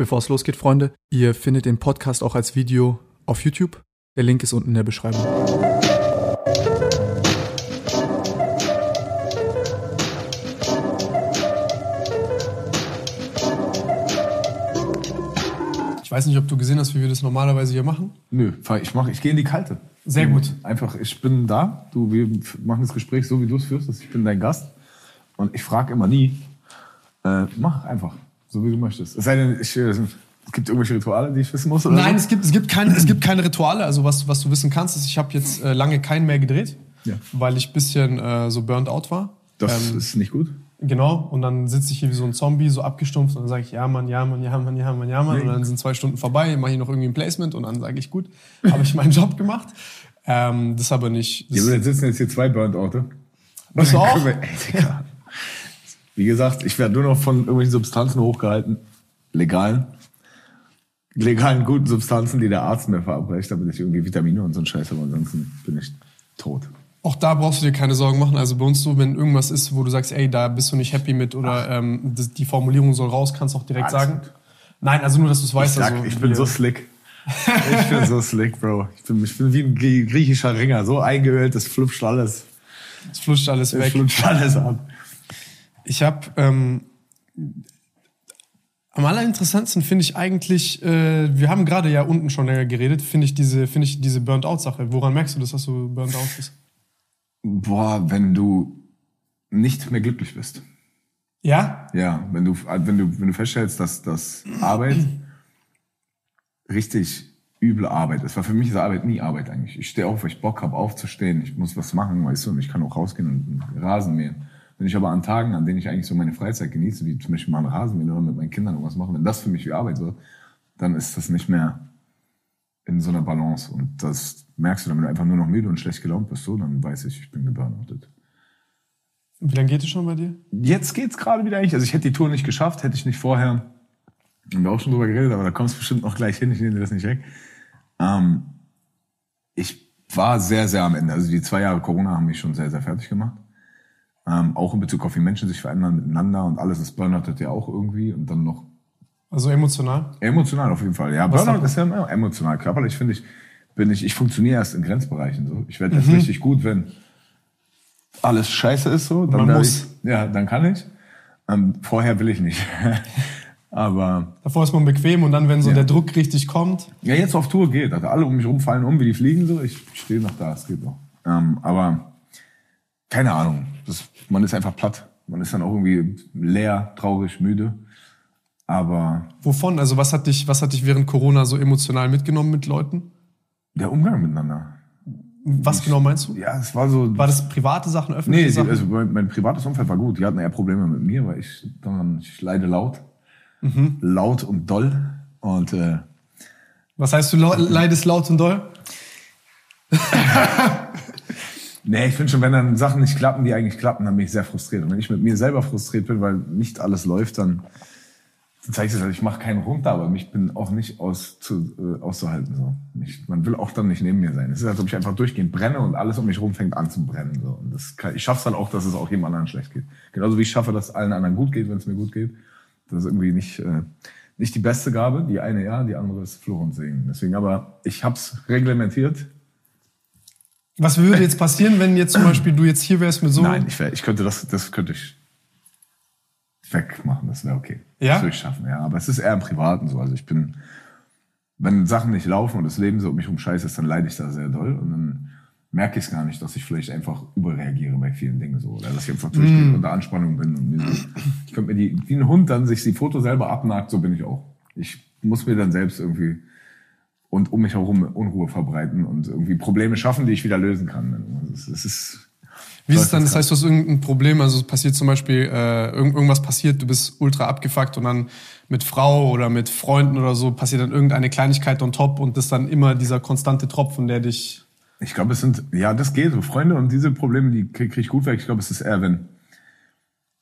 Bevor es losgeht, Freunde, ihr findet den Podcast auch als Video auf YouTube. Der Link ist unten in der Beschreibung. Ich weiß nicht, ob du gesehen hast, wie wir das normalerweise hier machen. Nö, ich mach, ich gehe in die Kalte. Sehr gut. Einfach, ich bin da. Du, wir machen das Gespräch so, wie du es führst. Ich bin dein Gast. Und ich frage immer nie. Äh, mach einfach, so wie du möchtest. Es sei denn, ich, äh, es gibt irgendwelche Rituale, die ich wissen muss? Oder Nein, so? es, gibt, es, gibt keine, es gibt keine Rituale. Also was, was du wissen kannst, ist, ich habe jetzt äh, lange keinen mehr gedreht, Ja. weil ich bisschen äh, so burnt out war. Das Ähm, ist nicht gut. Genau, und dann sitze ich hier wie so ein Zombie, so abgestumpft und dann sage ich, ja Mann, ja Mann, ja Mann, ja Mann, ja Mann. Und dann sind zwei Stunden vorbei, mache ich noch irgendwie ein Placement und dann sage ich, gut, habe ich meinen Job gemacht. Ähm, das aber nicht. Ja, Das, aber jetzt sitzen jetzt hier zwei Burnt-Orte. Du auch? Ey. Wie gesagt, ich werde nur noch von irgendwelchen Substanzen hochgehalten. Legalen. Legalen, guten Substanzen, die der Arzt mir verabreicht, damit ich irgendwie Vitamine und so einen Scheiß habe. Ansonsten bin ich tot. auch da brauchst du dir keine Sorgen machen. Also bei uns so, wenn irgendwas ist, wo du sagst, ey, da bist du nicht happy mit oder ähm, das, die Formulierung soll raus, kannst du auch direkt Alles sagen. gut. Nein, also nur, dass du es Ich, weißt. sag, also, ich bin so slick. Ich bin so slick, Bro. Ich bin, ich bin wie ein grie- griechischer Ringer. So eingeölt, das flutscht alles. Es flutscht alles Das weg. flutscht alles ab. Ich habe ähm, am allerinteressantesten finde ich eigentlich, äh, wir haben gerade ja unten schon länger geredet, finde ich diese, finde ich diese Burnt Out Sache. Woran merkst du das, dass du Burnt Out bist? Boah, wenn du nicht mehr glücklich bist. Ja, Ja, wenn du, wenn du, wenn du feststellst, dass, dass Arbeit richtig üble Arbeit ist. Weil für mich ist Arbeit nie Arbeit eigentlich. Ich stehe auf, weil ich Bock habe aufzustehen. Ich muss was machen, weißt du, und ich kann auch rausgehen und Rasen mähen. Wenn ich aber an Tagen, an denen ich eigentlich so meine Freizeit genieße, wie zum Beispiel mal einen Rasen oder mit meinen Kindern irgendwas machen, wenn das für mich wie Arbeit wird, dann ist das nicht mehr in so einer Balance. Und das merkst du dann, wenn du einfach nur noch müde und schlecht gelaunt bist, so, dann weiß ich, ich bin geburnoutet. wie lange geht es schon bei dir? Jetzt geht's gerade wieder eigentlich. Also ich hätte die Tour nicht geschafft, hätte ich nicht vorher. Haben wir auch schon drüber geredet, aber da kommst du bestimmt noch gleich hin. Ich nehme dir das nicht weg. Ähm, ich war sehr, sehr am Ende. Also die zwei Jahre Corona haben mich schon sehr, sehr fertig gemacht. Ähm, auch in Bezug auf wie Menschen sich verändern miteinander und alles. Das Burnout hat ja auch irgendwie und dann noch Also emotional? emotional auf jeden Fall. Ja, Was Burnout ist ja emotional. Körperlich finde ich, bin ich, ich funktioniere erst in Grenzbereichen so. Ich werde erst richtig gut, wenn alles scheiße ist so. Dann Man muss. Ich, ja, dann kann ich. Ähm, vorher will ich nicht. Aber Davor ist man bequem und dann, wenn so Ja. der Druck richtig kommt, ja, jetzt auf Tour geht. Also alle um mich rum fallen um, wie die fliegen so. Ich stehe noch da, es geht noch. Ähm, aber keine Ahnung. Das, man ist einfach platt. Man ist dann auch irgendwie leer, traurig, müde. Aber wovon? Also was hat dich, was hat dich während Corona so emotional mitgenommen mit Leuten? der Umgang miteinander. Was genau meinst du? Ja, es war so. War das private Sachen, öffentliche Nee, Sachen? also mein, mein privates Umfeld war gut. Die hatten eher Probleme mit mir, weil ich, dann, ich leide laut. Laut und doll. Und äh, Was heißt, du leidest laut und doll? nee, ich finde schon, wenn dann Sachen nicht klappen, die eigentlich klappen, dann bin ich sehr frustriert. Und wenn ich mit mir selber frustriert bin, weil nicht alles läuft, dann, dann zeigt es, halt, ich mache keinen runter, aber mich bin auch nicht aus, zu, äh, auszuhalten. So. Ich, man will auch dann nicht neben mir sein. Es ist, als ob ich einfach durchgehend brenne und alles um mich rum fängt an zu brennen. So. Und das kann, ich schaffe es dann auch, dass es auch jedem anderen schlecht geht. Genauso wie ich schaffe, dass es allen anderen gut geht, wenn es mir gut geht. Das ist irgendwie nicht, äh, nicht die beste Gabe. Die eine ja, die andere ist Fluch und Segen. Deswegen aber, ich habe es reglementiert. Was würde jetzt passieren, wenn jetzt zum Beispiel du jetzt hier wärst mit so... Nein, ich, wär, ich könnte das, das könnte ich wegmachen. Das wäre okay. Ja? Das würde ich schaffen, ja. Aber es ist eher im Privaten so. Also ich bin, wenn Sachen nicht laufen und das Leben so um mich um scheiße ist, dann leide ich da sehr doll und dann merke ich es gar nicht, dass ich vielleicht einfach überreagiere bei vielen Dingen so. Oder dass ich einfach durchgehend unter Anspannung bin. Und so, ich könnte mir die, wie ein Hund dann sich die Foto selber abnagt, so bin ich auch. Ich muss mir dann selbst irgendwie und um mich herum Unruhe verbreiten und irgendwie Probleme schaffen, die ich wieder lösen kann. Es, es ist, Wie ist es dann? Das heißt, du hast irgendein Problem, also es passiert zum Beispiel, äh, irgend, irgendwas passiert, du bist ultra abgefuckt und dann mit Frau oder mit Freunden oder so passiert dann irgendeine Kleinigkeit on top und das ist dann immer dieser konstante Tropfen, der dich... Ich glaube, es sind, ja, das geht. So Freunde und diese Probleme, die kriege krieg ich gut weg. Ich glaube, es ist eher, wenn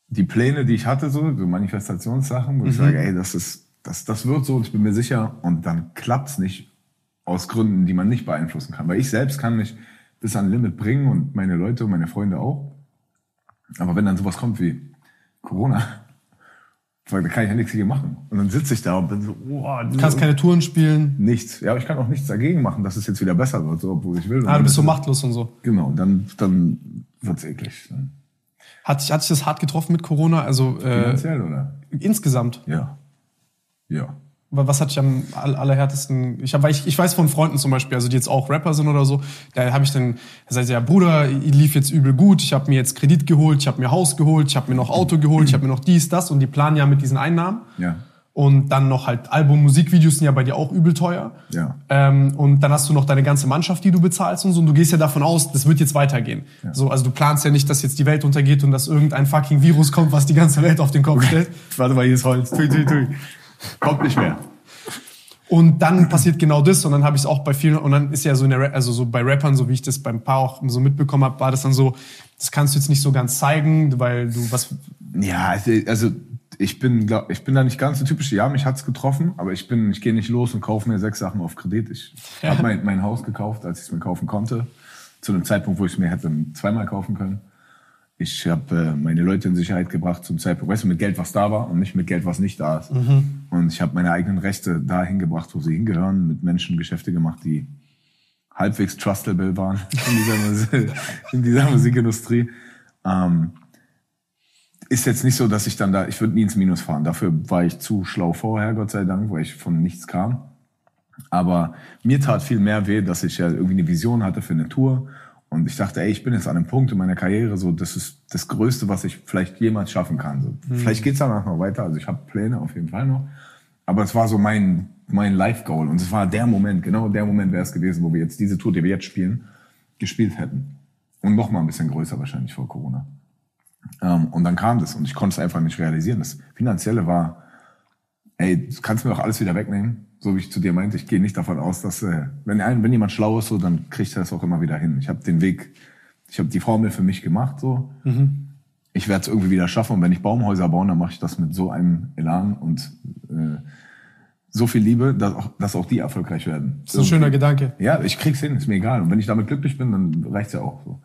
die Pläne, die ich hatte, so, so Manifestationssachen, wo ich sage, ey, das ist, das, das wird so und ich bin mir sicher und dann klappt's nicht aus Gründen, die man nicht beeinflussen kann. Weil ich selbst kann mich bis an Limit bringen und meine Leute und meine Freunde auch. Aber wenn dann sowas kommt wie Corona, da kann ich ja nichts gegen machen. Und dann sitze ich da und bin so, oh, Du kannst keine Touren spielen. nichts. Ja, aber ich kann auch nichts dagegen machen, dass es jetzt wieder besser wird, so, obwohl ich will. Ah, du bist so machtlos und so. Genau, dann, dann wird's eklig. Dann Hat dich, hat dich das hart getroffen mit Corona? Also äh, Finanziell, oder? insgesamt. Ja. Ja. Wa- Was hat dich am all- allerhärtesten? Ich, hab, weil ich, ich weiß von Freunden zum Beispiel, also die jetzt auch Rapper sind oder so, da habe ich dann, da sagt ja Bruder, lief jetzt übel gut, ich habe mir jetzt Kredit geholt, ich habe mir Haus geholt, ich habe mir noch Auto geholt, ich habe mir noch dies, das und die planen ja mit diesen Einnahmen. Ja. Und dann noch halt Album, Musikvideos sind ja bei dir auch übel teuer. Ja. Ähm, und dann hast du noch deine ganze Mannschaft, die du bezahlst und so. Und du gehst ja davon aus, das wird jetzt weitergehen. So, also du planst ja nicht, dass jetzt die Welt untergeht und dass irgendein fucking Virus kommt, was die ganze Welt auf den Kopf stellt. Warte mal, hier ist Holz. Tui, tui, tui. Kommt nicht mehr. Und dann passiert genau das und dann habe ich es auch bei vielen und dann ist ja so in der Rap, also so bei Rappern, so wie ich das beim Paar auch so mitbekommen habe, war das dann so, das kannst du jetzt nicht so ganz zeigen, weil du was Ja, also, also ich bin, glaub, ich bin da nicht ganz so typisch. Ja, mich hat's getroffen, aber ich bin, ich gehe nicht los und kaufe mir sechs Sachen auf Kredit. Ich Ja. habe mein, mein Haus gekauft, als ich es mir kaufen konnte. Zu einem Zeitpunkt, wo ich es mir hätte zweimal kaufen können. Ich habe äh, meine Leute in Sicherheit gebracht zum Zeitpunkt, weißt du, mit Geld, was da war und nicht mit Geld, was nicht da ist. Und ich habe meine eigenen Rechte dahin gebracht, wo sie hingehören, mit Menschen Geschäfte gemacht, die halbwegs trustable waren in dieser, in dieser Musikindustrie. Ähm, ist jetzt nicht so, dass ich dann da, ich würde nie ins Minus fahren. Dafür war ich zu schlau vorher, Gott sei Dank, weil ich von nichts kam. Aber mir tat viel mehr weh, dass ich ja irgendwie eine Vision hatte für eine Tour. Und ich dachte, ey, ich bin jetzt an einem Punkt in meiner Karriere, so, das ist das Größte, was ich vielleicht jemals schaffen kann. So, Vielleicht geht's danach noch weiter. Also ich habe Pläne auf jeden Fall noch. Aber es war so mein, mein Life-Goal. Und es war der Moment, genau der Moment wäre es gewesen, wo wir jetzt diese Tour, die wir jetzt spielen, gespielt hätten. Und noch mal ein bisschen größer wahrscheinlich vor Corona. Ähm, und dann kam das und ich konnte es einfach nicht realisieren. Das Finanzielle war, ey, du kannst mir doch alles wieder wegnehmen. So wie ich zu dir meinte, ich gehe nicht davon aus, dass, äh, wenn, ein, wenn jemand schlau ist, so, dann kriegt er das auch immer wieder hin. Ich habe den Weg, ich habe die Formel für mich gemacht, so. Ich werde es irgendwie wieder schaffen und wenn ich Baumhäuser baue, dann mache ich das mit so einem Elan und äh, so viel Liebe, dass auch, dass auch die erfolgreich werden. das ist ein schöner Gedanke. Ja, ich krieg's hin, ist mir egal. Und wenn ich damit glücklich bin, dann reicht's ja auch so.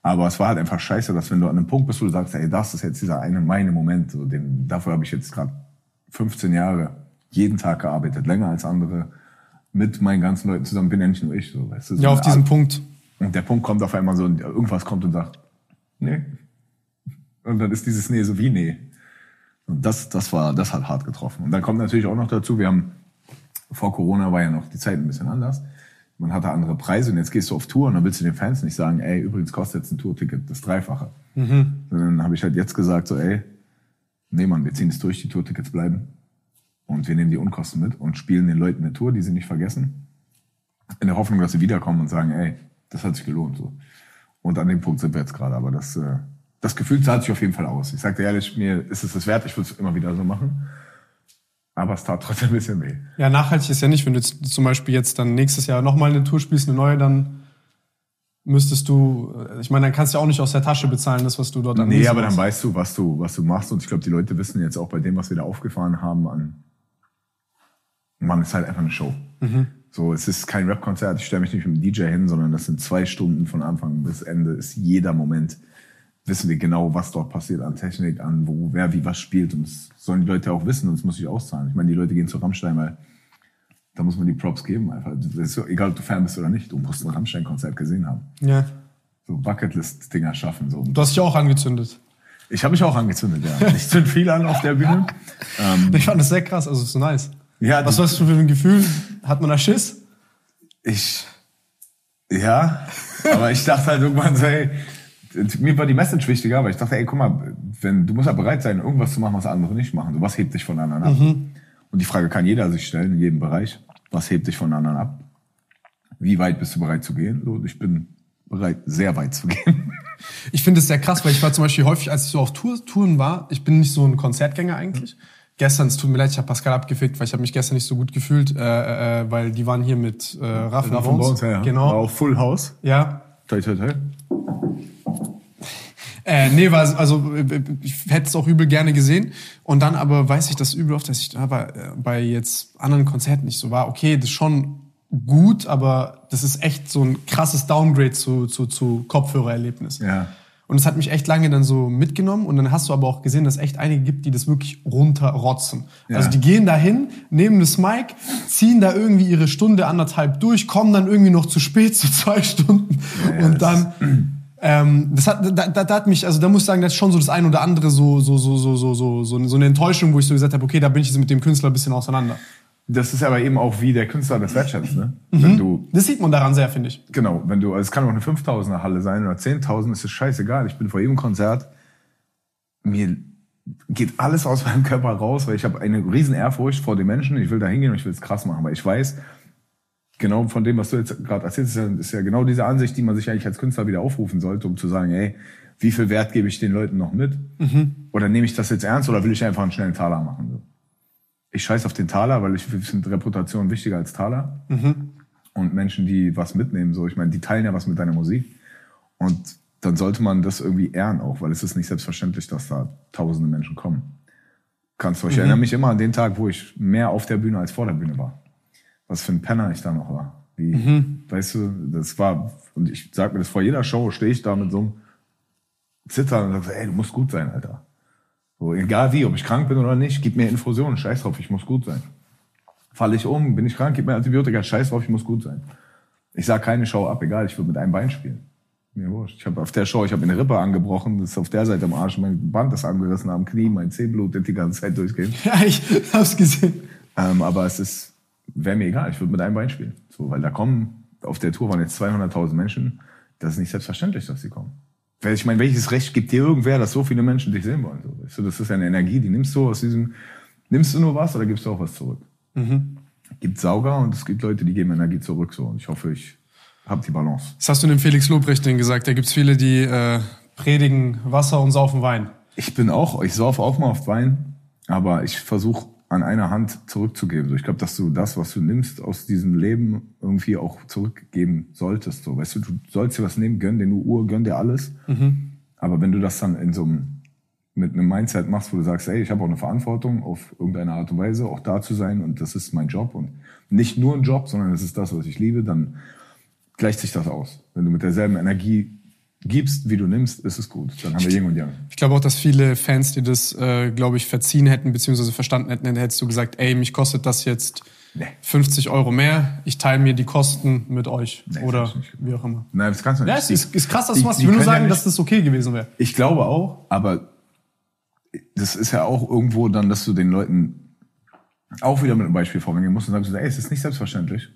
Aber es war halt einfach scheiße, dass wenn du an einem Punkt bist, wo du sagst, ey, das ist jetzt dieser eine meine Moment, so, den, dafür habe ich jetzt gerade 15 Jahre jeden Tag gearbeitet, länger als andere, mit meinen ganzen Leuten zusammen, bin ja nicht nur ich, so, weißt du. so Ja, auf diesen Art- Punkt. Und der Punkt kommt auf einmal so, und irgendwas kommt und sagt, nee. Und dann ist dieses Nee so wie Nee. Und das, das war, das hat hart getroffen. Und dann kommt natürlich auch noch dazu, wir haben, vor Corona war ja noch die Zeit ein bisschen anders. Man hatte andere Preise und jetzt gehst du auf Tour und dann willst du den Fans nicht sagen, ey, übrigens kostet jetzt ein Tourticket das Dreifache. Sondern dann habe ich halt jetzt gesagt so, ey, nee Mann, wir ziehen es durch, die Tourtickets bleiben. Und wir nehmen die Unkosten mit und spielen den Leuten eine Tour, die sie nicht vergessen. In der Hoffnung, dass sie wiederkommen und sagen, ey, das hat sich gelohnt. So. Und an dem Punkt sind wir jetzt gerade. Aber das, äh, das Gefühl zahlt sich auf jeden Fall aus. Ich sagte ehrlich, mir ist es das wert, ich würde es immer wieder so machen. Aber es tat trotzdem ein bisschen weh. Ja, nachhaltig ist ja nicht, wenn du zum Beispiel jetzt dann nächstes Jahr nochmal eine Tour spielst, eine neue, dann müsstest du, äh, ich meine, dann kannst du ja auch nicht aus der Tasche bezahlen, das, was du dort an Nee, aber dann machst. weißt du, was du, was du machst. Und ich glaube, die Leute wissen jetzt auch bei dem, was wir da aufgefahren haben, an, man ist halt einfach eine Show. So, es ist kein Rap-Konzert, ich stelle mich nicht mit dem DJ hin, sondern das sind zwei Stunden von Anfang bis Ende, ist jeder Moment, wissen wir genau, was dort passiert an Technik, an wo, wer wie was spielt. Und das sollen die Leute auch wissen und das muss ich auszahlen. Ich meine, die Leute gehen zu Rammstein, weil da muss man die Props geben einfach. So, egal, ob du Fan bist oder nicht, du musst ein Rammstein-Konzert gesehen haben. Ja. So Bucketlist-Dinger schaffen. So. Du hast dich auch angezündet. Ich habe mich auch angezündet, ja. Ich zünd viel an auf der Bühne. Ähm, Ich fand das sehr krass, also so nice. ja, Was war das für ein Gefühl? Hat man da Schiss? ich, ja, aber ich dachte halt irgendwann so, ey, mir war die Message wichtiger, aber ich dachte, ey, guck mal, wenn, du musst ja bereit sein, irgendwas zu machen, was andere nicht machen. So, was hebt dich von anderen ab? Und die Frage kann jeder sich stellen, in jedem Bereich. Was hebt dich von anderen ab? Wie weit bist du bereit zu gehen? So, ich bin bereit, sehr weit zu gehen. Ich finde es sehr krass, weil ich war zum Beispiel häufig, als ich so auf Tour, Touren war, ich bin nicht so ein Konzertgänger eigentlich. Gestern, es tut mir leid, ich habe Pascal abgefickt, weil ich habe mich gestern nicht so gut gefühlt, äh, äh, weil die waren hier mit äh, Raff und Bones. War Genau. auch Full House. Ja. Toi, toi, toi. Äh, nee, war, also ich hätte es auch übel gerne gesehen. Und dann aber weiß ich das übel oft, dass ich aber äh, bei jetzt anderen Konzerten nicht so war. Okay, das ist schon gut, aber das ist echt so ein krasses Downgrade zu, zu, zu Kopfhörererlebnis. Ja. Und es hat mich echt lange dann so mitgenommen und dann hast du aber auch gesehen, dass es echt einige gibt, die das wirklich runterrotzen. Ja. Also die gehen dahin, nehmen das Mic, ziehen da irgendwie ihre Stunde, anderthalb durch, kommen dann irgendwie noch zu spät, zu zwei Stunden Ja, und dann ähm, das hat, da, da, da hat mich, also da muss ich sagen, das ist schon so das ein oder andere so, so, so, so, so, so, so, so eine Enttäuschung, wo ich so gesagt habe, okay, da bin ich jetzt mit dem Künstler ein bisschen auseinander. Das ist aber eben auch wie der Künstler das wertschätzt, ne? Mhm. Wenn du, Das sieht man daran sehr, finde ich. genau, wenn du, also es kann auch eine 5000er Halle sein oder 10.000, ist es scheißegal. Ich bin vor jedem Konzert, mir geht alles aus meinem Körper raus, weil ich habe eine riesen Ehrfurcht vor den Menschen. Ich will da hingehen und ich will es krass machen, weil ich weiß, genau von dem, was du jetzt gerade erzählst, ist ja, genau diese Ansicht, die man sich eigentlich als Künstler wieder aufrufen sollte, um zu sagen, ey, wie viel Wert gebe ich den Leuten noch mit? Oder nehme ich das jetzt ernst oder will ich einfach einen schnellen Taler machen? So. Ich scheiß auf den Taler, weil ich finde Reputation wichtiger als Taler. Und Menschen, die was mitnehmen, so, ich meine, die teilen ja was mit deiner Musik. Und dann sollte man das irgendwie ehren auch, weil es ist nicht selbstverständlich, dass da tausende Menschen kommen. Kannst du, ich erinnere mich immer an den Tag, wo ich mehr auf der Bühne als vor der Bühne war. Was für ein Penner ich da noch war. Wie, weißt du, das war, und ich sag mir das vor jeder Show, stehe ich da mit so einem Zittern und sag so, ey, du musst gut sein, Alter. So, egal wie, ob ich krank bin oder nicht, gib mir Infusionen, scheiß drauf, ich muss gut sein. Falle ich um, bin ich krank, gib mir Antibiotika, scheiß drauf, ich muss gut sein. Ich sag keine Show ab, egal, ich will mit einem Bein spielen. Mir wurscht. Ich habe auf der Show, ich habe eine Rippe angebrochen, das ist auf der Seite am Arsch, mein Band ist angerissen am Knie, mein Zeh blutet die ganze Zeit durchgehend. Ja, ich hab's gesehen. Ähm, aber es ist, wäre mir egal, ich würde mit einem Bein spielen. So, weil da kommen, auf der Tour waren jetzt 200.000 Menschen, das ist nicht selbstverständlich, dass sie kommen. Weil Ich meine, welches Recht gibt dir irgendwer, dass so viele Menschen dich sehen wollen? So, das ist ja eine Energie, die nimmst du aus diesem, nimmst du nur was oder gibst du auch was zurück? Gibt Sauger und es gibt Leute, die geben Energie zurück. So, und ich hoffe, ich habe die Balance. Das hast du dem Felix Lobrecht denn gesagt. Da gibt's viele, die äh, predigen Wasser und saufen Wein. Ich bin auch, ich sauf auch mal auf Wein, aber ich versuche an einer Hand zurückzugeben. So, ich glaube, dass du das, was du nimmst aus diesem Leben, irgendwie auch zurückgeben solltest. So, weißt du, du sollst dir was nehmen, gönn dir nur Uhr, gönn dir alles. Aber wenn du das dann in so einem mit einem Mindset machst, wo du sagst, ey, ich habe auch eine Verantwortung auf irgendeine Art und Weise, auch da zu sein und das ist mein Job und nicht nur ein Job, sondern es ist das, was ich liebe, dann gleicht sich das aus. Wenn du mit derselben Energie gibst, wie du nimmst, ist es gut. Dann haben wir Yin und Yang. Ich glaube auch, dass viele Fans dir das, äh, glaube ich, verziehen hätten, beziehungsweise verstanden hätten, dann hättest du gesagt, ey, mich kostet das jetzt Nee. 50 Euro mehr, ich teile mir die Kosten mit euch. Nee, Oder wie auch immer. Nein, das kannst du nicht. Ja, es Die- ist, ist krass, dass die- du machst. die Ich will nur ja sagen, nicht- dass das okay gewesen wäre. Ich glaube auch, aber das ist ja auch irgendwo dann, dass du den Leuten auch wieder mit einem Beispiel vorgehen musst und sagst, ey, es ist nicht selbstverständlich.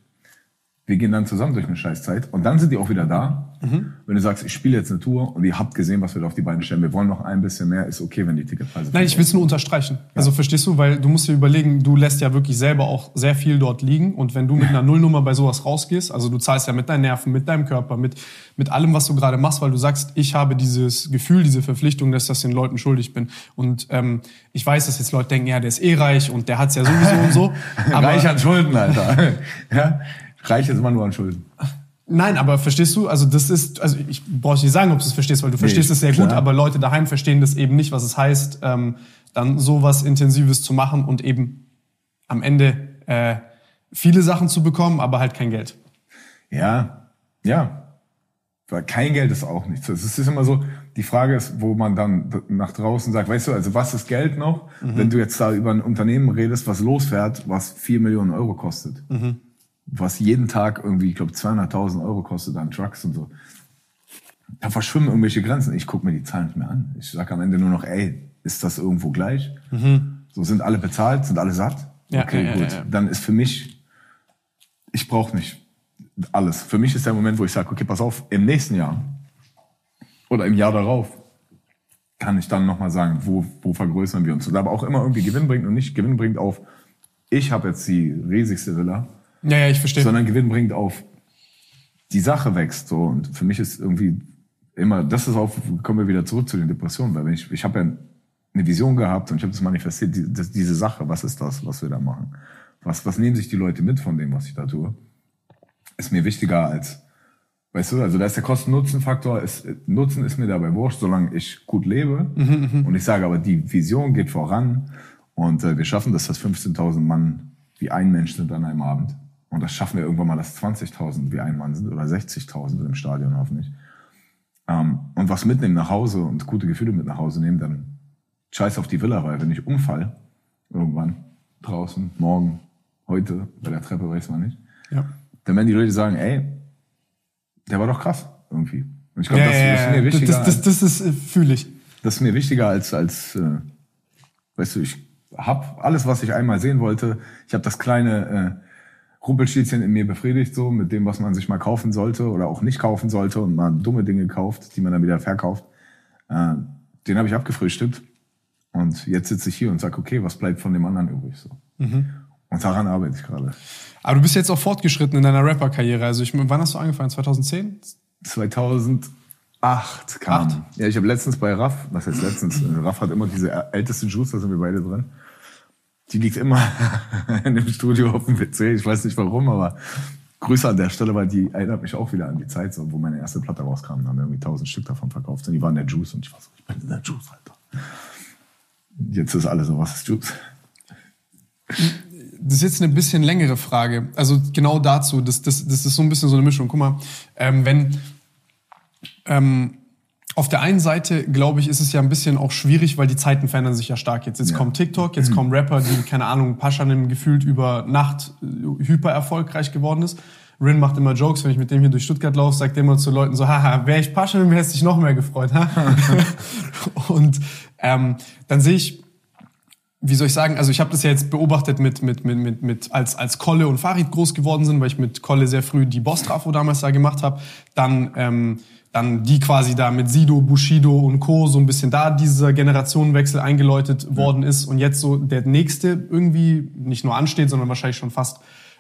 Wir gehen dann zusammen durch eine Scheißzeit und dann sind die auch wieder da. Mhm. Wenn du sagst, ich spiele jetzt eine Tour und ihr habt gesehen, was wir da auf die Beine stellen, wir wollen noch ein bisschen mehr, ist okay, wenn die Ticketpreise. Nein, ich will es nur unterstreichen. Also verstehst du, weil du musst dir überlegen, du lässt ja wirklich selber auch sehr viel dort liegen und wenn du mit einer Nullnummer bei sowas rausgehst, also du zahlst ja mit deinen Nerven, mit deinem Körper, mit, mit allem, was du gerade machst, weil du sagst, ich habe dieses Gefühl, diese Verpflichtung, dass ich das den Leuten schuldig bin. Und ähm, ich weiß, dass jetzt Leute denken, ja, der ist eh reich und der hat's ja sowieso und so. Aber Reich an Schulden, Alter. ja? Reich ist immer nur an Schulden. Nein, aber verstehst du, also das ist, also ich brauche nicht sagen, ob du es verstehst, weil du verstehst Nee, es sehr klar. gut, aber Leute daheim verstehen das eben nicht, was es heißt, ähm, dann sowas Intensives zu machen und eben am Ende äh, viele Sachen zu bekommen, aber halt kein Geld. Ja, ja. Weil kein Geld ist auch nichts. Es ist immer so, die Frage ist, wo man dann nach draußen sagt, weißt du, also was ist Geld noch, wenn du jetzt da über ein Unternehmen redest, was losfährt, was vier Millionen Euro kostet. Was jeden Tag irgendwie, ich glaube, 200.000 Euro kostet an Trucks und so. Da verschwimmen irgendwelche Grenzen. Ich gucke mir die Zahlen nicht mehr an. Ich sage am Ende nur noch, ey, ist das irgendwo gleich? So sind alle bezahlt, sind alle satt? Ja, okay, ja, gut. ja. Dann ist für mich, ich brauche nicht alles. Für mich ist der Moment, wo ich sage, okay, pass auf, im nächsten Jahr oder im Jahr darauf kann ich dann nochmal sagen, wo, wo vergrößern wir uns. Und aber auch immer irgendwie Gewinn bringt und nicht Gewinn bringt auf, ich habe jetzt die riesigste Villa, Ja, ja, ich verstehe. sondern Gewinn bringt auf, die Sache wächst so. Und für mich ist irgendwie immer, das ist auch, kommen wir wieder zurück zu den Depressionen, weil ich, ich habe ja eine Vision gehabt und ich habe das manifestiert, die, das, diese Sache, was ist das, was wir da machen? Was, was nehmen sich die Leute mit von dem, was ich da tue? Ist mir wichtiger als, weißt du, also da ist der Kosten-Nutzen-Faktor, ist, Nutzen ist mir dabei wurscht, solange ich gut lebe. Und ich sage aber, die Vision geht voran und äh, wir schaffen das, dass 15.000 Mann wie ein Mensch sind an einem Abend. Und das schaffen wir irgendwann mal, dass 20.000 wie ein Mann sind oder 60.000 im Stadion hoffentlich. ähm, und was mitnehmen nach Hause und gute Gefühle mit nach Hause nehmen, dann scheiß auf die Villa, weil wenn ich umfall, irgendwann, draußen, morgen, heute, bei der Treppe, weiß man nicht, Ja. dann werden die Leute sagen, ey, der war doch krass, irgendwie. Und ich glaube, Ja, das, ja, ist mir wichtiger. Das, das, das ist, äh, fühle ich. das ist mir wichtiger als, als äh, weißt du, ich hab alles, was ich einmal sehen wollte. Ich habe das kleine äh, Rumpelstilzchen in mir befriedigt, so mit dem, was man sich mal kaufen sollte oder auch nicht kaufen sollte und mal dumme Dinge kauft, die man dann wieder verkauft. Äh, den habe ich abgefrühstückt. Und jetzt sitze ich hier und sage, okay, was bleibt von dem anderen übrig? So. Mhm. Und daran arbeite ich gerade. Aber du bist jetzt auch fortgeschritten in deiner Rapper-Karriere. Also ich, wann hast du angefangen? 2010? 2008 kam. Acht? Ja, ich habe letztens bei Raff, was heißt letztens, Raff hat immer diese älteste Juice, da sind wir beide drin. Die liegt immer in dem Studio auf dem PC. Ich weiß nicht warum, aber Grüße an der Stelle, weil die erinnert mich auch wieder an die Zeit, so, wo meine erste Platte rauskam. Da haben wir irgendwie tausend Stück davon verkauft und die waren in der Juice und ich war so, ich bin in der Juice, Alter. Jetzt ist alles so, was ist Juice? Das ist jetzt eine bisschen längere Frage. Also genau dazu, das, das, das ist so ein bisschen so eine Mischung. Guck mal, ähm, wenn ähm, auf der einen Seite, glaube ich, ist es ja ein bisschen auch schwierig, weil die Zeiten verändern sich ja stark. Jetzt, jetzt Ja. kommt TikTok, jetzt kommen Rapper, die, keine Ahnung, Paschanim gefühlt über Nacht äh, hyper erfolgreich geworden ist. Rin macht immer Jokes, wenn ich mit dem hier durch Stuttgart laufe, sagt er immer zu Leuten so, haha, wäre ich Paschanim, hätte dich noch mehr gefreut. Und ähm, dann sehe ich, wie soll ich sagen, also ich habe das ja jetzt beobachtet mit, mit, mit, mit, mit als, als Kolle und Farid groß geworden sind, weil ich mit Kolle sehr früh die Boss-Trafo damals da gemacht habe. Dann, ähm, dann die quasi da mit Sido, Bushido und Co. so ein bisschen da dieser Generationenwechsel eingeläutet worden ist und jetzt so der nächste irgendwie nicht nur ansteht, sondern wahrscheinlich schon fast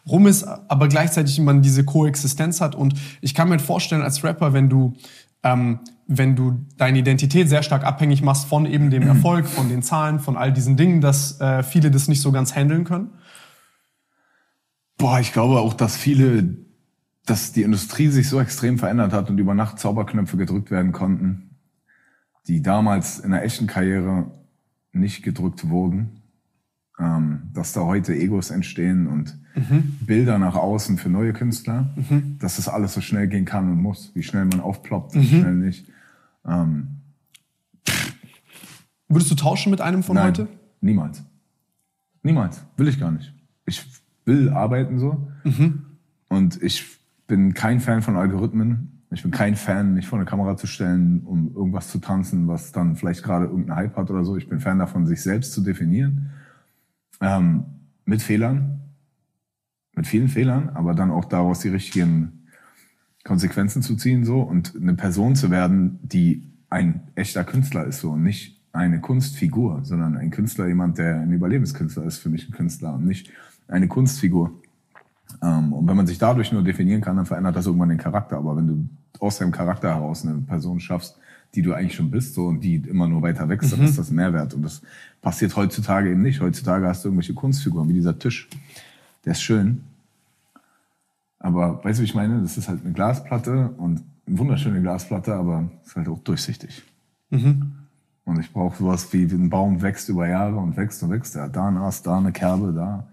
rum ist, aber gleichzeitig man diese Koexistenz hat. Und ich kann mir vorstellen, als Rapper, wenn du ähm, wenn du deine Identität sehr stark abhängig machst von eben dem Erfolg, von den Zahlen, von all diesen Dingen, dass äh, viele das nicht so ganz handeln können. Boah, ich glaube auch, dass viele, dass die Industrie sich so extrem verändert hat und über Nacht Zauberknöpfe gedrückt werden konnten, die damals in der echten Karriere nicht gedrückt wurden. Ähm, dass da heute Egos entstehen und Bilder nach außen für neue Künstler, dass das alles so schnell gehen kann und muss, wie schnell man aufploppt, wie schnell nicht. Würdest du tauschen mit einem von Nein, heute? niemals. Niemals. Will ich gar nicht. Ich will arbeiten so. Und ich bin kein Fan von Algorithmen. Ich bin kein Fan, mich vor eine Kamera zu stellen, um irgendwas zu tanzen, was dann vielleicht gerade irgendeinen Hype hat oder so. Ich bin Fan davon, sich selbst zu definieren. Ähm, mit Fehlern. Mit vielen Fehlern, aber dann auch daraus die richtigen Konsequenzen zu ziehen so und eine Person zu werden, die ein echter Künstler ist so und nicht eine Kunstfigur, sondern ein Künstler, jemand, der ein Überlebenskünstler ist für mich ein Künstler und nicht eine Kunstfigur. Ähm, und wenn man sich dadurch nur definieren kann, dann verändert das irgendwann den Charakter. Aber wenn du aus deinem Charakter heraus eine Person schaffst, die du eigentlich schon bist, so und die immer nur weiter wächst, dann ist das ein Mehrwert. Und das passiert heutzutage eben nicht. Heutzutage hast du irgendwelche Kunstfiguren, wie dieser Tisch. Der ist schön. Aber weißt du, wie ich meine? Das ist halt eine Glasplatte und eine wunderschöne Glasplatte, aber ist halt auch durchsichtig. Und ich brauche sowas wie, wie ein Baum wächst über Jahre und wächst und wächst. Hat da ein Ast, da eine Kerbe, da.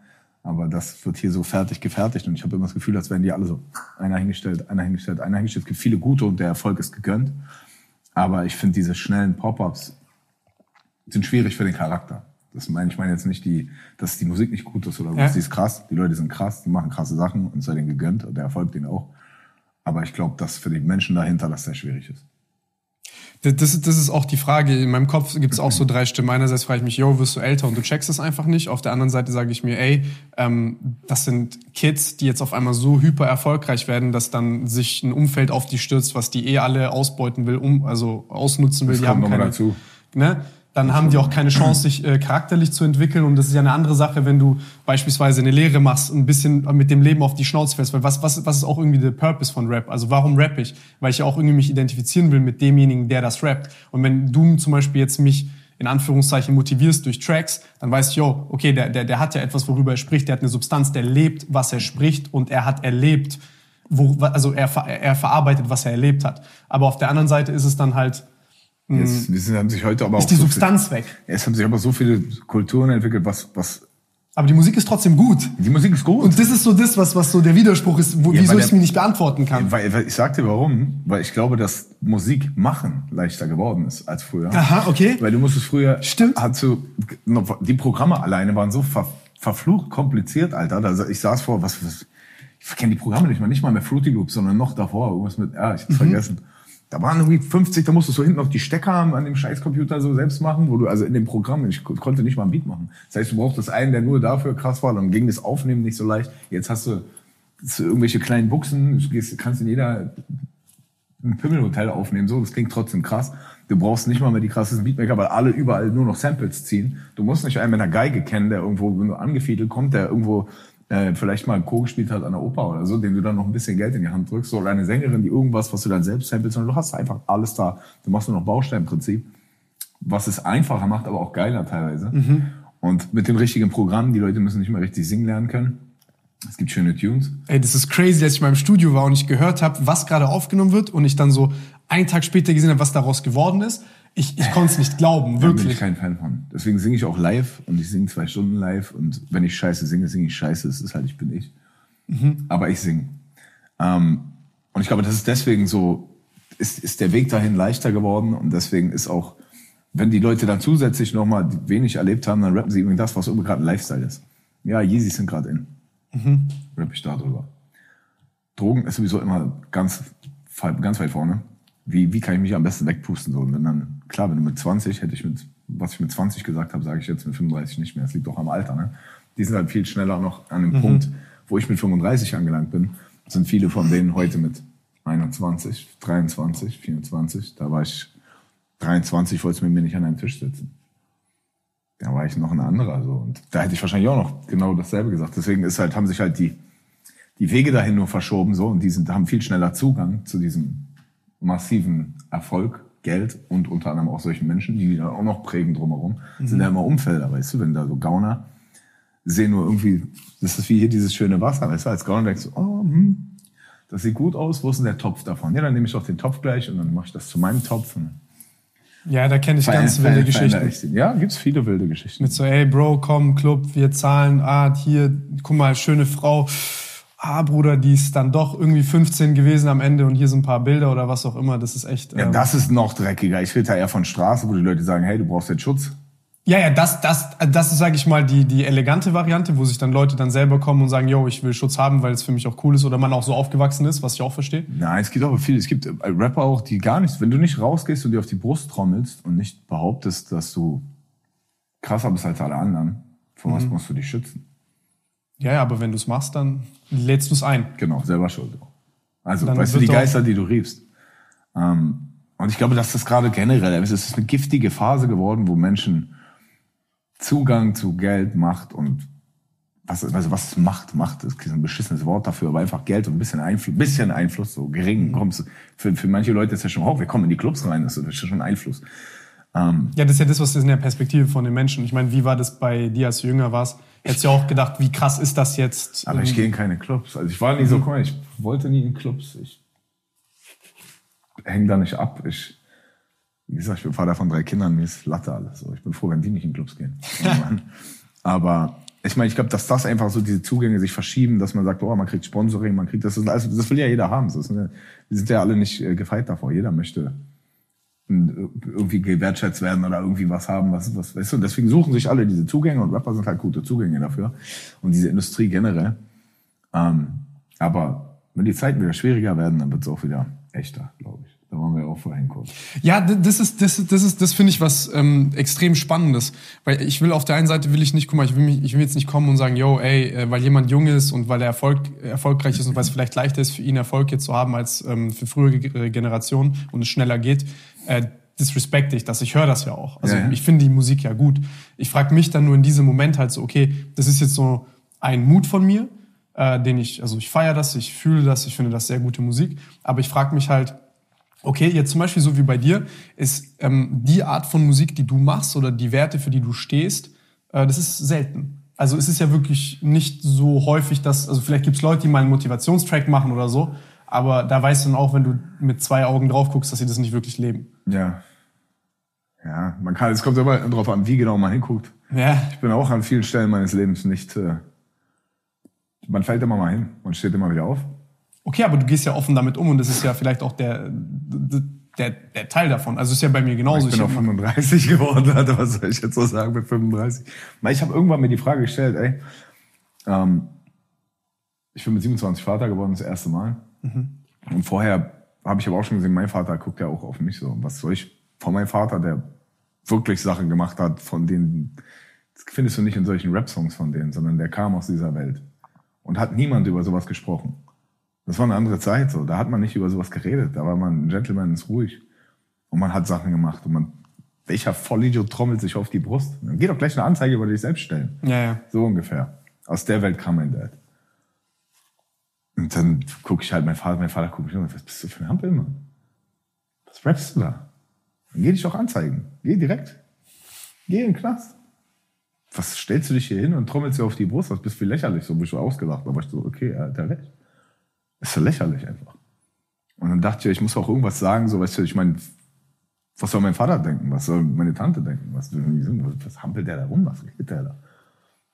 Aber das wird hier so fertig gefertigt. Und ich habe immer das Gefühl, als wären die alle so einer hingestellt, einer hingestellt, einer hingestellt. Es gibt viele gute und der Erfolg ist gegönnt. Aber ich finde diese schnellen Pop-ups sind schwierig für den Charakter. Das meine ich meine jetzt nicht die, dass die Musik nicht gut ist oder was. Ja. Die ist krass. Die Leute sind krass, die machen krasse Sachen und sei denen gegönnt und der Erfolg denen auch. Aber ich glaube, dass für die Menschen dahinter das sehr schwierig ist. Das, das, ist- das ist auch die Frage. In meinem Kopf gibt es auch so drei Stimmen. Einerseits frage ich mich, yo, wirst du älter und du checkst es einfach nicht. Auf der anderen Seite sage ich mir, ey, ähm, das sind Kids, die jetzt auf einmal so hyper erfolgreich werden, dass dann sich ein Umfeld auf die stürzt, was die eh alle ausbeuten will, um, also ausnutzen will. Das die kommt haben nochmal keine, dazu. Ne? Dann haben die auch keine Chance, sich äh, charakterlich zu entwickeln. Und das ist ja eine andere Sache, wenn du beispielsweise eine Lehre machst und ein bisschen mit dem Leben auf die Schnauze fällst. Weil was, was, was ist auch irgendwie der Purpose von Rap? Also warum rapp ich? Weil ich ja auch irgendwie mich identifizieren will mit demjenigen, der das rappt. Und wenn du zum Beispiel jetzt mich in Anführungszeichen motivierst durch Tracks, dann weißt du, yo, okay, der, der, der hat ja etwas, worüber er spricht, der hat eine Substanz, der lebt, was er spricht und er hat erlebt, wo, also er, er verarbeitet, was er erlebt hat. Aber auf der anderen Seite ist es dann halt, Jetzt, wir sind- haben sich heute aber ist auch die so Substanz weg. Viel, es haben sich aber so viele Kulturen entwickelt, was, was Aber die Musik ist trotzdem gut. Die Musik ist gut. Und das ist so das, was, was so der Widerspruch ist, wo, Ja, wieso ich es mir nicht beantworten kann. weil, weil ich sag dir warum, weil ich glaube, dass Musik machen leichter geworden ist als früher. Aha, okay. Weil du musstest früher, Stimmt. So, noch- die Programme alleine waren so ver, verflucht kompliziert, Alter. Also ich saß vor, was, was ich kenne die Programme nicht mal, nicht mal mehr Fruity Loops, sondern noch davor, irgendwas mit, ja, ich hab's Mhm. vergessen. Da waren irgendwie 50, da musstest du hinten noch die Stecker an dem Scheißcomputer so selbst machen, wo du, also in dem Programm, ich ko- konnte nicht mal ein Beat machen. Das heißt, du brauchtest einen, der nur dafür krass war, dann ging das Aufnehmen nicht so leicht. Jetzt hast du, irgendwelche kleinen Buchsen, du kannst in jeder ein Pimmelhotel aufnehmen, so, das klingt trotzdem krass. Du brauchst nicht mal mehr die krassesten Beatmaker, weil alle überall nur noch Samples ziehen. Du musst nicht einen mit einer Geige kennen, der irgendwo, angefiedelt kommt, der irgendwo äh, vielleicht mal Co. gespielt hat an der Oper oder so, dem du dann noch ein bisschen Geld in die Hand drückst, oder eine Sängerin, die irgendwas, was du dann selbst samplest, sondern du hast einfach alles da. Du machst nur noch Bausteinprinzip, was es einfacher macht, aber auch geiler teilweise. Und mit den richtigen Programmen, die Leute müssen nicht mehr richtig singen lernen können. Es gibt schöne Tunes. Ey, das ist crazy, dass ich mal im Studio war und ich gehört habe, was gerade aufgenommen wird und ich dann so einen Tag später gesehen habe, was daraus geworden ist. Ich, ich konnte es nicht glauben, Da bin ich wirklich. kein Fan von. Deswegen singe ich auch live und ich singe zwei Stunden live und wenn ich scheiße singe, singe ich scheiße. Es ist halt, ich bin ich. Aber ich singe. Ähm, und ich glaube, das ist deswegen so, ist, ist der Weg dahin leichter geworden und deswegen ist auch, wenn die Leute dann zusätzlich nochmal wenig erlebt haben, dann rappen sie irgendwie das, was irgendwie gerade ein Lifestyle ist. Ja, Yeezys sind gerade in. Rapp ich da drüber. Drogen ist sowieso immer ganz, ganz weit vorne. Wie, wie kann ich mich am besten wegpusten? So, und wenn dann, klar, wenn du mit 20, hätte ich mit, was ich mit 20 gesagt habe, sage ich jetzt mit 35 nicht mehr. Das liegt doch am Alter, ne? Die sind halt viel schneller noch an dem Punkt, wo ich mit 35 angelangt bin, sind viele von denen heute mit 21, 23, 24. Da war ich 23, wollte mit mir nicht an einem Tisch sitzen. Da war ich noch ein anderer, so. Und da hätte ich wahrscheinlich auch noch genau dasselbe gesagt. Deswegen ist halt, haben sich halt die, die Wege dahin nur verschoben, so. Und die sind, haben viel schneller Zugang zu diesem massiven Erfolg, Geld und unter anderem auch solchen Menschen, die dann auch noch prägen drumherum. Sind ja immer Umfelder, weißt du, wenn da so Gauner sehen nur irgendwie, das ist wie hier dieses schöne Wasser, weißt du, als Gauner denkst du, oh, hm, das sieht gut aus, wo ist denn der Topf davon? Ja, dann nehme ich doch den Topf gleich und dann mache ich das zu meinem Topf. Ja, da kenne ich ganz wilde Geschichten. Ja, gibt's viele wilde Geschichten. Mit so, ey, Bro, komm, Club, wir zahlen, ah, hier, guck mal, schöne Frau. Ah, Bruder, die ist dann doch irgendwie 15 gewesen am Ende und hier sind ein paar Bilder oder was auch immer. Das ist echt. Ja, ähm, das ist noch dreckiger. Ich rede da eher von Straße, wo die Leute sagen, hey, du brauchst jetzt Schutz. Ja, ja, das, das, das ist, sage ich mal, die, die elegante Variante, wo sich dann Leute dann selber kommen und sagen, yo, ich will Schutz haben, weil es für mich auch cool ist oder man auch so aufgewachsen ist, was ich auch verstehe. Nein, es gibt aber viele. Es gibt äh, Rapper auch, die gar nichts. Wenn du nicht rausgehst und dir auf die Brust trommelst und nicht behauptest, dass du krasser bist als alle anderen, vor Mhm. was musst du dich schützen? Ja, ja, aber wenn du es machst, dann lädst du es ein. Genau, selber schuld. Also, Dann weißt du, die Geister, die du riefst. Ähm, und ich glaube, dass das gerade generell, es ist eine giftige Phase geworden, wo Menschen Zugang zu Geld, Macht und was, also was Macht? Macht ist ein beschissenes Wort dafür, aber einfach Geld und ein bisschen Einfluss, bisschen Einfluss, so Mhm. gering. Kommst, du- für, für manche Leute ist ja schon, oh, wir kommen in die Clubs rein, das ist schon Einfluss. Ja, das ist ja das, was ist in der Perspektive von den Menschen. Ich meine, wie war das bei dir, als du jünger warst? Hättest du ja auch gedacht, wie krass ist das jetzt? Aber ich Ähm, gehe in keine Clubs. Also ich war nie so, guck mal, ich wollte nie in Clubs. Ich hänge da nicht ab. Ich, wie gesagt, ich bin Vater von drei Kindern, mir ist Latte alles. So. Ich bin froh, wenn die nicht in Clubs gehen. Aber ich meine, ich glaube, dass das einfach so diese Zugänge sich verschieben, dass man sagt, oh, man kriegt Sponsoring, man kriegt das, also, das will ja jeder haben. Das wir sind ja alle nicht äh, gefeit davor. Jeder möchte irgendwie gewertschätzt werden oder irgendwie was haben, was, was, weißt du, deswegen suchen sich alle diese Zugänge und Rapper sind halt gute Zugänge dafür und diese Industrie generell. Ähm, aber wenn die Zeiten wieder schwieriger werden, dann wird es auch wieder echter, glaube ich. Da wollen wir auch vorhin kurz. Ja, das ist, das ist, das ist, das finde ich was ähm, extrem Spannendes, weil ich will auf der einen Seite will ich nicht, guck mal, ich will mich, ich will jetzt nicht kommen und sagen, yo, ey, äh, weil jemand jung ist und weil er Erfolg, erfolgreich ist und weil es vielleicht leichter ist für ihn Erfolg jetzt zu haben als ähm, für frühere Ge- Generationen und es schneller geht, äh, disrespekte ich das. Ich höre das ja auch. Also Ja, ja. ich finde die Musik ja gut. Ich frage mich dann nur in diesem Moment halt so, okay, das ist jetzt so ein Mut von mir, äh, den ich, also ich feiere das, ich fühle das, ich finde das sehr gute Musik, aber ich frage mich halt, Okay, jetzt zum Beispiel so wie bei dir, ist ähm, die Art von Musik, die du machst oder die Werte, für die du stehst, äh, das ist selten. Also es ist ja wirklich nicht so häufig, dass, also vielleicht gibt's Leute, die mal einen Motivationstrack machen oder so, aber da weißt du dann auch, wenn du mit zwei Augen drauf guckst, dass sie das nicht wirklich leben. Ja. Ja, man kann, es kommt immer drauf an, wie genau man hinguckt. Ja. Ich bin auch an vielen Stellen meines Lebens nicht. Äh, man fällt immer mal hin und steht immer wieder auf. Okay, aber du gehst ja offen damit um und das ist ja vielleicht auch der, der, der Teil davon. Also ist ja bei mir genauso. Ich bin Ich auf hab- 35 geworden, Alter. Was soll ich jetzt so sagen mit 35? Weil ich habe irgendwann mir die Frage gestellt, ey, ähm, ich bin mit 27 Vater geworden, das erste Mal. Und vorher habe ich aber auch schon gesehen, mein Vater guckt ja auch auf mich so. Was soll ich von meinem Vater, der wirklich Sachen gemacht hat, von denen, das findest du nicht in solchen Rap-Songs von denen, sondern der kam aus dieser Welt. Und hat niemand über sowas gesprochen. Das war eine andere Zeit so. Da hat man nicht über sowas geredet. Da war man ein Gentleman, ist ruhig. Und man hat Sachen gemacht. Und man, welcher Vollidiot trommelt sich auf die Brust? Dann geht doch gleich eine Anzeige über dich selbst stellen. Ja, ja. So ungefähr. Aus der Welt kam mein Dad. Und dann gucke ich halt, mein Vater, mein Vater guckt mich an, was bist du für ein Hampel, Mann? Was rappst du da? Dann geh dich doch anzeigen. Geh direkt. Geh in den Knast. Was stellst du dich hier hin und trommelst dir auf die Brust? Das bist du lächerlich. So bist du ausgelacht. Aber ich so, okay, er hat ja recht. Ist so lächerlich einfach. Und dann dachte ich, ich muss auch irgendwas sagen, so, weißt du, ich meine, was soll mein Vater denken? Was soll meine Tante denken? Was, was hampelt der da rum? Was geht der da?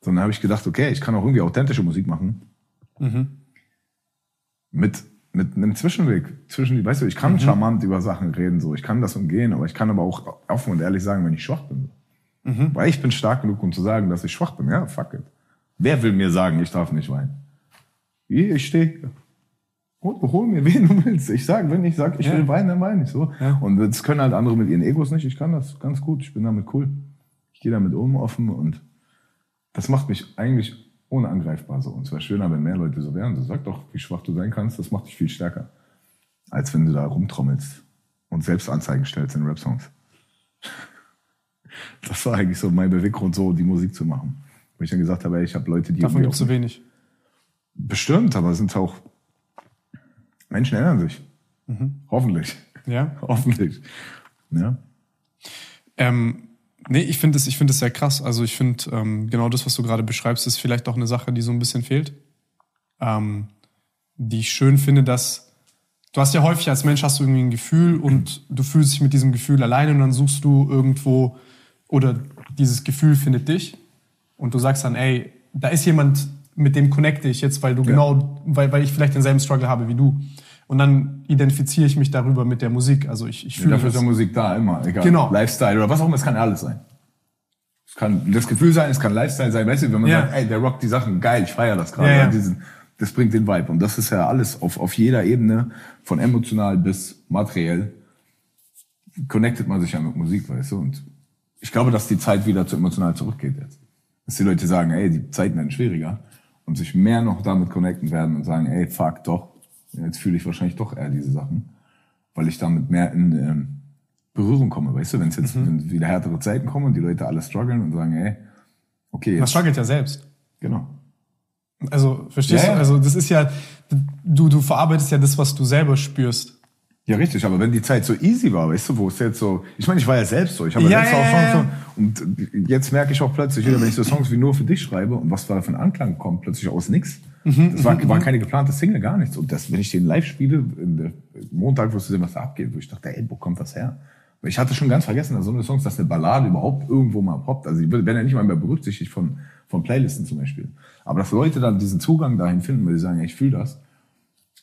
So, dann habe ich gedacht, okay, ich kann auch irgendwie authentische Musik machen. Mit, mit einem Zwischenweg. Zwischen die, weißt du, ich kann charmant über Sachen reden, so. Ich kann das umgehen, aber ich kann aber auch offen und ehrlich sagen, wenn ich schwach bin. Weil ich bin stark genug, um zu sagen, dass ich schwach bin. Ja, fuck it. Wer will mir sagen, ich darf nicht weinen? Hier, ich stehe. Hol, hol mir, wen du willst. Ich sag, wenn ich sag, ich Ja. will weinen, dann weine ich so. Ja. Und das können halt andere mit ihren Egos nicht. Ich kann das ganz gut. Ich bin damit cool. Ich gehe damit um, offen und das macht mich eigentlich unangreifbar so. Und es wäre schöner, wenn mehr Leute so wären. So sag doch, wie schwach du sein kannst. Das macht dich viel stärker. Als wenn du da rumtrommelst und selbst Anzeigen stellst in Rap-Songs. Das war eigentlich so mein Beweggrund, so die Musik zu machen. Wo ich dann gesagt habe, ey, ich habe Leute, die Davon irgendwie gibt's zu wenig. Bestimmt, aber es sind auch Menschen ändern sich. Hoffentlich. Ja. Hoffentlich. Ja. Ähm, nee, ich finde es ich finde es sehr krass. Also ich finde ähm, genau das, was du gerade beschreibst, ist vielleicht auch eine Sache, die so ein bisschen fehlt. Ähm, die ich schön finde, dass du hast ja häufig als Mensch hast du irgendwie ein Gefühl und du fühlst dich mit diesem Gefühl alleine und dann suchst du irgendwo oder dieses Gefühl findet dich und du sagst dann, ey, da ist jemand, mit dem connecte ich jetzt, weil du genau, weil, weil ich vielleicht denselben Struggle habe wie du. Und dann identifiziere ich mich darüber mit der Musik. Also ich, ich fühle Dafür ist das. ja Musik da, immer. Egal. Genau. Lifestyle oder was auch immer, es kann alles sein. Es kann das Gefühl sein, es kann Lifestyle sein. Weißt du, wenn man Ja. sagt, ey, der rockt die Sachen, geil, ich feiere das gerade. Ja, ja. Diesen, das bringt den Vibe. Und das ist ja alles auf, auf jeder Ebene, von emotional bis materiell, connectet man sich ja mit Musik, weißt du. Und ich glaube, dass die Zeit wieder zu emotional zurückgeht jetzt. Dass die Leute sagen, ey, die Zeiten werden schwieriger und sich mehr noch damit connecten werden und sagen, ey, fuck, doch, jetzt fühle ich wahrscheinlich doch eher diese Sachen, weil ich damit mehr in ähm, Berührung komme, weißt du, wenn es jetzt wenn wieder härtere Zeiten kommen und die Leute alle strugglen und sagen, ey, okay, Man struggelt ja selbst. genau. Also, verstehst Ja, du? Also, das ist ja, du, du verarbeitest ja das, was du selber spürst. Ja, richtig, aber wenn die Zeit so easy war, weißt du, wo es jetzt so, ich meine, ich war ja selbst so, ich habe ja, Ja, selbst ja, Songs so, und jetzt merke ich auch plötzlich wieder, wenn ich so Songs wie nur für dich schreibe und was da für ein Anklang kommt, plötzlich aus nix. Mhm, das war, war keine geplante Single, gar nichts. Und das, wenn ich den live spiele, in der, Montag wirst du sehen, was da abgeht, wo ich dachte, ey, wo kommt das her? Ich hatte schon ganz vergessen, dass so eine Songs, dass eine Ballade überhaupt irgendwo mal poppt. Also die werden ja nicht mal mehr berücksichtigt von, von Playlisten zum Beispiel. Aber dass Leute dann diesen Zugang dahin finden, weil sie sagen, ey, ich fühle das.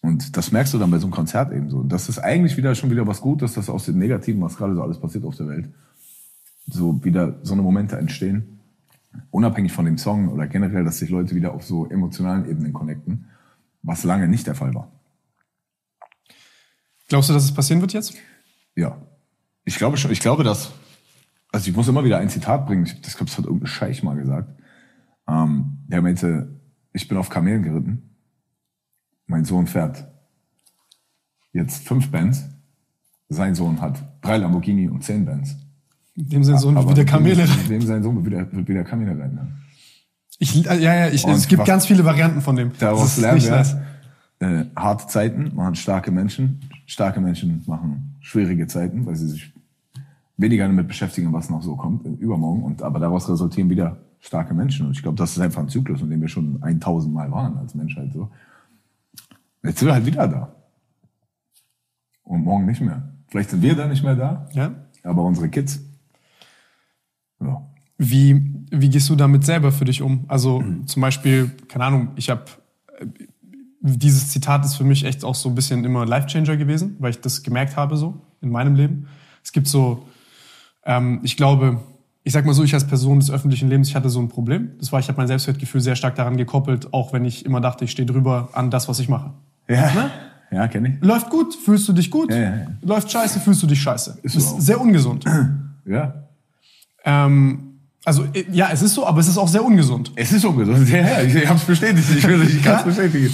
Und das merkst du dann bei so einem Konzert eben so. Und das ist eigentlich wieder schon wieder was Gutes, dass aus dem Negativen, was gerade so alles passiert auf der Welt, so wieder so eine Momente entstehen. Unabhängig von dem Song oder generell, dass sich Leute wieder auf so emotionalen Ebenen connecten, was lange nicht der Fall war. Glaubst du, dass es passieren wird jetzt? Ja. Ich glaube schon, ich glaube, dass, also ich muss immer wieder ein Zitat bringen, ich, das, glaub, das hat irgendein Scheich mal gesagt. Ähm, der meinte, ich bin auf Kamelen geritten. Mein Sohn fährt jetzt fünf Bands. Sein Sohn hat drei Lamborghini und zehn Bands. Dem Sinne so Aber wie der Kamele. Dem, dem sein Sohn wird wieder, wird wieder Kamele rein. ne? Ich, äh, ja, ja, ich, Und es gibt ganz viele Varianten von dem. Daraus lernen wir, nice. äh, harte Zeiten machen starke Menschen. Starke Menschen machen schwierige Zeiten, weil sie sich weniger damit beschäftigen, was noch so kommt, äh, übermorgen. Und, aber daraus resultieren wieder starke Menschen. Und ich glaube, das ist einfach ein Zyklus, in dem wir schon 1000 Mal waren als Menschheit. So. Jetzt sind wir halt wieder da. Und morgen nicht mehr. Vielleicht sind wir da nicht mehr da, Ja? aber unsere Kids. Ja. wie, wie gehst du damit selber für dich um? Also zum Beispiel, keine Ahnung, ich habe dieses Zitat ist für mich echt auch so ein bisschen immer Life-Changer gewesen, weil ich das gemerkt habe so in meinem Leben. Es gibt so, ähm, ich glaube, ich sag mal so, ich als Person des öffentlichen Lebens, ich hatte so ein Problem. Das war, ich habe mein Selbstwertgefühl sehr stark daran gekoppelt, auch wenn ich immer dachte, ich stehe drüber an das, was ich mache. Ja, Ne? ja kenne ich. Läuft gut, fühlst du dich gut. Ja, ja, ja. Läuft scheiße, fühlst du dich scheiße. Ist Ist, sehr ungesund. Ja. Ähm, also äh, ja, es ist so, aber es ist auch sehr ungesund. Es ist ungesund. Ja, ja, ich, ich habe es bestätigt. Ich, ich kann es bestätigen.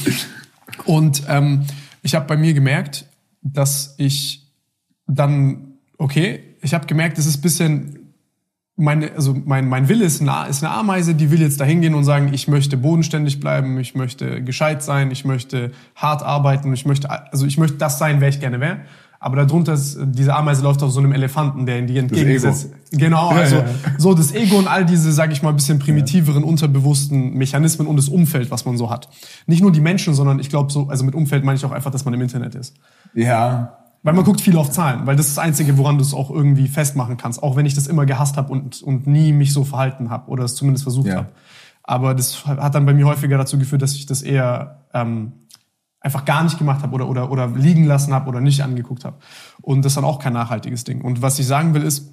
Und ähm, ich habe bei mir gemerkt, dass ich dann, okay, ich habe gemerkt, es ist ein bisschen, meine, also mein, mein Wille ist eine, ist eine Ameise, die will jetzt dahin gehen und sagen, ich möchte bodenständig bleiben, ich möchte gescheit sein, ich möchte hart arbeiten, ich möchte, also ich möchte das sein, wer ich gerne wäre. Aber darunter ist, diese Ameise läuft auf so einem Elefanten, der in die entgegengesetzt. Genau, also ja. so das Ego und all diese, sage ich mal, ein bisschen primitiveren, unterbewussten Mechanismen und das Umfeld, was man so hat. Nicht nur die Menschen, sondern ich glaube so, also mit Umfeld meine ich auch einfach, dass man im Internet ist. Ja. Weil man guckt viel auf Zahlen, weil das ist das Einzige, woran du es auch irgendwie festmachen kannst. Auch wenn ich das immer gehasst habe und, und nie mich so verhalten habe oder es zumindest versucht habe. Aber das hat dann bei mir häufiger dazu geführt, dass ich das eher ähm, einfach gar nicht gemacht habe oder, oder, oder liegen lassen habe oder nicht angeguckt habe. Und das ist dann auch kein nachhaltiges Ding. Und was ich sagen will ist,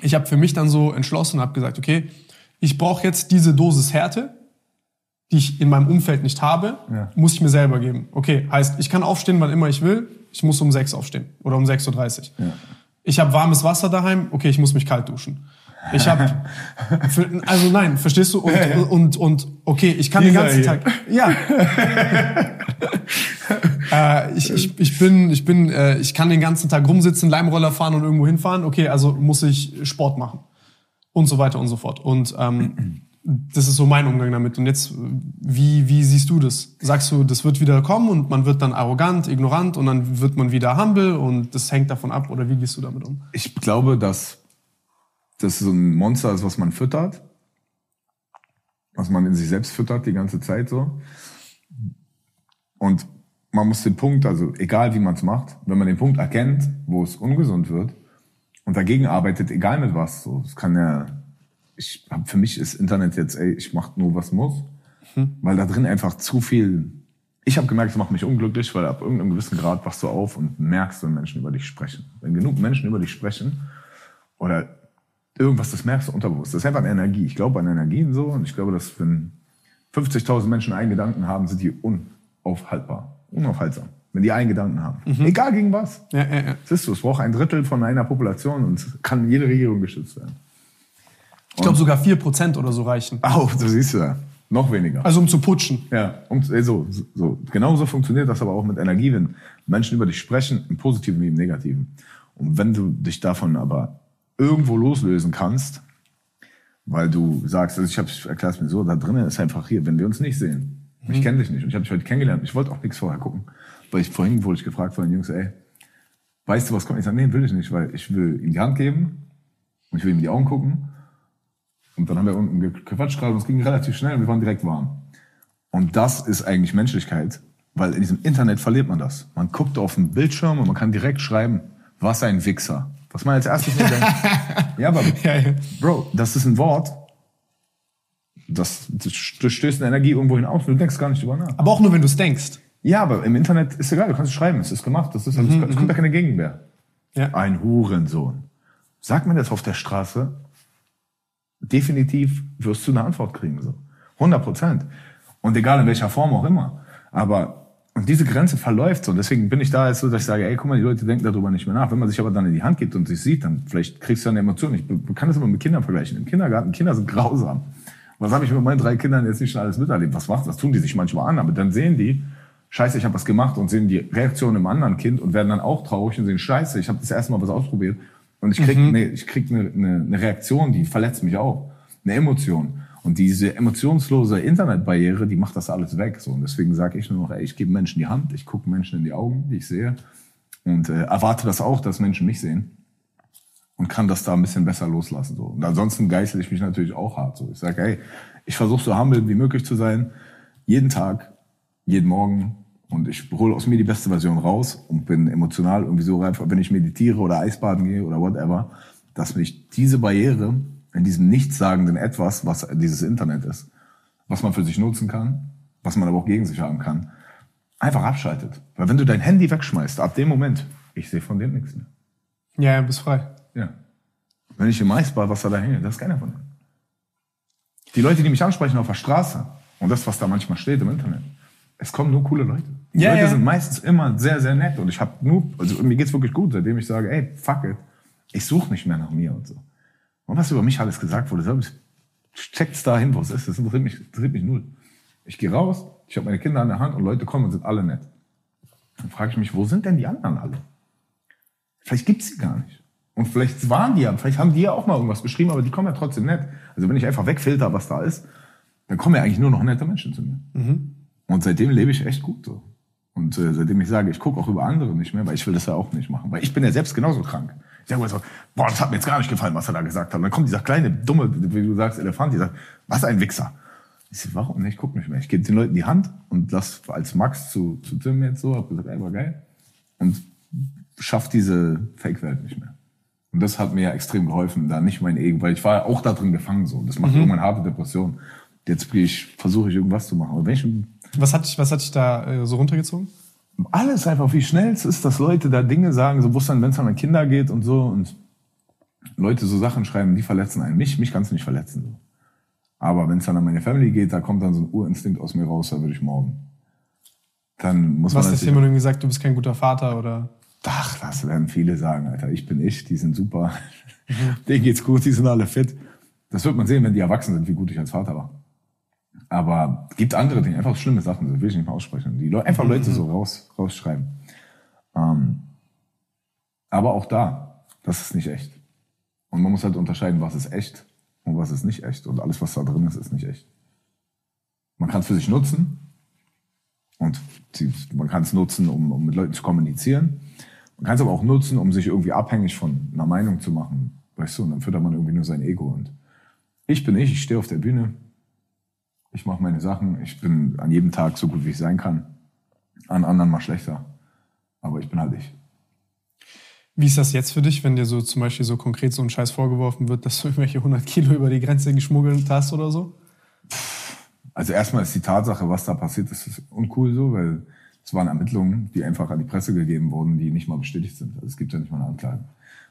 ich habe für mich dann so entschlossen, habe gesagt, okay, ich brauche jetzt diese Dosis Härte, die ich in meinem Umfeld nicht habe, Ja. muss ich mir selber geben. Okay, heißt, ich kann aufstehen, wann immer ich will, ich muss um 6 aufstehen oder um 6.30 Uhr. Ja. Ich habe warmes Wasser daheim, okay, ich muss mich kalt duschen. Ich habe, also nein, verstehst du? Und, Ja, ja. und, und okay, ich kann den Dieser ganzen hier. Tag, ja. äh, ich, ich, ich bin, ich bin, äh, ich kann den ganzen Tag rumsitzen, Leimroller fahren und irgendwo hinfahren. Okay, also muss ich Sport machen und so weiter und so fort. Und ähm, das ist so mein Umgang damit. Und jetzt, wie, wie siehst du das? Sagst du, das wird wieder kommen und man wird dann arrogant, ignorant und dann wird man wieder humble und das hängt davon ab? Oder wie gehst du damit um? Ich glaube, dass das so ein Monster ist, was man füttert. Was man in sich selbst füttert die ganze Zeit so. Und man muss den Punkt, also egal wie man es macht, wenn man den Punkt erkennt, wo es ungesund wird und dagegen arbeitet, egal mit was, so, es kann ja, ich hab, für mich ist Internet jetzt, ey, ich mach nur was muss, weil da drin einfach zu viel. Ich habe gemerkt, es macht mich unglücklich, weil ab irgendeinem gewissen Grad wachst du auf und merkst, wenn Menschen über dich sprechen. Wenn genug Menschen über dich sprechen oder irgendwas, das merkst du unterbewusst. Das ist einfach eine Energie. Ich glaube an Energien so und ich glaube, dass wenn 50.000 Menschen einen Gedanken haben, sind die unaufhaltbar, unaufhaltsam. Wenn die einen Gedanken haben. Egal gegen was. Ja, ja, ja. Siehst du, es braucht ein Drittel von einer Population und kann jede Regierung geschützt werden. Ich glaube sogar 4% oder so reichen. Au, du siehst ja. Noch weniger. Also um zu putschen. Ja, und äh, so, so. Genauso funktioniert das aber auch mit Energie, wenn Menschen über dich sprechen, im Positiven wie im Negativen. Und wenn du dich davon aber irgendwo loslösen kannst, weil du sagst, also ich habe es mir so, da drinnen ist einfach hier, wenn wir uns nicht sehen. Ich kenne dich nicht und ich habe dich heute kennengelernt. Ich wollte auch nichts vorher gucken, weil ich vorhin wurde ich gefragt von den Jungs, ey, weißt du was kommt? Ich sage, nee, will ich nicht, weil ich will ihm die Hand geben und ich will ihm in die Augen gucken. Und dann haben wir unten gequatscht gerade und es ging relativ schnell und wir waren direkt warm. Und das ist eigentlich Menschlichkeit, weil in diesem Internet verliert man das. Man guckt auf den Bildschirm und man kann direkt schreiben, was ein Wichser. Was man als erstes denkt. ja, aber. Bro, das ist ein Wort, das, das stößt eine Energie irgendwo hinaus und du denkst gar nicht drüber nach. Aber auch nur, wenn du es denkst. Ja, aber im Internet ist egal, du kannst es schreiben, es ist gemacht, das ist, es kommt da keine Gegenwehr. Ja. Ein Hurensohn. Sag mir das auf der Straße, definitiv wirst du eine Antwort kriegen, so. 100 Prozent. Und egal in welcher Form auch immer. Aber, und diese Grenze verläuft so. Und deswegen bin ich da jetzt so, dass ich sage, ey, guck mal, die Leute denken darüber nicht mehr nach. Wenn man sich aber dann in die Hand gibt und sich sieht, dann vielleicht kriegst du eine Emotion. Ich kann das immer mit Kindern vergleichen. Im Kindergarten, Kinder sind grausam. Was habe ich mit meinen drei Kindern jetzt nicht schon alles miterlebt? Was macht das? Tun die sich manchmal an, aber dann sehen die, scheiße, ich habe was gemacht und sehen die Reaktion im anderen Kind und werden dann auch traurig und sehen, scheiße, ich habe das erste Mal was ausprobiert und ich krieg, ne, ich krieg eine, eine, eine Reaktion, die verletzt mich auch, eine Emotion. Und diese emotionslose Internetbarriere, die macht das alles weg. So. Und deswegen sage ich nur noch, ey, ich gebe Menschen die Hand, ich gucke Menschen in die Augen, die ich sehe und äh, erwarte das auch, dass Menschen mich sehen und kann das da ein bisschen besser loslassen. So. Und ansonsten geißel ich mich natürlich auch hart. So. Ich sage, hey, ich versuche so humble wie möglich zu sein, jeden Tag, jeden Morgen und ich hole aus mir die beste Version raus und bin emotional irgendwie so reif, wenn ich meditiere oder Eisbaden gehe oder whatever, dass mich diese Barriere in diesem nichtssagenden Etwas, was dieses Internet ist, was man für sich nutzen kann, was man aber auch gegen sich haben kann, einfach abschaltet. Weil wenn du dein Handy wegschmeißt, ab dem Moment, ich sehe von dem nichts mehr. Ja, ja, bist frei. Ja. Wenn ich im Maisbad, was da hängt, das ist keiner von denen. Die Leute, die mich ansprechen auf der Straße, und das, was da manchmal steht im Internet, es kommen nur coole Leute. Die Ja, Leute ja. sind meistens immer sehr, sehr nett. Und ich habe nur, also mir geht's wirklich gut, seitdem ich sage, ey, fuck it, ich suche nicht mehr nach mir und so. Und was über mich alles gesagt wurde, selbst checkt's da hin, wo es ist. Das interessiert mich, interessiert mich null. Ich gehe raus, ich habe meine Kinder an der Hand und Leute kommen und sind alle nett. Dann frage ich mich, wo sind denn die anderen alle? Vielleicht gibt's sie gar nicht. Und vielleicht waren die ja, vielleicht haben die ja auch mal irgendwas geschrieben, aber die kommen ja trotzdem nett. Also wenn ich einfach wegfilter, was da ist, dann kommen ja eigentlich nur noch nette Menschen zu mir. Und seitdem lebe ich echt gut so. Und äh, seitdem ich sage, ich gucke auch über andere nicht mehr, weil ich will das ja auch nicht machen. Weil ich bin ja selbst genauso krank. Immer so, boah, das hat mir jetzt gar nicht gefallen, was er da gesagt hat. Und dann kommt dieser kleine, dumme, wie du sagst, Elefant, die sagt, was ein Wichser. Ich sage, warum nicht? Ich guck nicht mehr. Ich gebe den Leuten die Hand und das als Max zu, zu Tim jetzt so, hab gesagt, ey, war geil. Und schaff diese Fake-Welt nicht mehr. Und das hat mir ja extrem geholfen, da nicht mein Ego, weil ich war ja auch da drin gefangen so. Das macht irgendwann harte Depression. Jetzt ich, versuche ich irgendwas zu machen. Aber wenn ich Was hat dich, was hat dich da äh, so runtergezogen? Alles einfach, wie schnell es ist, dass Leute da Dinge sagen, so dann, wenn es an Kinder geht und so und Leute so Sachen schreiben, die verletzen einen. Mich, mich kannst du nicht verletzen. So. Aber wenn es dann an meine Family geht, da kommt dann so ein Urinstinkt aus mir raus, da würde ich morgen. Dann muss Was man ist jemand irgendwie gesagt, du bist kein guter Vater oder? Ach, das werden viele sagen, Alter. Ich bin ich, die sind super. Denen geht's gut, die sind alle fit. Das wird man sehen, wenn die erwachsen sind, wie gut ich als Vater war. Aber gibt andere Dinge, einfach schlimme Sachen, das will ich nicht mehr aussprechen. Die Leute, einfach Leute so raus, rausschreiben. Ähm, aber auch da, das ist nicht echt. Und man muss halt unterscheiden, was ist echt und was ist nicht echt. Und alles, was da drin ist, ist nicht echt. Man kann es für sich nutzen und man kann es nutzen, um, um mit Leuten zu kommunizieren. Man kann es aber auch nutzen, um sich irgendwie abhängig von einer Meinung zu machen. Weißt du, und dann füttert man irgendwie nur sein Ego. Und ich bin ich, ich stehe auf der Bühne, ich mache meine Sachen, ich bin an jedem Tag so gut, wie ich sein kann. An anderen mal schlechter. Aber ich bin halt ich. Wie ist das jetzt für dich, wenn dir so zum Beispiel so konkret so ein Scheiß vorgeworfen wird, dass du irgendwelche 100 Kilo über die Grenze geschmuggelt hast oder so? Also erstmal ist die Tatsache, was da passiert ist, ist uncool so, weil es waren Ermittlungen, die einfach an die Presse gegeben wurden, die nicht mal bestätigt sind. Also es gibt ja nicht mal eine Anklage.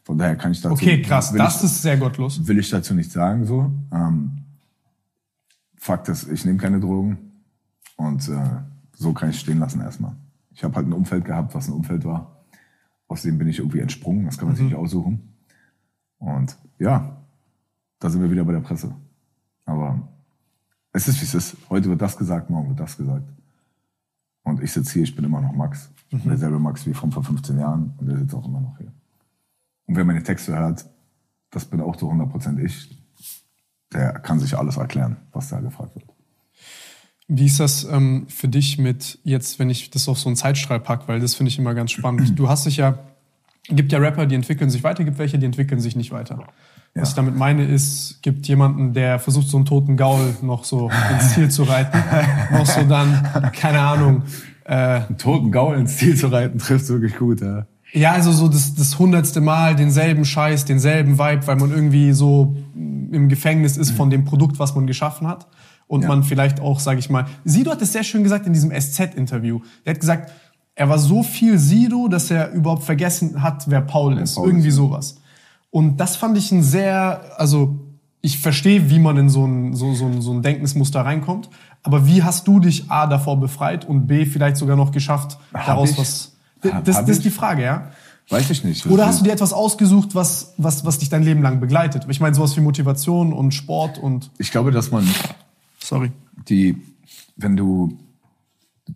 Von daher kann ich dazu Okay, krass, das ich, ist sehr gottlos. will ich dazu nicht sagen so. Ähm, Fakt ist, ich nehme keine Drogen und äh, so kann ich stehen lassen erstmal. Ich habe halt ein Umfeld gehabt, was ein Umfeld war. Aus dem bin ich irgendwie entsprungen, das kann man sich nicht aussuchen. Und ja, da sind wir wieder bei der Presse. Aber es ist, wie es ist. Heute wird das gesagt, morgen wird das gesagt. Und ich sitze hier, ich bin immer noch Max. Ich bin derselbe Max wie von vor 15 Jahren und der sitzt auch immer noch hier. Und wer meine Texte hört, das bin auch zu 100% ich. Der kann sich alles erklären, was da gefragt wird. Wie ist das ähm, für dich mit jetzt, wenn ich das auf so einen Zeitstrahl pack, weil das finde ich immer ganz spannend. Du hast dich ja, gibt ja Rapper, die entwickeln sich weiter, gibt welche, die entwickeln sich nicht weiter. Ja. Was ich damit meine, ist, gibt jemanden, der versucht, so einen toten Gaul noch so ins Ziel zu reiten, noch so dann, keine Ahnung, äh, Einen toten Gaul ins Ziel zu reiten, trifft wirklich gut, ja. Ja, also so das, das hundertste Mal denselben Scheiß, denselben Vibe, weil man irgendwie so im Gefängnis ist von dem Produkt, was man geschaffen hat. Und Ja. man vielleicht auch, sage ich mal, Sido hat es sehr schön gesagt in diesem SZ-Interview. Der hat gesagt, er war so viel Sido, dass er überhaupt vergessen hat, wer Paul ist. Paul irgendwie ist. sowas. Und das fand ich ein sehr, also ich verstehe, wie man in so ein, so, so, ein, so ein Denkensmuster reinkommt. Aber wie hast du dich A davor befreit und B vielleicht sogar noch geschafft, Hab daraus ich? was. Das, das ist die Frage, ja. Weiß ich nicht. Oder hast du dir etwas ausgesucht, was, was, was dich dein Leben lang begleitet? Ich meine, sowas wie Motivation und Sport und. Ich glaube, dass man Sorry. die, wenn du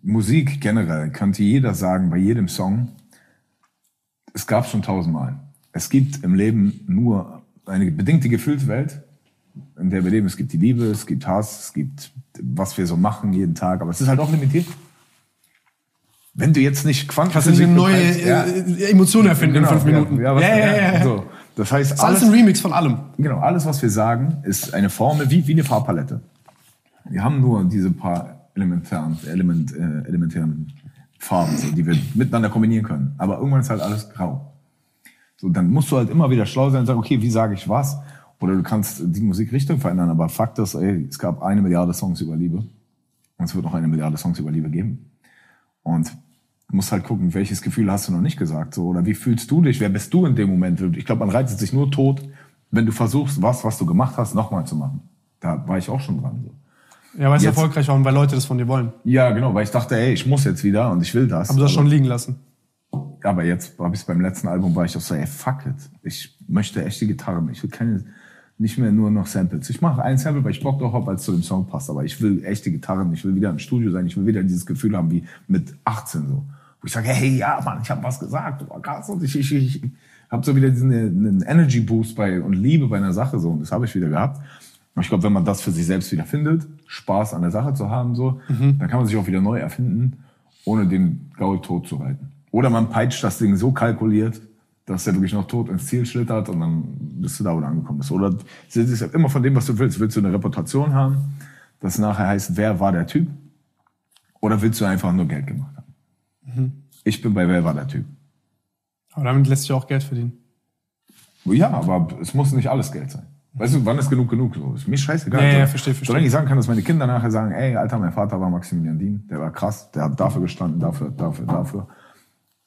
Musik generell, könnte jeder sagen, bei jedem Song, es gab schon tausendmal. Es gibt im Leben nur eine bedingte Gefühlswelt, in der wir leben. Es gibt die Liebe, es gibt Hass, es gibt, was wir so machen jeden Tag, aber es ist halt auch limitiert. Wenn du jetzt nicht Kannst Quantenphysik eine neue betreibst, ja, äh, Emotion erfinden in genau, fünf Minuten? Ja, ja, ja, ja, ja. So. Das heißt, ist alles ein Remix von allem. Genau, alles, was wir sagen, ist eine Formel wie, wie eine Farbpalette. Wir haben nur diese paar elementären, element, äh, elementären Farben, so, die wir miteinander kombinieren können. Aber irgendwann ist halt alles grau. So, dann musst du halt immer wieder schlau sein und sagen, okay, wie sage ich was? Oder du kannst die Musikrichtung verändern, aber Fakt ist, ey, es gab eine Milliarde Songs über Liebe. Und es wird noch eine Milliarde Songs über Liebe geben. Und du musst halt gucken, welches Gefühl hast du noch nicht gesagt, so, oder wie fühlst du dich, wer bist du in dem Moment? Ich glaube, man reizt sich nur tot, wenn du versuchst, was, was du gemacht hast, nochmal zu machen. Da war ich auch schon dran, so. Ja, weil es Jetzt- erfolgreich war und weil Leute das von dir wollen. Ja, genau, weil ich dachte, ey, ich muss jetzt wieder und ich will das. Aber du hast Aber- schon liegen lassen. Aber jetzt habe ich es beim letzten Album, war ich auch so, ey, fuck it. Ich möchte echte Gitarren. Ich will keine, nicht mehr nur noch Samples. Ich mache ein Sample, weil ich Bock drauf habe, weil es zu dem Song passt. Aber ich will echte Gitarren. Ich will wieder im Studio sein. Ich will wieder dieses Gefühl haben wie mit 18 so. Wo ich sage, hey, ja, Mann, ich habe was gesagt. Du war krass. Und ich, ich, ich habe so wieder diesen einen Energy Boost bei und Liebe bei einer Sache so. Und das habe ich wieder gehabt. Und ich glaube, wenn man das für sich selbst wieder findet, Spaß an der Sache zu haben, so, dann kann man sich auch wieder neu erfinden, ohne den Gaul tot zu reiten. Oder man peitscht das Ding so kalkuliert, dass der wirklich noch tot ins Ziel schlittert und dann bist du da, wo du angekommen bist. Oder es ist immer von dem, was du willst. Willst du eine Reputation haben, das nachher heißt, wer war der Typ? Oder willst du einfach nur Geld gemacht haben? Ich bin bei wer war der Typ? Aber damit lässt sich auch Geld verdienen. Ja, aber es muss nicht alles Geld sein. Weißt du, wann ist genug genug? So, ist mir scheißegal. Ja, ja, verstehe, verstehe. Solange ich sagen kann, dass meine Kinder nachher sagen, ey, Alter, mein Vater war Maximilian Dien, der war krass, der hat dafür gestanden, dafür, dafür, dafür.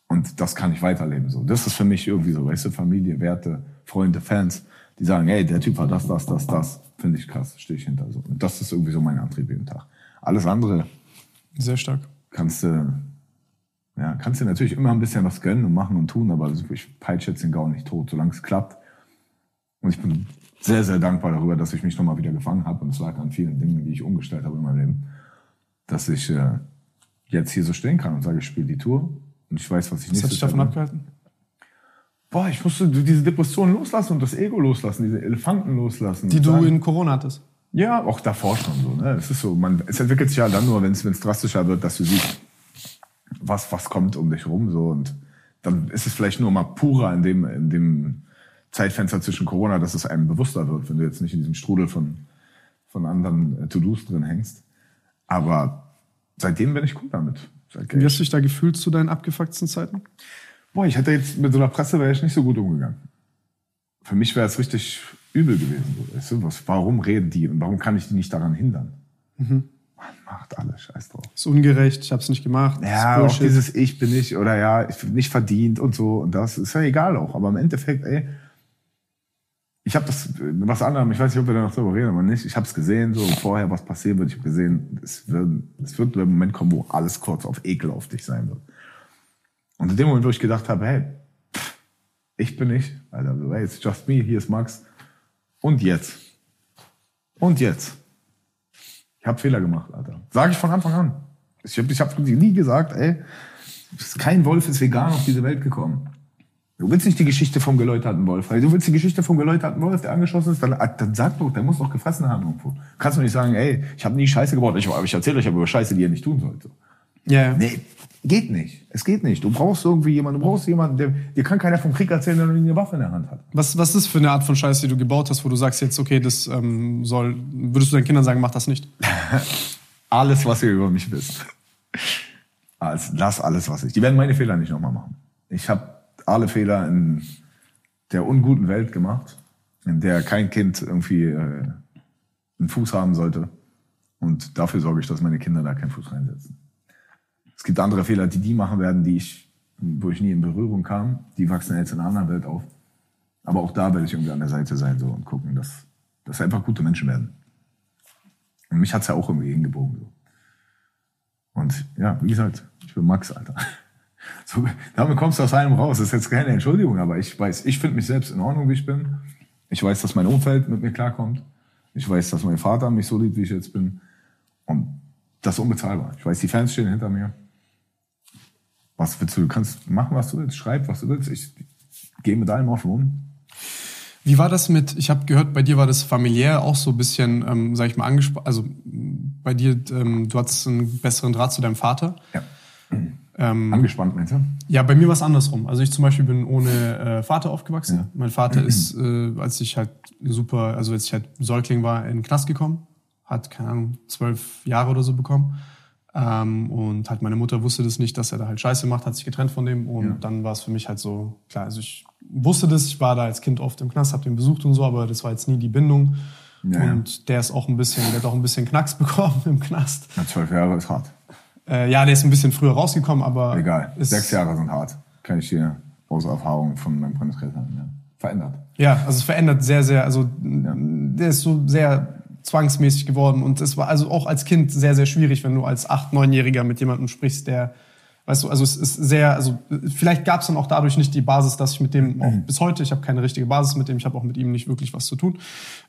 Und das kann ich weiterleben. So, das ist für mich irgendwie so, weißt du, Familie, Werte, Freunde, Fans, die sagen, ey, der Typ war das, das, das, das, finde ich krass, stehe ich hinter. So. Und das ist irgendwie so mein Antrieb jeden Tag. Alles andere Sehr stark. kannst du, ja, kannst du natürlich immer ein bisschen was gönnen und machen und tun, aber ich peitsche jetzt den Gau nicht tot, solange es klappt. Und ich bin sehr, sehr dankbar darüber, dass ich mich nochmal wieder gefangen habe und es lag an vielen Dingen, die ich umgestellt habe in meinem Leben, dass ich äh, jetzt hier so stehen kann und sage, ich spiele die Tour und ich weiß, was ich Was hat dich davon Jahr- abgehalten? Boah, ich musste diese Depression loslassen und das Ego loslassen, diese Elefanten loslassen. Die du sagen, in Corona hattest. ja, auch davor schon so. Ne? Es ist so, man, es entwickelt sich ja dann nur, wenn es drastischer wird, dass du siehst, was was kommt um dich rum so und dann ist es vielleicht nur mal purer in dem in dem Zeitfenster zwischen Corona, dass es einem bewusster wird, wenn du jetzt nicht in diesem Strudel von von anderen äh, To-Dos drin hängst. Aber seitdem bin ich cool damit. Seit Wie hast du dich da gefühlt zu deinen abgefuckten Zeiten? Boah, ich hätte jetzt mit so einer Presse wäre ich nicht so gut umgegangen. Für mich wäre es richtig übel gewesen. Weißt du, was, warum reden die und warum kann ich die nicht daran hindern? Mhm. Man macht alles, scheiß drauf. Ist ungerecht, ich hab's nicht gemacht. Ja, ist auch dieses Ich bin nicht oder ja, ich bin nicht verdient und so und das ist ja egal auch. Aber im Endeffekt, ey, ich habe das, was anderem, ich weiß nicht, ob wir da noch drüber reden, aber nicht. Ich habe es gesehen, so vorher, was passieren wird. Ich habe gesehen, es wird, es wird der Moment kommen, wo alles kurz auf Ekel auf dich sein wird. Und in dem Moment, wo ich gedacht habe, hey, ich bin ich, Alter, hey, it's just me, hier ist Max. Und jetzt. Und jetzt. Ich habe Fehler gemacht, Alter. Sage ich von Anfang an. Ich habe ich hab nie gesagt, ey, kein Wolf ist vegan auf diese Welt gekommen. Du willst nicht die Geschichte vom geläuterten Wolf. Weil du willst die Geschichte vom geläuterten Wolf, der angeschossen ist, dann, ah, dann sag doch, der muss doch gefressen haben irgendwo. Kannst du nicht sagen, ey, ich habe nie Scheiße gebaut, ich, aber ich erzähle euch aber über Scheiße, die ihr nicht tun sollt. So. Ja. Nee, geht nicht. Es geht nicht. Du brauchst irgendwie jemanden, du brauchst jemanden, der, dir kann keiner vom Krieg erzählen, der eine Waffe in der Hand hat. Was, was ist für eine Art von Scheiße, die du gebaut hast, wo du sagst jetzt, okay, das ähm, soll, würdest du deinen Kindern sagen, mach das nicht? Alles, was ihr über mich wisst. Also, lass alles, was ich. Die werden meine Fehler nicht nochmal machen. Ich habe alle Fehler in der unguten Welt gemacht, in der kein Kind irgendwie äh, einen Fuß haben sollte. Und dafür sorge ich, dass meine Kinder da keinen Fuß reinsetzen. Es gibt andere Fehler, die die machen werden, die ich, wo ich nie in Berührung kam. Die wachsen jetzt in einer anderen Welt auf. Aber auch da werde ich irgendwie an der Seite sein so und gucken, dass, dass einfach gute Menschen werden. Und mich hat's ja auch irgendwie hingebogen. So. Und ja, wie gesagt, ich bin Max, Alter. Damit kommst du aus einem raus. Das ist jetzt keine Entschuldigung, aber ich weiß, ich finde mich selbst in Ordnung, wie ich bin. Ich weiß, dass mein Umfeld mit mir klarkommt. Ich weiß, dass mein Vater mich so liebt, wie ich jetzt bin. Und das ist unbezahlbar. Ich weiß, die Fans stehen hinter mir. Was willst du? Du kannst machen, was du willst. Schreib, was du willst. Ich gehe mit allem offen um. Wie war das mit, ich habe gehört, bei dir war das familiär auch so ein bisschen, ähm, sag ich mal, angesprochen, also bei dir, ähm, du hattest einen besseren Draht zu deinem Vater. Ja. Ähm, Angespannt, meinst du? Ja, bei mir war es andersrum. Also ich zum Beispiel bin ohne äh, Vater aufgewachsen. Ja. Mein Vater ist, äh, als ich halt super, also als ich halt Säugling war, in den Knast gekommen. Hat, keine Ahnung, zwölf Jahre oder so bekommen. Ähm, und halt meine Mutter wusste das nicht, dass er da halt Scheiße macht, hat sich getrennt von dem. Und Ja. dann war es für mich halt so, klar, also ich wusste das, ich war da als Kind oft im Knast, habe den besucht und so, aber das war jetzt nie die Bindung. Ja, ja. und der ist auch ein bisschen, der hat auch ein bisschen Knacks bekommen im Knast. Na, zwölf Jahre ist hart. Äh, ja, der ist ein bisschen früher rausgekommen, aber. Egal. Sechs Jahre sind hart. Kann ich dir aus Erfahrung von meinem Freundeskreis sagen. Ja. Verändert. Ja, also es verändert sehr, sehr, also der ist so sehr zwangsmäßig geworden und es war also auch als Kind sehr, sehr schwierig, wenn du als acht, neunjähriger mit jemandem sprichst, der, weißt du, also es ist sehr, also vielleicht gab es dann auch dadurch nicht die Basis, dass ich mit dem auch bis heute, ich habe keine richtige Basis mit dem, ich habe auch mit ihm nicht wirklich was zu tun,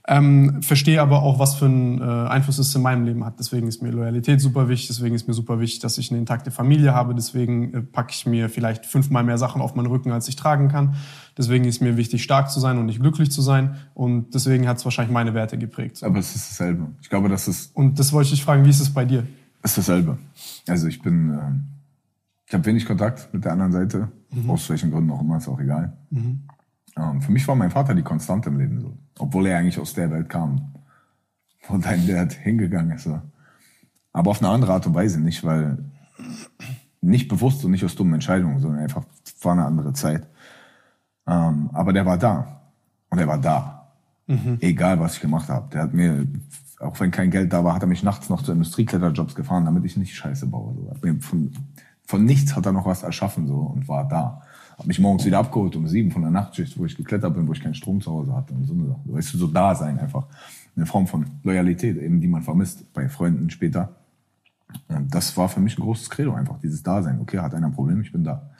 ähm, verstehe aber auch, was für einen äh, Einfluss es in meinem Leben hat. Deswegen ist mir Loyalität super wichtig, deswegen ist mir super wichtig, dass ich eine intakte Familie habe, deswegen äh, packe ich mir vielleicht fünfmal mehr Sachen auf meinen Rücken, als ich tragen kann. Deswegen ist mir wichtig, stark zu sein und nicht glücklich zu sein. Und deswegen hat es wahrscheinlich meine Werte geprägt. Aber es ist dasselbe. Ich glaube, das ist, Und das wollte ich dich fragen, wie ist es bei dir? ist dasselbe. Also ich bin, ähm, ich habe wenig Kontakt mit der anderen Seite. Aus welchen Gründen auch immer, ist auch egal. Ähm, für mich war mein Vater die Konstante im Leben so. Obwohl er eigentlich aus der Welt kam. Wo dein Dad hingegangen ist. So. Aber auf eine andere Art und Weise nicht, weil nicht bewusst und nicht aus dummen Entscheidungen, sondern einfach war eine andere Zeit. Ähm, aber der war da. Und er war da. Egal, was ich gemacht habe. Der hat mir, auch wenn kein Geld da war, hat er mich nachts noch zu Industriekletterjobs gefahren, damit ich nicht Scheiße baue. So. Hat mir Von, von nichts hat er noch was erschaffen so und war da. Hat mich morgens wieder abgeholt um sieben von der Nachtschicht, wo ich geklettert bin, wo ich keinen Strom zu Hause hatte und so eine Sache. Weißt du, so da sein einfach. Eine Form von Loyalität, eben die man vermisst bei Freunden später. Und das war für mich ein großes Credo einfach, dieses Dasein. Okay, hat einer ein Problem, ich bin da.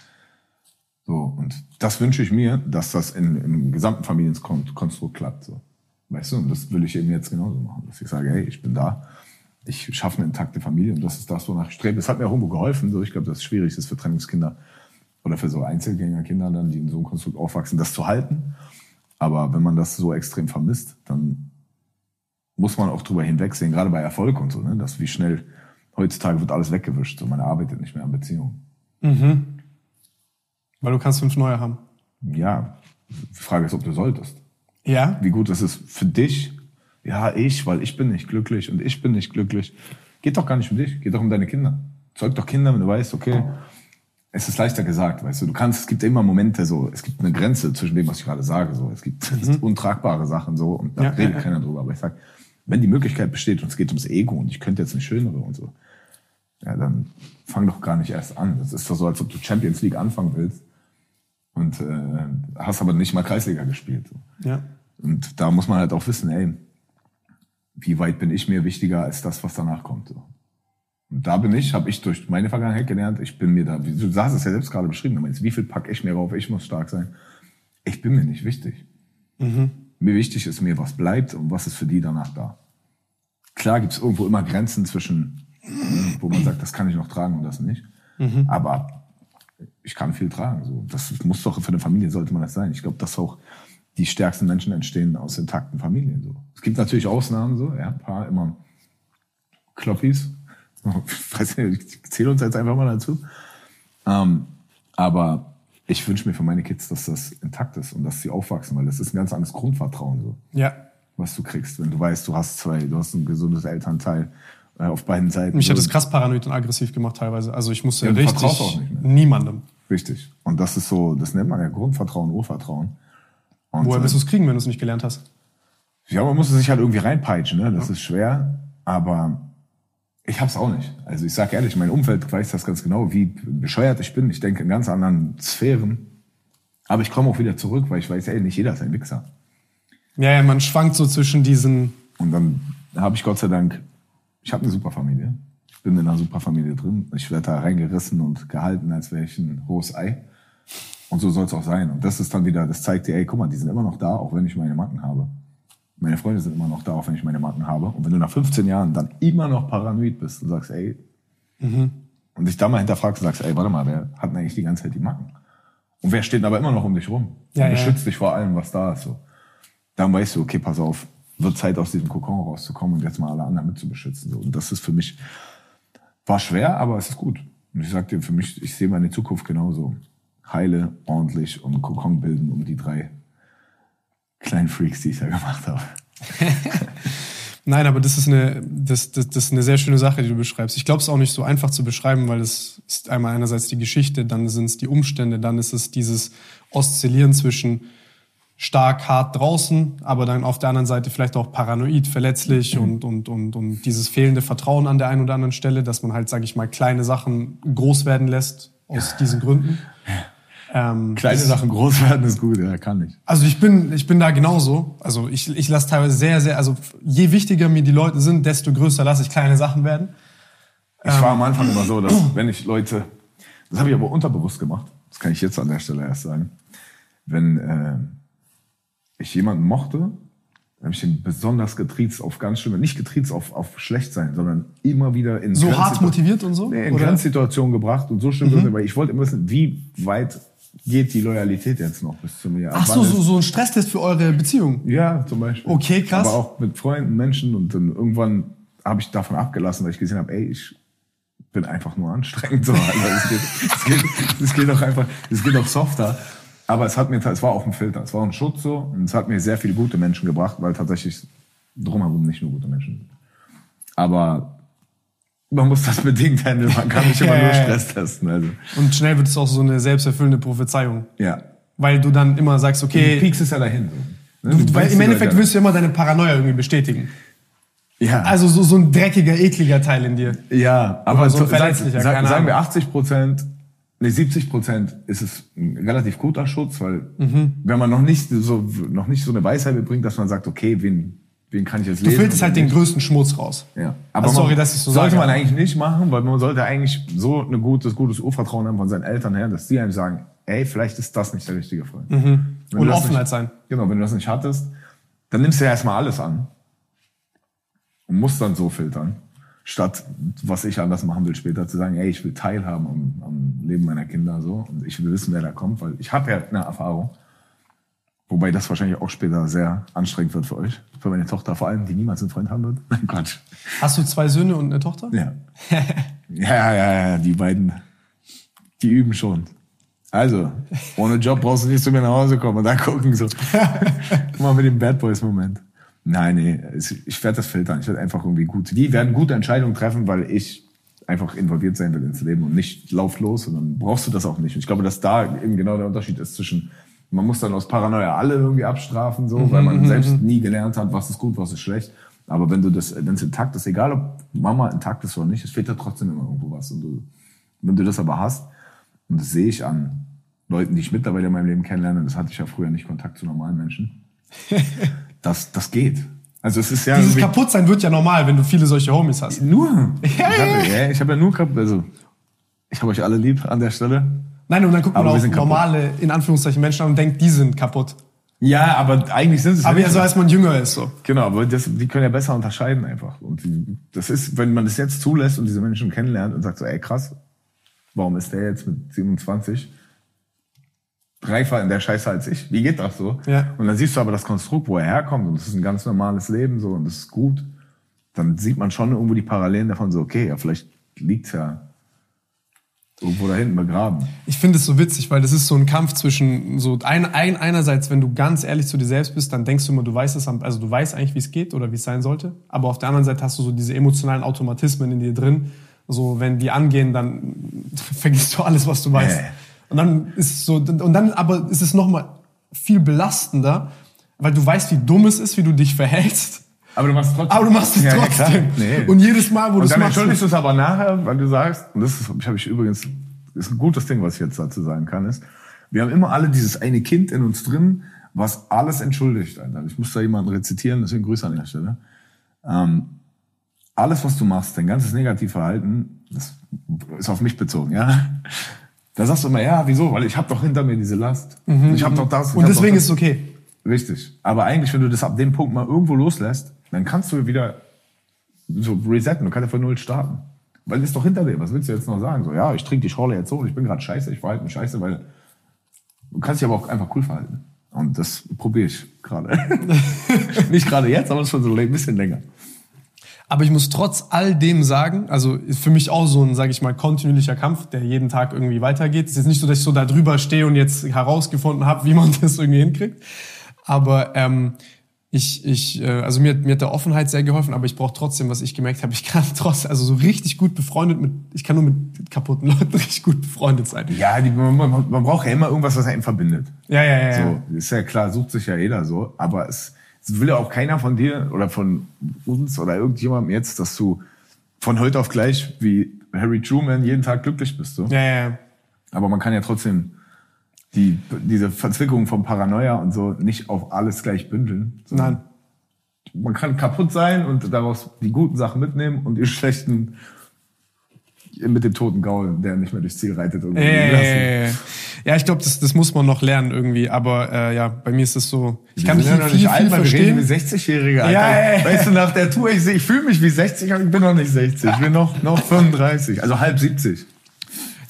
So, und das wünsche ich mir, dass das in, im gesamten Familienkonstrukt klappt. So. Weißt du, und das will ich eben jetzt genauso machen. Dass ich sage, hey, ich bin da, ich schaffe eine intakte Familie und das ist das, wonach ich strebe. Es hat mir auch irgendwo geholfen. So, ich glaube, dass es schwierig ist für Trennungskinder oder für so Einzelgängerkinder dann, die in so einem Konstrukt aufwachsen, das zu halten. Aber wenn man das so extrem vermisst, dann muss man auch drüber hinwegsehen, gerade bei Erfolg und so, ne? dass wie schnell heutzutage wird alles weggewischt. So, man arbeitet nicht mehr an Beziehungen. Weil du kannst fünf neue haben. Ja, die Frage ist, ob du solltest. Ja? Wie gut ist es für dich? Ja, ich, weil ich bin nicht glücklich und ich bin nicht glücklich. Geht doch gar nicht um dich, geht doch um deine Kinder. Zeug doch Kinder, wenn du weißt, okay, es ist leichter gesagt, weißt du. Du kannst, es gibt immer Momente so, es gibt eine Grenze zwischen dem, was ich gerade sage, so. Es gibt untragbare Sachen so und da Ja, redet ja, ja. keiner drüber. Aber ich sag, wenn die Möglichkeit besteht und es geht ums Ego und ich könnte jetzt eine schönere und so, ja, dann fang doch gar nicht erst an. Das ist doch so, als ob du Champions League anfangen willst und äh, hast aber nicht mal Kreisliga gespielt. So. Ja. Und da muss man halt auch wissen, ey, wie weit bin ich mir wichtiger als das, was danach kommt. So. Und da bin ich, habe ich durch meine Vergangenheit gelernt, ich bin mir da, du sagst es ja selbst gerade beschrieben, du meinst, wie viel pack ich mir rauf, ich muss stark sein. Ich bin mir nicht wichtig. Mir wichtig ist mir, was bleibt und was ist für die danach da. Klar gibt's irgendwo immer Grenzen zwischen, ne, wo man sagt, das kann ich noch tragen und das nicht. Aber ich kann viel tragen. So. Das muss doch für eine Familie sollte man das sein. Ich glaube, dass auch die stärksten Menschen entstehen aus intakten Familien. So. Es gibt natürlich Ausnahmen, so, ja, ein paar immer Kloppis. Ich weiß nicht, ich zähle uns jetzt einfach mal dazu. Ähm, aber ich wünsche mir für meine Kids, dass das intakt ist und dass sie aufwachsen, weil das ist ein ganz anderes Grundvertrauen, so, Ja. was du kriegst, wenn du weißt, du hast zwei, du hast ein gesundes Elternteil äh, auf beiden Seiten. Mich hat so. das krass paranoid und aggressiv gemacht teilweise. Also ich musste Ja, richtig auch nicht mehr. niemandem. Richtig. Und das ist so, das nennt man ja Grundvertrauen, Urvertrauen. Und, Woher wirst du es kriegen, wenn du es nicht gelernt hast? Ja, man muss es sich halt irgendwie reinpeitschen, ne? Das ist schwer, aber ich hab's auch nicht. Also ich sag ehrlich, mein Umfeld weiß das ganz genau, wie bescheuert ich bin. Ich denke in ganz anderen Sphären. Aber ich komme auch wieder zurück, weil ich weiß, ey, nicht jeder ist ein Wichser. Ja, ja, man schwankt so zwischen diesen. Und dann habe ich Gott sei Dank, ich habe eine super Familie. Ich bin in einer super Familie drin. Ich werde da reingerissen und gehalten, als wäre ich ein hohes Ei. Und so soll es auch sein. Und das ist dann wieder, das zeigt dir, ey, guck mal, die sind immer noch da, auch wenn ich meine Macken habe. Meine Freunde sind immer noch da, auch wenn ich meine Macken habe. Und wenn du nach 15 Jahren dann immer noch paranoid bist und sagst, ey, und dich da mal hinterfragst und sagst, ey, warte mal, wer hat denn eigentlich die ganze Zeit die Macken? Und wer steht aber immer noch um dich rum? Ja, und ja. beschützt dich vor allem, was da ist. So. Dann weißt du, okay, pass auf, wird Zeit aus diesem Kokon rauszukommen und jetzt mal alle anderen mit zu beschützen. So. Und das ist für mich, war schwer, aber es ist gut. Und ich sag dir, für mich, ich sehe meine Zukunft genauso. Heile, ordentlich und Kokon bilden um die drei kleinen Freaks, die ich da gemacht habe. Nein, aber das ist eine, das, das, das ist eine sehr schöne Sache, die du beschreibst. Ich glaube, es ist auch nicht so einfach zu beschreiben, weil es ist einmal einerseits die Geschichte, dann sind es die Umstände, dann ist es dieses Oszillieren zwischen stark hart draußen, aber dann auf der anderen Seite vielleicht auch paranoid, verletzlich und, und, und, und dieses fehlende Vertrauen an der einen oder anderen Stelle, dass man halt, sage ich mal, kleine Sachen groß werden lässt aus diesen Gründen. Ähm, Kleine Sachen groß werden ist gut, ja, kann ich. Also ich bin, ich bin da genauso. Also ich, ich lasse teilweise sehr, sehr, also je wichtiger mir die Leute sind, desto größer lasse ich kleine Sachen werden. Ich war am Anfang immer so, dass wenn ich Leute, das habe ich aber unterbewusst gemacht, das kann ich jetzt an der Stelle erst sagen, wenn äh, ich jemanden mochte, habe ich ihn besonders getriezt auf ganz schlimme, nicht getriezt auf, auf schlecht sein, sondern immer wieder in so hart motiviert und so in Grenzsituationen gebracht und so schlimm, mhm. weil ich wollte immer wissen, wie weit geht die Loyalität jetzt noch bis zu mir? Ach so, so, so ein Stresstest für eure Beziehung? Ja, zum Beispiel. Okay, krass. Aber auch mit Freunden, Menschen und dann irgendwann habe ich davon abgelassen, weil ich gesehen habe, ey, ich bin einfach nur anstrengend. So, also es, geht, es, geht, es geht doch einfach, es geht doch softer. Aber es hat mir, es war auch ein Filter, es war ein Schutz so und es hat mir sehr viele gute Menschen gebracht, weil tatsächlich drumherum nicht nur gute Menschen. Aber man muss das bedingt handeln, man kann nicht immer nur Stress testen. Also. Und schnell wird es auch so eine selbsterfüllende Prophezeiung. Ja. Weil du dann immer sagst, okay. Du piekst es ja dahin. So. Ne? Du, weil im Endeffekt willst du immer deine Paranoia irgendwie bestätigen. Ja. Also so, so ein dreckiger, ekliger Teil in dir. Ja, aber so ein verletzlicher, sag, sagen wir 80 Prozent, nee, 70 Prozent ist es ein relativ guter Schutz, weil mhm. wenn man noch nicht so, noch nicht so eine Weisheit bringt, dass man sagt, okay, wen, wen kann ich jetzt lesen? Du filterst halt den größten Schmutz raus. Ja. Aber also, sorry, dass ich so sollte sage. man eigentlich nicht machen, weil man sollte eigentlich so ein gutes, gutes Urvertrauen haben von seinen Eltern her, dass die einem sagen, ey, vielleicht ist das nicht der richtige Freund. Mhm. Und Offenheit nicht, sein. Genau, wenn du das nicht hattest, dann nimmst du ja erstmal alles an. Und musst dann so filtern. Statt, was ich anders machen will später, zu sagen, ey, ich will teilhaben am, am Leben meiner Kinder, so. Und ich will wissen, wer da kommt, weil ich habe ja eine Erfahrung. Wobei das wahrscheinlich auch später sehr anstrengend wird für euch. Für meine Tochter vor allem, die niemals einen Freund haben wird. Nein, Quatsch. Hast du zwei Söhne und eine Tochter? Ja. ja, ja, ja, die beiden, die üben schon. Also, ohne Job brauchst du nicht zu mir nach Hause kommen und da gucken so. Guck mal mit dem Bad Boys Moment. Nein, nee, ich werde das filtern. Ich werde einfach irgendwie gut. Die werden gute Entscheidungen treffen, weil ich einfach involviert sein will ins Leben und nicht lauf los und dann brauchst du das auch nicht. Und ich glaube, dass da eben genau der Unterschied ist zwischen man muss dann aus Paranoia alle irgendwie abstrafen, so, weil man mhm, selbst mhm. nie gelernt hat, was ist gut, was ist schlecht. Aber wenn du das, wenn es intakt ist, egal ob Mama intakt ist oder nicht, es fehlt ja trotzdem immer irgendwo was. Und du, wenn du das aber hast, und das sehe ich an Leuten, die ich mittlerweile in meinem Leben kennenlerne, das hatte ich ja früher nicht Kontakt zu normalen Menschen, das, das geht. Also es ist ja Dieses Kaputtsein wird ja normal, wenn du viele solche Homies hast. Nur. Ich habe ja, ich hab ja nur, also ich habe euch alle lieb an der Stelle. Nein, und dann guckt man auf normale, in Anführungszeichen, Menschen an und denkt, die sind kaputt. Ja, aber eigentlich sind es. Aber ja, so als man jünger ist, so. Genau, aber das, die können ja besser unterscheiden einfach. Und die, das ist, wenn man das jetzt zulässt und diese Menschen kennenlernt und sagt so, ey krass, warum ist der jetzt mit 27 reifer in der Scheiße als ich? Wie geht das so? Ja. Und dann siehst du aber das Konstrukt, wo er herkommt und das ist ein ganz normales Leben so und das ist gut. Dann sieht man schon irgendwo die Parallelen davon so, okay, ja, vielleicht liegt's ja irgendwo da hinten begraben. Ich finde es so witzig, weil das ist so ein Kampf zwischen so ein, ein einerseits, wenn du ganz ehrlich zu dir selbst bist, dann denkst du immer, du weißt es, also du weißt eigentlich, wie es geht oder wie es sein sollte. Aber auf der anderen Seite hast du so diese emotionalen Automatismen in dir drin. So, wenn die angehen, dann vergisst du alles, was du weißt. Äh. Und dann ist so, und dann aber ist es nochmal viel belastender, weil du weißt, wie dumm es ist, wie du dich verhältst. Aber du machst es trotzdem. Aber du machst es ja, trotzdem. Ja, nee. Und jedes Mal, wo du es machst. dann entschuldigst du es aber nachher, weil du sagst, und das habe ich übrigens, ist ein gutes Ding, was ich jetzt dazu sagen kann, ist, wir haben immer alle dieses eine Kind in uns drin, was alles entschuldigt. Alter. Ich muss da jemanden rezitieren, deswegen Grüße an der Stelle. Ähm, alles, was du machst, dein ganzes Negativverhalten, das ist auf mich bezogen, ja. Da sagst du immer, ja, wieso? Weil ich habe doch hinter mir diese Last. Mhm. Ich habe doch das. Und deswegen ist es okay. Richtig. Aber eigentlich, wenn du das ab dem Punkt mal irgendwo loslässt, dann kannst du wieder so resetten. Du kannst ja von Null starten. Weil das ist doch hinter dir. Was willst du jetzt noch sagen? So, ja, ich trinke die Schorle jetzt so und ich bin gerade scheiße, ich verhalte mich scheiße, weil du kannst dich aber auch einfach cool verhalten. Und das probiere ich gerade. Nicht gerade jetzt, aber schon so ein bisschen länger. Aber ich muss trotz all dem sagen, also für mich auch so ein, sage ich mal, kontinuierlicher Kampf, der jeden Tag irgendwie weitergeht. Es ist jetzt nicht so, dass ich so da drüber stehe und jetzt herausgefunden habe, wie man das irgendwie hinkriegt. Aber ähm, ich, ich, äh, also mir, mir hat der Offenheit sehr geholfen, aber ich brauche trotzdem, was ich gemerkt habe, ich kann trotzdem, also so richtig gut befreundet mit, ich kann nur mit kaputten Leuten richtig gut befreundet sein. Ja, die, man, man, man braucht ja immer irgendwas, was einen verbindet. Ja, ja, ja. So, ist ja klar, sucht sich ja jeder so, aber es, es will ja auch keiner von dir oder von uns oder irgendjemandem jetzt, dass du von heute auf gleich wie Harry Truman jeden Tag glücklich bist. So. Ja, ja, ja. Aber man kann ja trotzdem die, diese Verzwickung von Paranoia und so nicht auf alles gleich bündeln. sondern Nein. Man kann kaputt sein und daraus die guten Sachen mitnehmen und die schlechten mit dem toten Gaul, der nicht mehr durchs Ziel reitet, irgendwie Ja, ich glaube, das, das muss man noch lernen irgendwie. Aber äh, ja, bei mir ist es so. Ich kann nicht ja noch nicht alt, wir reden verstehen. wie 60-Jährige, Alter. Ja, ja, ja. Weißt du, nach der Tour, ich, ich fühle mich wie 60, aber ich bin noch nicht 60. Ich bin noch, noch 35, also halb 70.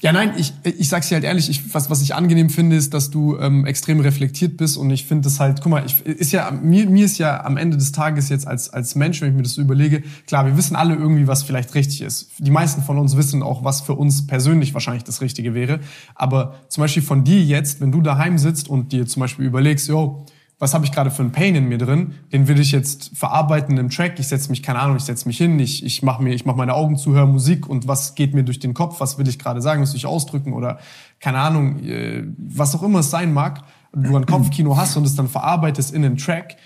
Ja, nein, ich, ich sag's dir halt ehrlich, ich, was, was ich angenehm finde, ist, dass du ähm, extrem reflektiert bist und ich finde das halt, guck mal, ich, ist ja, mir, mir ist ja am Ende des Tages jetzt als, als Mensch, wenn ich mir das so überlege, klar, wir wissen alle irgendwie, was vielleicht richtig ist. Die meisten von uns wissen auch, was für uns persönlich wahrscheinlich das Richtige wäre. Aber zum Beispiel von dir jetzt, wenn du daheim sitzt und dir zum Beispiel überlegst, yo, was habe ich gerade für einen Pain in mir drin, den will ich jetzt verarbeiten im Track. Ich setze mich, keine Ahnung, ich setze mich hin, ich, ich mache mir, ich mache meine Augen zu, höre Musik und was geht mir durch den Kopf, was will ich gerade sagen, was will ich ausdrücken oder keine Ahnung, äh, was auch immer es sein mag, du ein Kopfkino hast und es dann verarbeitest in einen Track,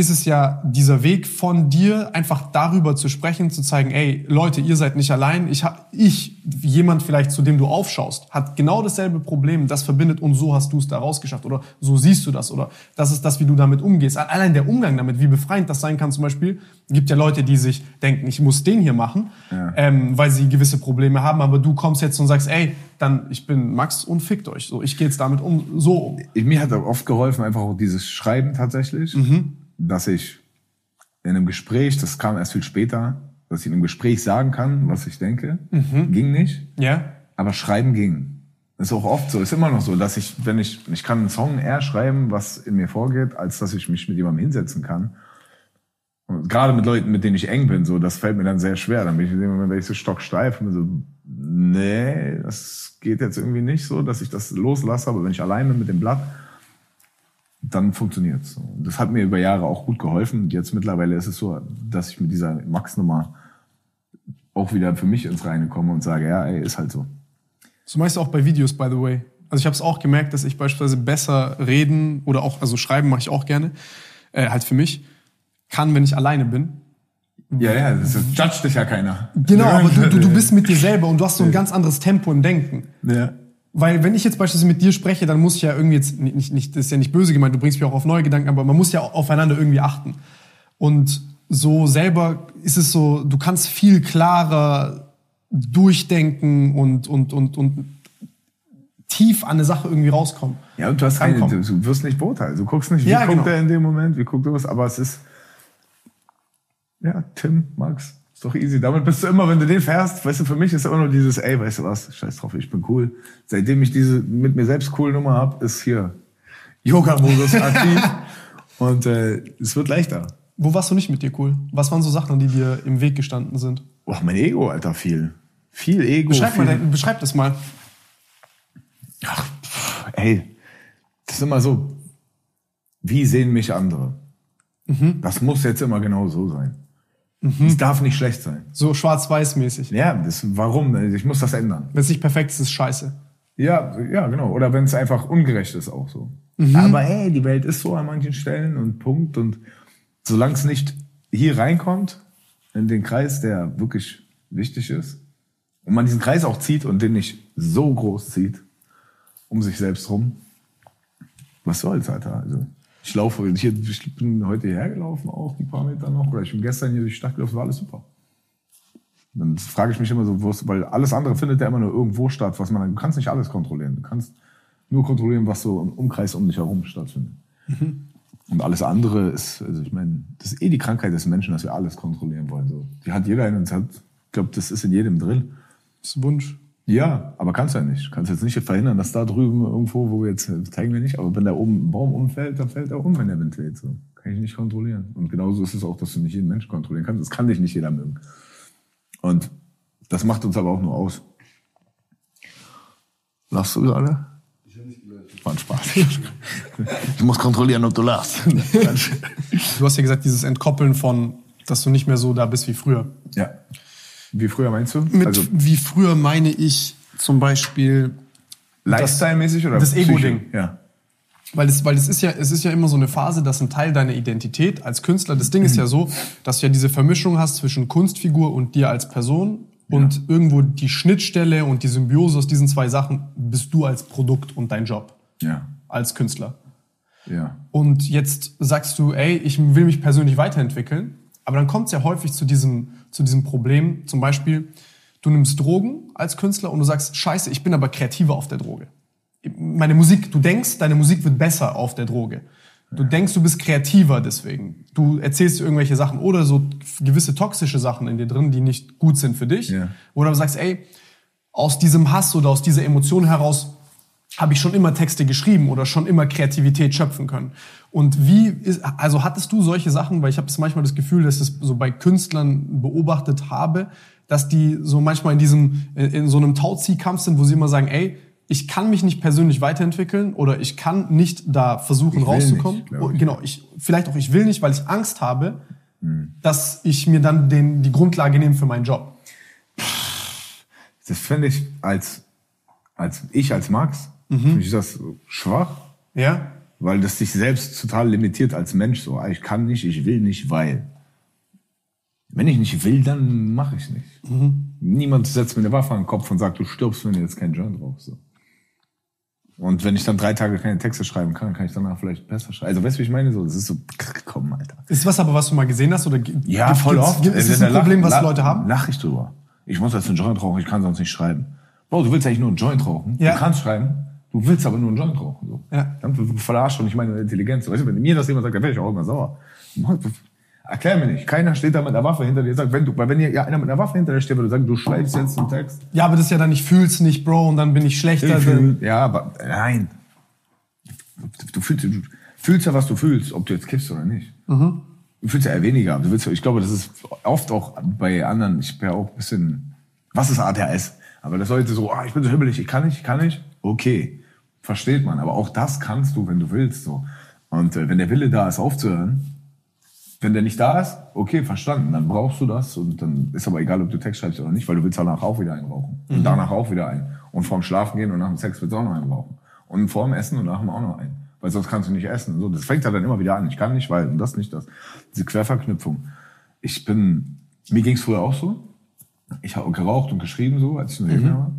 ist es ja dieser Weg von dir, einfach darüber zu sprechen, zu zeigen, ey, Leute, ihr seid nicht allein. Ich hab, ich, jemand vielleicht, zu dem du aufschaust, hat genau dasselbe Problem, das verbindet und so hast du es da rausgeschafft oder so siehst du das oder das ist das, wie du damit umgehst. Allein der Umgang damit, wie befreiend das sein kann zum Beispiel, gibt ja Leute, die sich denken, ich muss den hier machen, ähm, weil sie gewisse Probleme haben, aber du kommst jetzt und sagst, ey, dann, ich bin Max und fickt euch. So, ich gehe jetzt damit um, so um. Mir hat oft geholfen, einfach auch dieses Schreiben tatsächlich, dass ich in einem Gespräch, das kam erst viel später, dass ich in einem Gespräch sagen kann, was ich denke. Ging nicht, Ja? aber schreiben ging. Das ist auch oft so, ist immer noch so, dass ich, wenn ich, ich kann einen Song eher schreiben, was in mir vorgeht, als dass ich mich mit jemandem hinsetzen kann. Und gerade mit Leuten, mit denen ich eng bin, so, das fällt mir dann sehr schwer. Dann bin ich in dem Moment, wenn ich so stocksteif und so, nee, das geht jetzt irgendwie nicht so, dass ich das loslasse, aber wenn ich allein bin mit dem Blatt, dann funktioniert's. So. Das hat mir über Jahre auch gut geholfen. Jetzt mittlerweile ist es so, dass ich mit dieser Max-Nummer auch wieder für mich ins Reine komme und sage, ja, ey, ist halt so. So meinst du auch bei Videos, by the way. Also ich habe es auch gemerkt, dass ich beispielsweise besser reden oder auch, also schreiben mache ich auch gerne, äh, halt für mich, kann, wenn ich alleine bin. Ja, ja, das ist, judge dich ja keiner. Genau, aber du, du, du bist mit dir selber und du hast so ein ganz anderes Tempo im Denken. Ja. Weil wenn ich jetzt beispielsweise mit dir spreche, dann muss ich ja irgendwie jetzt, nicht, nicht, das ist ja nicht böse gemeint, du bringst mich auch auf neue Gedanken, aber man muss ja aufeinander irgendwie achten. Und so selber ist es so, du kannst viel klarer durchdenken und, und, und, und tief an eine Sache irgendwie rauskommen. Ja, und du hast keine, Ankommen. du wirst nicht beurteilt. Du guckst nicht, wie Ja, guckt genau. er in dem Moment, wie guckt er was, aber es ist, ja, Tim, Max, ist doch easy. Damit bist du immer, wenn du den fährst, weißt du, für mich ist immer nur dieses, ey, weißt du was, scheiß drauf, ich bin cool. Seitdem ich diese mit mir selbst cool Nummer hab, ist hier Yoga-Modus aktiv und äh, es wird leichter. Wo warst du nicht mit dir cool? Was waren so Sachen, die dir im Weg gestanden sind? Boah, mein Ego, Alter, viel. Viel Ego. Beschreib, viel, mal, beschreib das mal. Ach, pff, ey, das ist immer so. Wie sehen mich andere? Das muss jetzt immer genau so sein. Es darf nicht schlecht sein. So schwarz-weiß-mäßig. Ja, das, warum? Ich muss das ändern. Wenn es nicht perfekt ist, ist es scheiße. Ja, ja, genau. Oder wenn es einfach ungerecht ist, auch so. Aber ey, die Welt ist so an manchen Stellen und Punkt. Und solange es nicht hier reinkommt, in den Kreis, der wirklich wichtig ist, und man diesen Kreis auch zieht und den nicht so groß zieht, um sich selbst rum, was soll's, Alter? Also, ich laufe, hier, ich bin heute hierher gelaufen, auch ein paar Meter noch, oder ich bin gestern hier durch die Stadt gelaufen, war alles super. Dann frage ich mich immer so, weil alles andere findet ja immer nur irgendwo statt, was man, du kannst nicht alles kontrollieren. Du kannst nur kontrollieren, was so im Umkreis um dich herum stattfindet. Und alles andere ist, also ich meine, das ist eh die Krankheit des Menschen, dass wir alles kontrollieren wollen. So. Die hat jeder in uns, hat, ich glaube, das ist in jedem drin. Das ist ein Wunsch. Ja, aber kannst ja nicht. Kannst jetzt nicht verhindern, dass da drüben irgendwo, wo wir jetzt, äh, zeigen wir nicht, aber wenn da oben ein Baum umfällt, dann fällt er um, wenn der Wind weht. So. Kann ich nicht kontrollieren. Und genauso ist es auch, dass du nicht jeden Menschen kontrollieren kannst. Das kann dich nicht jeder mögen. Und das macht uns aber auch nur aus. Lachst du gerade? War ein Spaß. Ich muss kontrollieren, ob du lachst. Du hast ja gesagt, dieses Entkoppeln von, dass du nicht mehr so da bist wie früher. ja. Wie früher meinst du? Mit also wie früher meine ich zum Beispiel, Lifestyle-mäßig oder das? Ego-Ding. Ja. weil es, weil es ist ja, es ist ja immer so eine Phase, dass ein Teil deiner Identität als Künstler, das Ding ist ja so, dass du ja diese Vermischung hast zwischen Kunstfigur und dir als Person und irgendwo die Schnittstelle und die Symbiose aus diesen zwei Sachen bist du als Produkt und dein Job Ja. als Künstler. Ja. Und jetzt sagst du, ey, ich will mich persönlich weiterentwickeln. Aber dann kommt es ja häufig zu diesem, zu diesem Problem. Zum Beispiel, du nimmst Drogen als Künstler und du sagst, scheiße, ich bin aber kreativer auf der Droge. Meine Musik, du denkst, deine Musik wird besser auf der Droge. Du denkst, du bist kreativer deswegen. Du erzählst irgendwelche Sachen oder so gewisse toxische Sachen in dir drin, die nicht gut sind für dich. Ja. Oder du sagst, ey, aus diesem Hass oder aus dieser Emotion heraus habe ich schon immer Texte geschrieben oder schon immer Kreativität schöpfen können. Und wie ist, also hattest du solche Sachen, weil ich habe manchmal das Gefühl, dass ich es so bei Künstlern beobachtet habe, dass die so manchmal in diesem, in so einem Tauziehkampf sind, wo sie immer sagen, ey, ich kann mich nicht persönlich weiterentwickeln oder ich kann nicht da versuchen Ich rauszukommen. nicht, glaub ich. genau, ich, vielleicht auch ich will nicht, weil ich Angst habe, Hm. dass ich mir dann den, die Grundlage nehme für meinen Job. Das finde ich als, als ich, als Max, Mhm. finde ich das schwach, Ja? weil das dich selbst total limitiert als Mensch. So, ah, ich kann nicht, ich will nicht, weil. Wenn ich nicht will, dann mache ich nicht. Mhm. Niemand setzt mir eine Waffe an den Kopf und sagt, du stirbst, wenn du jetzt keinen Joint rauchst. So. Und wenn ich dann drei Tage keine Texte schreiben kann, kann ich danach vielleicht besser schreiben. Also weißt du, wie ich meine? So, das ist so, komm, Alter. Ist was aber, was du mal gesehen hast? Oder Ja, voll oft. Ist das da ein Problem, was Leute haben? Lach ich drüber. Ich muss jetzt einen Joint rauchen, ich kann sonst nicht schreiben. Bro, du willst eigentlich nur einen Joint rauchen. Ja. Du kannst schreiben, du willst aber nur einen Joint rauchen. So. Ja. Dann ver- verarscht doch nicht meine Intelligenz. Weißt du, wenn mir das jemand sagt, dann wäre ich auch immer sauer. Erklär mir nicht. Keiner steht da mit einer Waffe hinter dir sagt, wenn du, weil wenn hier ja, einer mit einer Waffe hinter dir steht, würde sagen, du schreibst jetzt einen Text. Ja, aber das ist ja dann, ich fühl's nicht, Bro, und dann bin ich schlechter. Ich fühl, ja, aber nein. Du fühlst, du fühlst ja, was du fühlst, ob du jetzt kiffst oder nicht. Mhm. Du fühlst ja eher weniger. Du willst, ich glaube, das ist oft auch bei anderen, ich bin ja auch ein bisschen, was ist ADHS? Aber das Leute so, ah, ich bin so hibbelig, ich kann nicht, ich kann nicht. Okay, versteht man. Aber auch das kannst du, wenn du willst. So. Und äh, wenn der Wille da ist, aufzuhören, wenn der nicht da ist, okay, verstanden, dann brauchst du das und dann ist aber egal, ob du Text schreibst oder nicht, weil du willst danach auch wieder einen rauchen. Und danach auch wieder einen. Und vorm Schlafen gehen und nach dem Sex willst du auch noch einen rauchen. Und vor dem Essen und nach dem auch noch einen. Weil sonst kannst du nicht essen. So, das fängt halt dann immer wieder an. Ich kann nicht, weil, und das nicht das. Diese Querverknüpfung. Ich bin, mir ging's früher auch so. Ich habe geraucht und geschrieben so, als ich noch jünger war.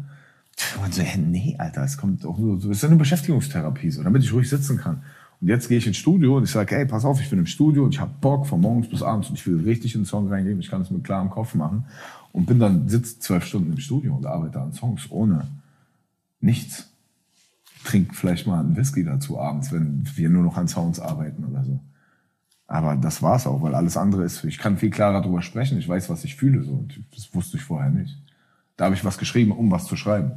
Und so, nee, Alter, es kommt auch nur ist eine Beschäftigungstherapie, so, damit ich ruhig sitzen kann. Und jetzt gehe ich ins Studio und ich sage, ey, pass auf, ich bin im Studio und ich habe Bock von morgens bis abends und ich will richtig in den Song reingehen, ich kann es mit klarem Kopf machen. Und bin dann, sitze zwölf Stunden im Studio und arbeite an Songs ohne nichts. Trink vielleicht mal einen Whisky dazu abends, wenn wir nur noch an Sounds arbeiten oder so. Aber das war's auch, weil alles andere ist, ich kann viel klarer drüber sprechen, ich weiß, was ich fühle, so. Und Das wusste ich vorher nicht. Da habe ich was geschrieben, um was zu schreiben.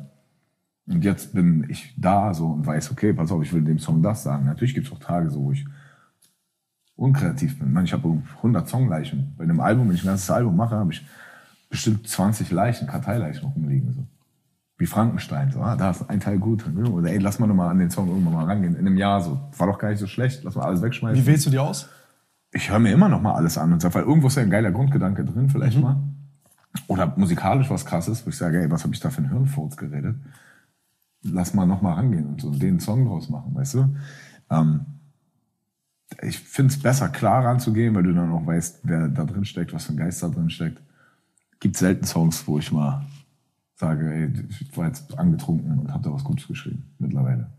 Und jetzt bin ich da so und weiß, okay, pass auf, ich will dem Song das sagen. Natürlich gibt's auch Tage so, wo ich unkreativ bin. Man, ich habe 100 Songleichen. Bei einem Album, wenn ich ein ganzes Album mache, habe ich bestimmt 20 Leichen, Karteileichen rumliegen. So. Wie Frankenstein. So, ah, da ist ein Teil gut. Oder ey, lass mal noch mal an den Song irgendwann mal rangehen. In einem Jahr so. War doch gar nicht so schlecht. Lass mal alles wegschmeißen. wie wählst du die aus? ich höre mir immer noch mal alles an und sage, weil irgendwo ist ja ein geiler Grundgedanke drin, vielleicht mal. Oder musikalisch was krasses, wo ich sage, ey, was habe ich da für ein Hirnfurz geredet? Lass mal noch mal rangehen und so den Song draus machen, weißt du? Ähm, ich finde es besser, klar ranzugehen, weil du dann auch weißt, wer da drin steckt, was für ein Geist da drin steckt. Gibt selten Songs, wo ich mal sage, ey, ich war jetzt angetrunken und habe da was Gutes geschrieben, mittlerweile.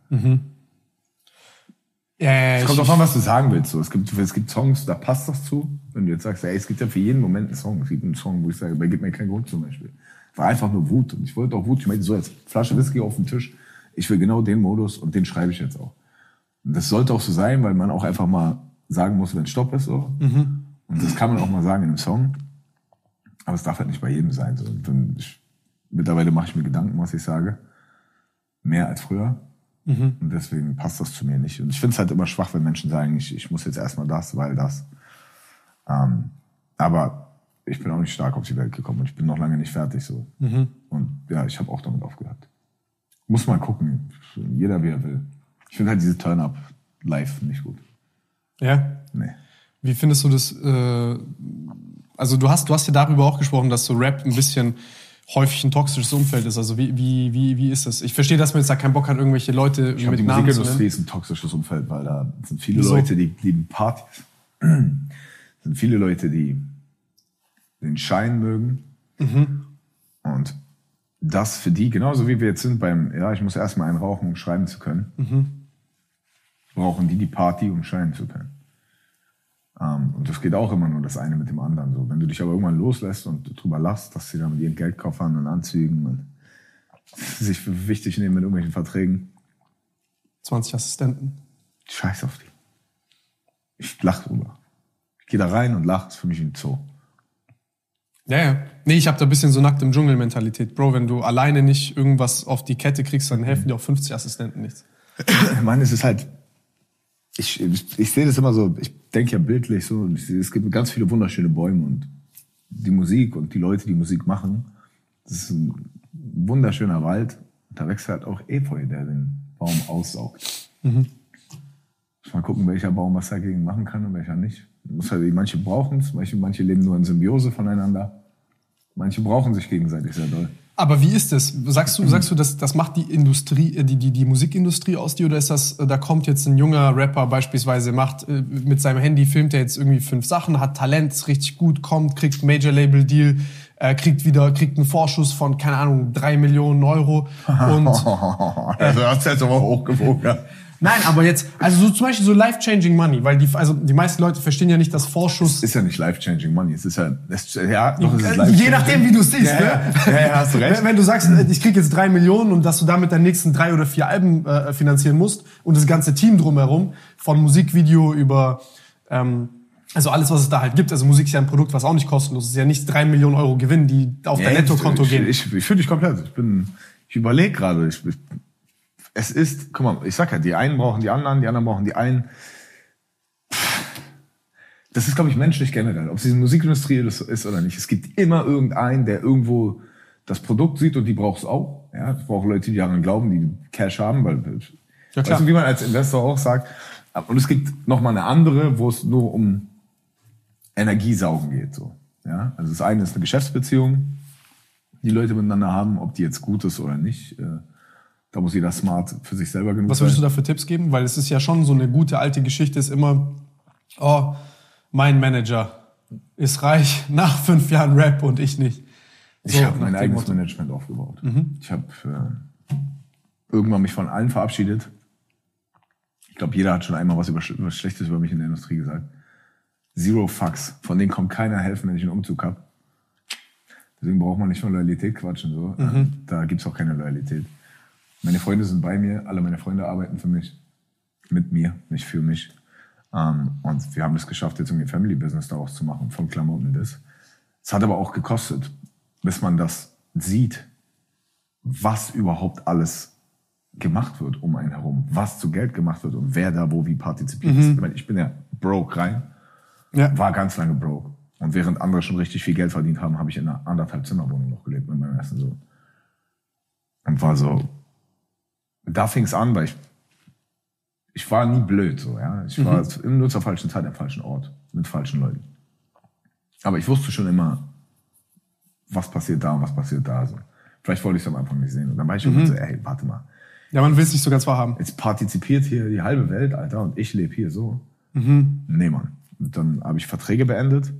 Ja, ja, Es kommt drauf an, was du sagen willst. So, es, gibt, es gibt Songs, da passt das zu. Wenn du jetzt sagst, ey, es gibt ja für jeden Moment einen Song. Es gibt einen Song, wo ich sage, bei Gib mir keinen Grund zum Beispiel. War einfach nur Wut. Und ich wollte auch Wut. Ich meinte, so jetzt Flasche Whisky auf den Tisch. Ich will genau den Modus und den schreibe ich jetzt auch. Und das sollte auch so sein, weil man auch einfach mal sagen muss, wenn Stopp ist. So. Und das kann man auch mal sagen in einem Song. Aber es darf halt nicht bei jedem sein. So. Ich, mittlerweile mache ich mir Gedanken, was ich sage. Mehr als früher. Und deswegen passt das zu mir nicht. Und ich finde es halt immer schwach, wenn Menschen sagen, ich, ich muss jetzt erstmal das, weil das. Ähm, aber ich bin auch nicht stark auf die Welt gekommen und ich bin noch lange nicht fertig so. Und ja, ich habe auch damit aufgehört. Muss mal gucken. Jeder wie er will. Ich finde halt diese Turn-Up live nicht gut. Ja? Nee. Wie findest du das? Äh, also du hast, du hast ja darüber auch gesprochen, dass so Rap ein bisschen häufig ein toxisches Umfeld ist. Also wie, wie, wie, wie ist das? Ich verstehe, dass man jetzt da keinen Bock hat, irgendwelche Leute Ich mit die Namen zu Musikindustrie ist ein toxisches Umfeld, weil da sind viele Wieso? Leute, die lieben Partys. sind viele Leute, die den Schein mögen. Mhm. Und das für die, genauso wie wir jetzt sind beim, ja, ich muss erstmal einen rauchen, um schreiben zu können, Mhm. brauchen die die Party, um schreiben zu können. Ähm, und das geht auch immer nur das eine mit dem anderen. So, wenn du dich aber irgendwann loslässt und drüber lachst, dass sie dann mit ihren Geldkoffern und Anzügen und sich für wichtig nehmen mit irgendwelchen Verträgen, 20 Assistenten. Scheiß auf die. Ich lach drüber. Ich gehe da rein und lach, ist für mich ein Zoo. Ja, ja. Nee, ich habe da ein bisschen so nackt im Dschungel-Mentalität. Bro, wenn du alleine nicht irgendwas auf die Kette kriegst, dann helfen dir auch 50 Assistenten nichts. Ich meine, es ist halt, ich, ich, ich sehe das immer so, ich denke ja bildlich so, es gibt ganz viele wunderschöne Bäume und die Musik und die Leute, die Musik machen, das ist ein wunderschöner Wald. Da wächst halt auch Efeu, der den Baum aussaugt. Muss mal gucken, welcher Baum was dagegen machen kann und welcher nicht. Muss halt, manche brauchen es, manche, manche leben nur in Symbiose voneinander. Manche brauchen sich gegenseitig sehr doll. Aber wie ist das? Sagst du, sagst du, das, das macht die Industrie, äh, die, die, die Musikindustrie aus dir oder ist das, äh, da kommt jetzt ein junger Rapper beispielsweise, macht äh, mit seinem Handy, filmt er jetzt irgendwie fünf Sachen, hat Talent, ist richtig gut, kommt, kriegt einen Major-Label-Deal, äh, kriegt wieder, kriegt einen Vorschuss von, keine Ahnung, drei Millionen Euro und also das ist jetzt aber hochgewogen. Ja. Nein, aber jetzt, also so zum Beispiel so life-changing money, weil die, also die meisten Leute verstehen ja nicht, dass Vorschuss. ist ja nicht life-changing money. Es ist ja, es, ja, doch, es ist Äh, life-changing. Je nachdem, wie du es siehst, Ja, ne? ja. Ja, ja, hast du recht. Wenn, wenn du sagst, äh, ich krieg jetzt drei Millionen und dass du damit deine nächsten drei oder vier Alben äh, finanzieren musst und das ganze Team drumherum, von Musikvideo über, ähm, also alles, was es da halt gibt. Also Musik ist ja ein Produkt, was auch nicht kostenlos ist. Es ist ja nicht drei Millionen Euro Gewinn, die auf dein Nettokonto ich, gehen. Ich, ich, ich fühle dich komplett. Ich bin, ich überlege gerade. Ich, ich, es ist, guck mal, ich sag ja, die einen brauchen die anderen, die anderen brauchen die einen. Das ist, glaube ich, menschlich generell. Ob es diese Musikindustrie ist oder nicht. Es gibt immer irgendeinen, der irgendwo das Produkt sieht und die braucht es auch. Ja, es braucht Leute, die daran glauben, die Cash haben, weil, Ja, klar. weißt du, wie man als Investor auch sagt. Und es gibt noch mal eine andere, wo es nur um Energiesaugen geht, so. Ja, also das eine ist eine Geschäftsbeziehung, die Leute miteinander haben, ob die jetzt gut ist oder nicht. Äh, Da muss jeder smart für sich selber genug Was würdest du da für Tipps geben? Weil es ist ja schon so eine gute alte Geschichte, ist immer, oh, mein Manager ist reich nach fünf Jahren Rap und ich nicht. Ich So, habe mein eigenes Motto. Management aufgebaut. Ich habe äh, irgendwann mich von allen verabschiedet. Ich glaube, jeder hat schon einmal was, über, was Schlechtes über mich in der Industrie gesagt. Zero Fucks. Von denen kommt keiner helfen, wenn ich einen Umzug habe. Deswegen braucht man nicht von Loyalität quatschen. So. Mhm. Da gibt's auch keine Loyalität. Meine Freunde sind bei mir. Alle meine Freunde arbeiten für mich. Mit mir, nicht für mich. Ähm, und wir haben es geschafft, jetzt irgendwie Family-Business daraus zu machen, von Klamotten bis. Es hat aber auch gekostet, bis man das sieht, was überhaupt alles gemacht wird um einen herum, was zu Geld gemacht wird und wer da wo wie partizipiert. Ich, meine, ich bin ja broke rein, Ja. war ganz lange broke. Und während andere schon richtig viel Geld verdient haben, habe ich in einer anderthalb Zimmerwohnung noch gelebt mit meinem ersten Sohn. Und war so, da fing es an, weil ich, ich war nie blöd, so, ja. Ich war nur zur falschen Zeit am falschen Ort, mit falschen Leuten. Aber ich wusste schon immer, was passiert da und was passiert da, so. Vielleicht wollte ich es am Anfang nicht sehen. Und dann war ich schon so, ey, warte mal. Ja, man will es nicht so ganz wahrhaben. Jetzt partizipiert hier die halbe Welt, Alter, und ich lebe hier so. Nee, Mann. Und dann habe ich Verträge beendet,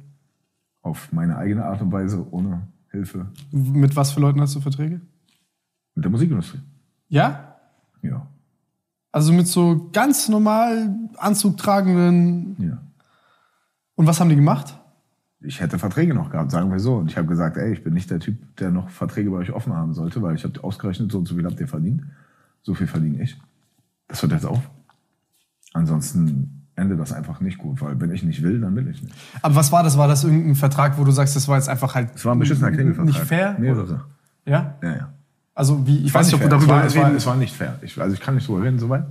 auf meine eigene Art und Weise, ohne Hilfe, Mit was für Leuten hast du Verträge? mit der Musikindustrie. Ja? Ja, Also mit so ganz normal Anzug tragenden. ja. Und was haben die gemacht? Ich hätte Verträge noch gehabt, sagen wir so. Und ich habe gesagt, ey, ich bin nicht der Typ, der noch Verträge bei euch offen haben sollte, weil ich habe ausgerechnet, so und so viel habt ihr verdient. So viel verdiene ich. Das hört jetzt auf. Ansonsten endet das einfach nicht gut, weil wenn ich nicht will, dann will ich nicht. Aber was war das? War das irgendein Vertrag, wo du sagst, das war jetzt einfach halt Es war ein beschissener Klingelvertrag. nicht fair? Mehrere. Sachen. Ja? Ja, ja. Also wie, ich weiß nicht, ob wir darüber es war, es, war, reden, es war nicht fair. Ich, also ich kann nicht drüber reden soweit,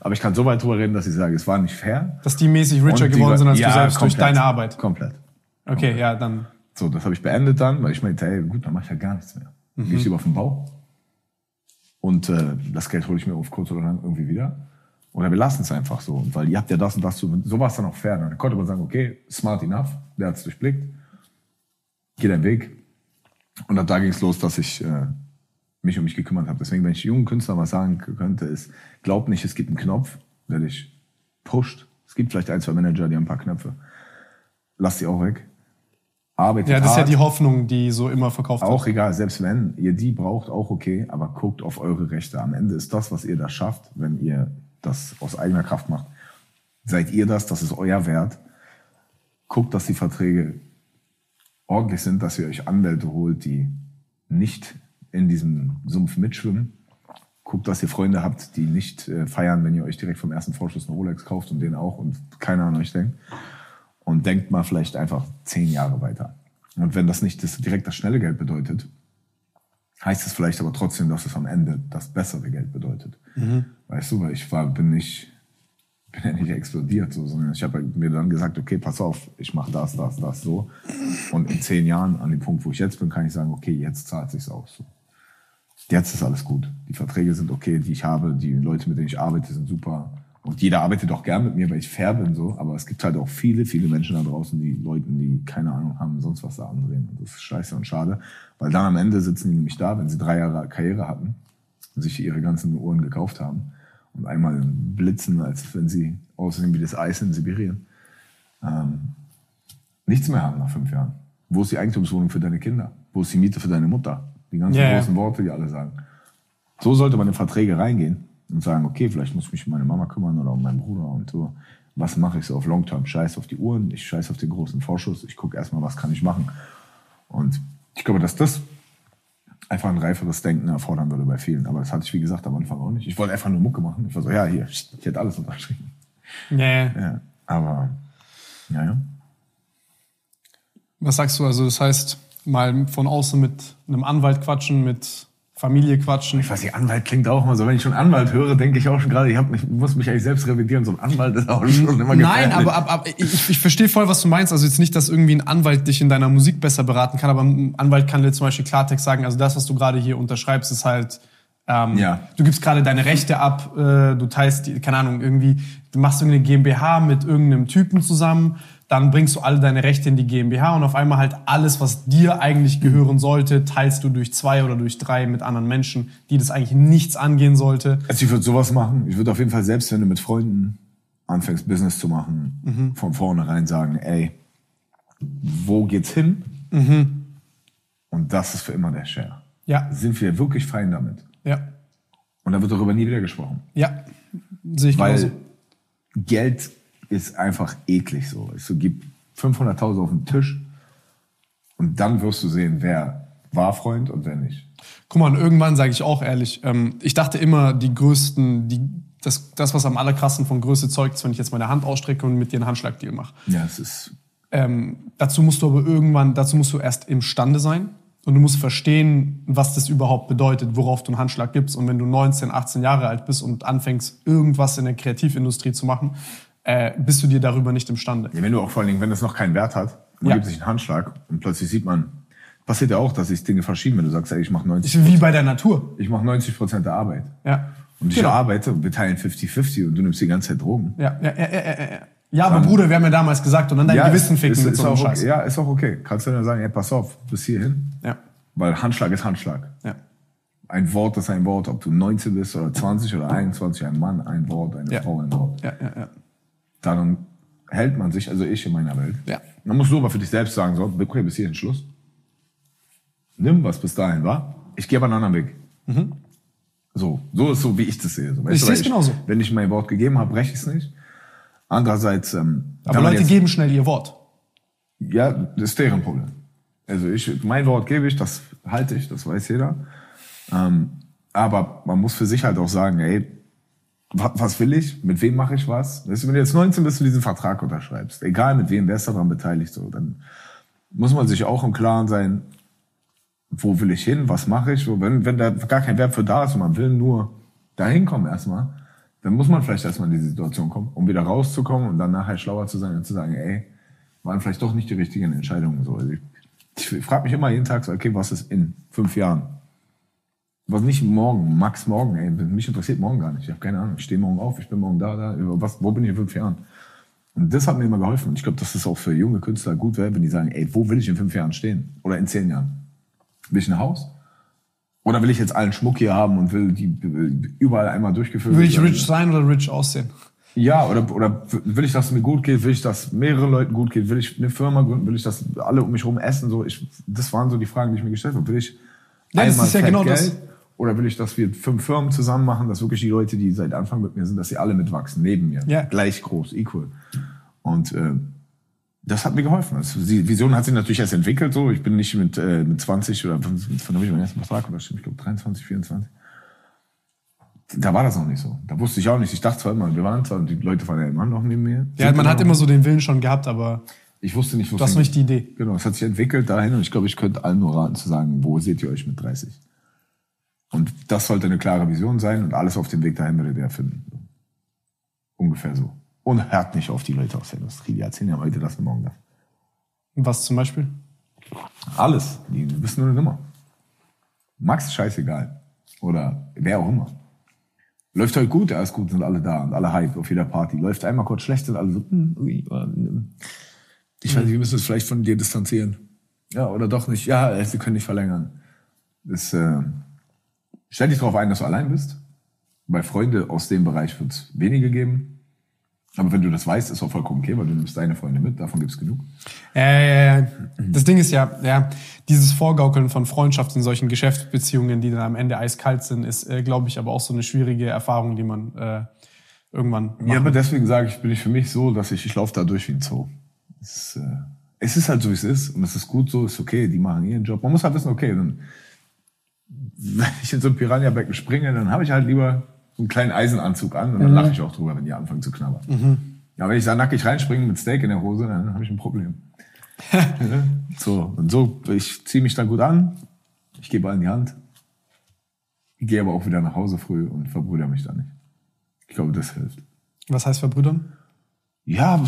aber ich kann so weit drüber reden, dass ich sage, es war nicht fair. dass die mäßig richer die geworden sind als ja, du selbst durch komplett. deine Arbeit. Komplett. Okay, ja, dann. So, das habe ich beendet dann, weil ich meinte, hey, gut, dann mache ich ja gar nichts mehr. Dann Gehe ich lieber auf den Bau. Und äh, das Geld hole ich mir auf kurz oder lang irgendwie wieder. Oder wir lassen es einfach so, weil ihr habt ja das und das so. So war es dann auch fair. Dann konnte man sagen, okay, smart enough, der hat es durchblickt, geh deinen Weg. Und ab da ging es los, dass ich äh, mich um mich gekümmert habe. Deswegen, wenn ich jungen Künstlern was sagen könnte, ist, glaub nicht, es gibt einen Knopf, der dich pusht. Es gibt vielleicht ein, zwei Manager, die haben ein paar Knöpfe. Lass die auch weg. Arbeitet Ja, das ist ja hart. die Hoffnung, die so immer verkauft Auch wird. egal, selbst wenn ihr die braucht, auch okay, aber guckt auf eure Rechte. Am Ende ist das, was ihr da schafft, wenn ihr das aus eigener Kraft macht. Seid ihr das, das ist euer Wert. Guckt, dass die Verträge ordentlich sind, dass ihr euch Anwälte holt, die nicht in diesem Sumpf mitschwimmen. Guckt, dass ihr Freunde habt, die nicht äh, feiern, wenn ihr euch direkt vom ersten Vorschuss eine Rolex kauft und den auch und keiner an euch denkt. Und denkt mal vielleicht einfach zehn Jahre weiter. Und wenn das nicht das, direkt das schnelle Geld bedeutet, heißt es vielleicht aber trotzdem, dass es am Ende das bessere Geld bedeutet. Weißt du, weil ich war, bin nicht, bin ja nicht explodiert, so, sondern ich habe mir dann gesagt, okay, pass auf, ich mache das, das, das so. Und in zehn Jahren, an dem Punkt, wo ich jetzt bin, kann ich sagen, okay, jetzt zahlt sich's aus. So. Jetzt ist alles gut. Die Verträge sind okay, die ich habe, die Leute, mit denen ich arbeite, sind super. Und jeder arbeitet auch gern mit mir, weil ich fair bin, so. Aber es gibt halt auch viele, viele Menschen da draußen, die Leuten, die keine Ahnung haben, sonst was da andrehen. Und das ist scheiße und schade. Weil dann am Ende sitzen die nämlich da, wenn sie drei Jahre Karriere hatten und sich ihre ganzen Uhren gekauft haben und einmal blitzen, als wenn sie aussehen wie das Eis in Sibirien. Ähm, nichts mehr haben nach fünf Jahren. Wo ist die Eigentumswohnung für deine Kinder? Wo ist die Miete für deine Mutter? Die ganzen Ja, ja. großen Worte, die alle sagen. So sollte man in Verträge reingehen und sagen, okay, vielleicht muss ich mich um meine Mama kümmern oder um meinen Bruder und so. Was mache ich so auf Long Term? Scheiß auf die Uhren, ich scheiß auf den großen Vorschuss, ich gucke erstmal, was kann ich machen. Und ich glaube, dass das einfach ein reiferes Denken erfordern würde bei vielen. Aber das hatte ich, wie gesagt, am Anfang auch nicht. Ich wollte einfach nur Mucke machen. Ich war so, ja, hier, ich hätte alles unterschrieben. Nee. Ja, aber, ja, ja. Was sagst du? Also das heißt, mal von außen mit einem Anwalt quatschen, mit Familie quatschen. Ich weiß nicht, Anwalt klingt auch immer so. Wenn ich schon Anwalt höre, denke ich auch schon gerade, ich, hab mich, muss mich eigentlich selbst revidieren. So ein Anwalt ist auch schon immer Nein, gefährlich. aber, aber, aber ich, ich verstehe voll, was du meinst. Also jetzt nicht, dass irgendwie ein Anwalt dich in deiner Musik besser beraten kann, aber ein Anwalt kann dir zum Beispiel Klartext sagen, also das, was du gerade hier unterschreibst, ist halt, ähm, Ja. du gibst gerade deine Rechte ab, äh, du teilst, die, keine Ahnung, irgendwie, du machst irgendeine GmbH mit irgendeinem Typen zusammen, dann bringst du alle deine Rechte in die GmbH und auf einmal halt alles, was dir eigentlich gehören sollte, teilst du durch zwei oder durch drei mit anderen Menschen, die das eigentlich nichts angehen sollte. Also ich würde sowas machen. Ich würde auf jeden Fall selbst, wenn du mit Freunden anfängst, Business zu machen, von vornherein sagen, ey, wo geht's hin? Und das ist für immer der Share. Ja, Sind wir wirklich fein damit? ja, Und da wird darüber nie wieder gesprochen. ja, sehe ich Weil genauso. Geld ist einfach eklig so. Es gibt 500.000 auf den Tisch und dann wirst du sehen, wer war Freund und wer nicht. Guck mal, und irgendwann sage ich auch ehrlich, ähm, ich dachte immer, die größten, die, das, das, was am allerkrassesten von Größe zeugt, ist, wenn ich jetzt meine Hand ausstrecke und mit dir einen Handschlagdeal mache. Ja, es ist Ähm, dazu musst du aber irgendwann, dazu musst du erst imstande sein und du musst verstehen, was das überhaupt bedeutet, worauf du einen Handschlag gibst. Und wenn du 19, 18 Jahre alt bist und anfängst, irgendwas in der Kreativindustrie zu machen, äh, bist du dir darüber nicht imstande. Ja, wenn du auch vor allen Dingen, wenn es noch keinen Wert hat, man Ja. gibt sich einen Handschlag und plötzlich sieht man, passiert ja auch, dass sich Dinge verschieben, wenn du sagst, ey, ich mache 90, Ist wie bei der Natur. ich mache 90 Prozent der Arbeit. Ja. Und ich Genau. arbeite und wir teilen 50-50 und du nimmst die ganze Zeit Drogen. Ja, ja, ja, ja, ja, ja. ja aber Bruder, wir haben ja damals gesagt, und dann dein Gewissen ficken ist, mit so einem Scheiß. okay. Ja, ist auch okay. Kannst du dann sagen, ey, pass auf, bis hierhin. Ja, Weil Handschlag ist Handschlag. ja. Ein Wort ist ein Wort, ob du 19 bist oder 20 oder 21, ein Mann, ein Wort, eine Ja. Frau, ein Wort. Ja, ja, ja. Dann hält man sich, also ich in meiner Welt. Ja. Dann musst du aber für dich selbst sagen, so, okay, bis hierhin Schluss. Nimm, was bis dahin war. Ich gehe aber einen anderen Weg. So, so ist so, wie ich das sehe. So, Mhm. Ich sehe es genauso. Wenn ich mein Wort gegeben habe, breche ich es nicht. Andererseits, ähm, Aber man Leute jetzt- geben schnell ihr Wort. ja, das ist deren Problem. Also ich, mein Wort gebe ich, das halte ich, das weiß jeder. Ähm, aber man muss für sich halt auch sagen, ey, was will ich? Mit wem mache ich was? Wenn du jetzt 19 bist und diesen Vertrag unterschreibst, egal mit wem, wer ist daran beteiligt, so, dann muss man sich auch im Klaren sein, wo will ich hin, was mache ich? Wenn, wenn da gar kein Wert für da ist und man will nur dahin kommen erstmal, dann muss man vielleicht erstmal in diese Situation kommen, um wieder rauszukommen und dann nachher schlauer zu sein und zu sagen, ey, waren vielleicht doch nicht die richtigen Entscheidungen. So. Also ich ich frage mich immer jeden Tag so, okay, was ist in fünf Jahren? Was nicht morgen, max morgen, ey. Mich interessiert morgen gar nicht. Ich habe keine Ahnung. Ich stehe morgen auf, ich bin morgen da, da. Was, wo bin ich in fünf Jahren? Und das hat mir immer geholfen. Und ich glaube, dass das auch für junge Künstler gut wäre, wenn die sagen, ey, wo will ich in fünf Jahren stehen? Oder in zehn Jahren? Will ich ein Haus? Oder will ich jetzt allen Schmuck hier haben und will die überall einmal durchgeführt Will ich werden? rich sein oder rich aussehen? Ja, oder, oder will ich, dass es mir gut geht? Will ich, dass mehrere Leuten gut geht? Will ich eine Firma gründen? Will ich, dass alle um mich herum essen? So, ich, das waren so die Fragen, die ich mir gestellt habe. Will ich Ja, das ist ja genau das. Oder will ich, dass wir fünf Firmen zusammen machen, dass wirklich die Leute, die seit Anfang mit mir sind, dass sie alle mitwachsen, neben mir. Ja. Gleich groß, equal. Und äh, das hat mir geholfen. Also, die Vision hat sich natürlich erst entwickelt. So, Ich bin nicht mit, äh, mit 20 oder von, von habe ich meinen ersten Vertrag unterschrieben, ich glaube 23, 24 da war das noch nicht so. Da wusste ich auch nicht. Ich dachte zwar immer, wir waren zwar, und die Leute waren ja immer noch neben mir. Ja, man hat noch. immer so den Willen schon gehabt, aber Ich wusste nicht, wo du hast nicht die Idee. Genau, es hat sich entwickelt dahin und ich glaube, ich könnte allen nur raten zu sagen, wo seht ihr euch mit 30? Und das sollte eine klare Vision sein und alles auf dem Weg dahin werdet ihr finden. Ungefähr so. Und hört nicht auf die Leute aus der Industrie. Die erzählen ja heute das und morgen das. Was zum Beispiel? Alles. Die wissen nur eine Nummer. Max ist scheißegal. Oder wer auch immer. Läuft heute gut, ja, ist gut, sind alle da und alle hype auf jeder Party. Läuft einmal kurz schlecht, sind alle so, hm, ui, ähm, ich weiß nicht, wir müssen uns vielleicht von dir distanzieren. Ja, oder doch nicht. Ja, sie können nicht verlängern. Das, äh, stell dich darauf ein, dass du allein bist. Bei Freunde aus dem Bereich wird es wenige geben. Aber wenn du das weißt, ist auch vollkommen okay, weil du nimmst deine Freunde mit, davon gibt's genug. Äh, das Ding ist ja, ja, dieses Vorgaukeln von Freundschaft in solchen Geschäftsbeziehungen, die dann am Ende eiskalt sind, ist, äh, glaube ich, aber auch so eine schwierige Erfahrung, die man äh, irgendwann macht. Ja, aber deswegen sage ich, bin ich für mich so, dass ich, ich laufe da durch wie ein Zoo. Es, äh, es ist halt so, wie es ist. Und es ist gut so, ist okay, die machen ihren Job. Man muss halt wissen, okay, dann, wenn ich in so ein Piranha-Becken springe, dann habe ich halt lieber so einen kleinen Eisenanzug an und dann lache ich auch drüber, wenn die anfangen zu knabbern. Ja, wenn ich da nackig reinspringe mit Steak in der Hose, dann habe ich ein Problem. So, und so, ich ziehe mich dann gut an, ich gebe allen die Hand, gehe aber auch wieder nach Hause früh und verbrüder mich dann nicht. Ich glaube, das hilft. Was heißt verbrüdern? Ja,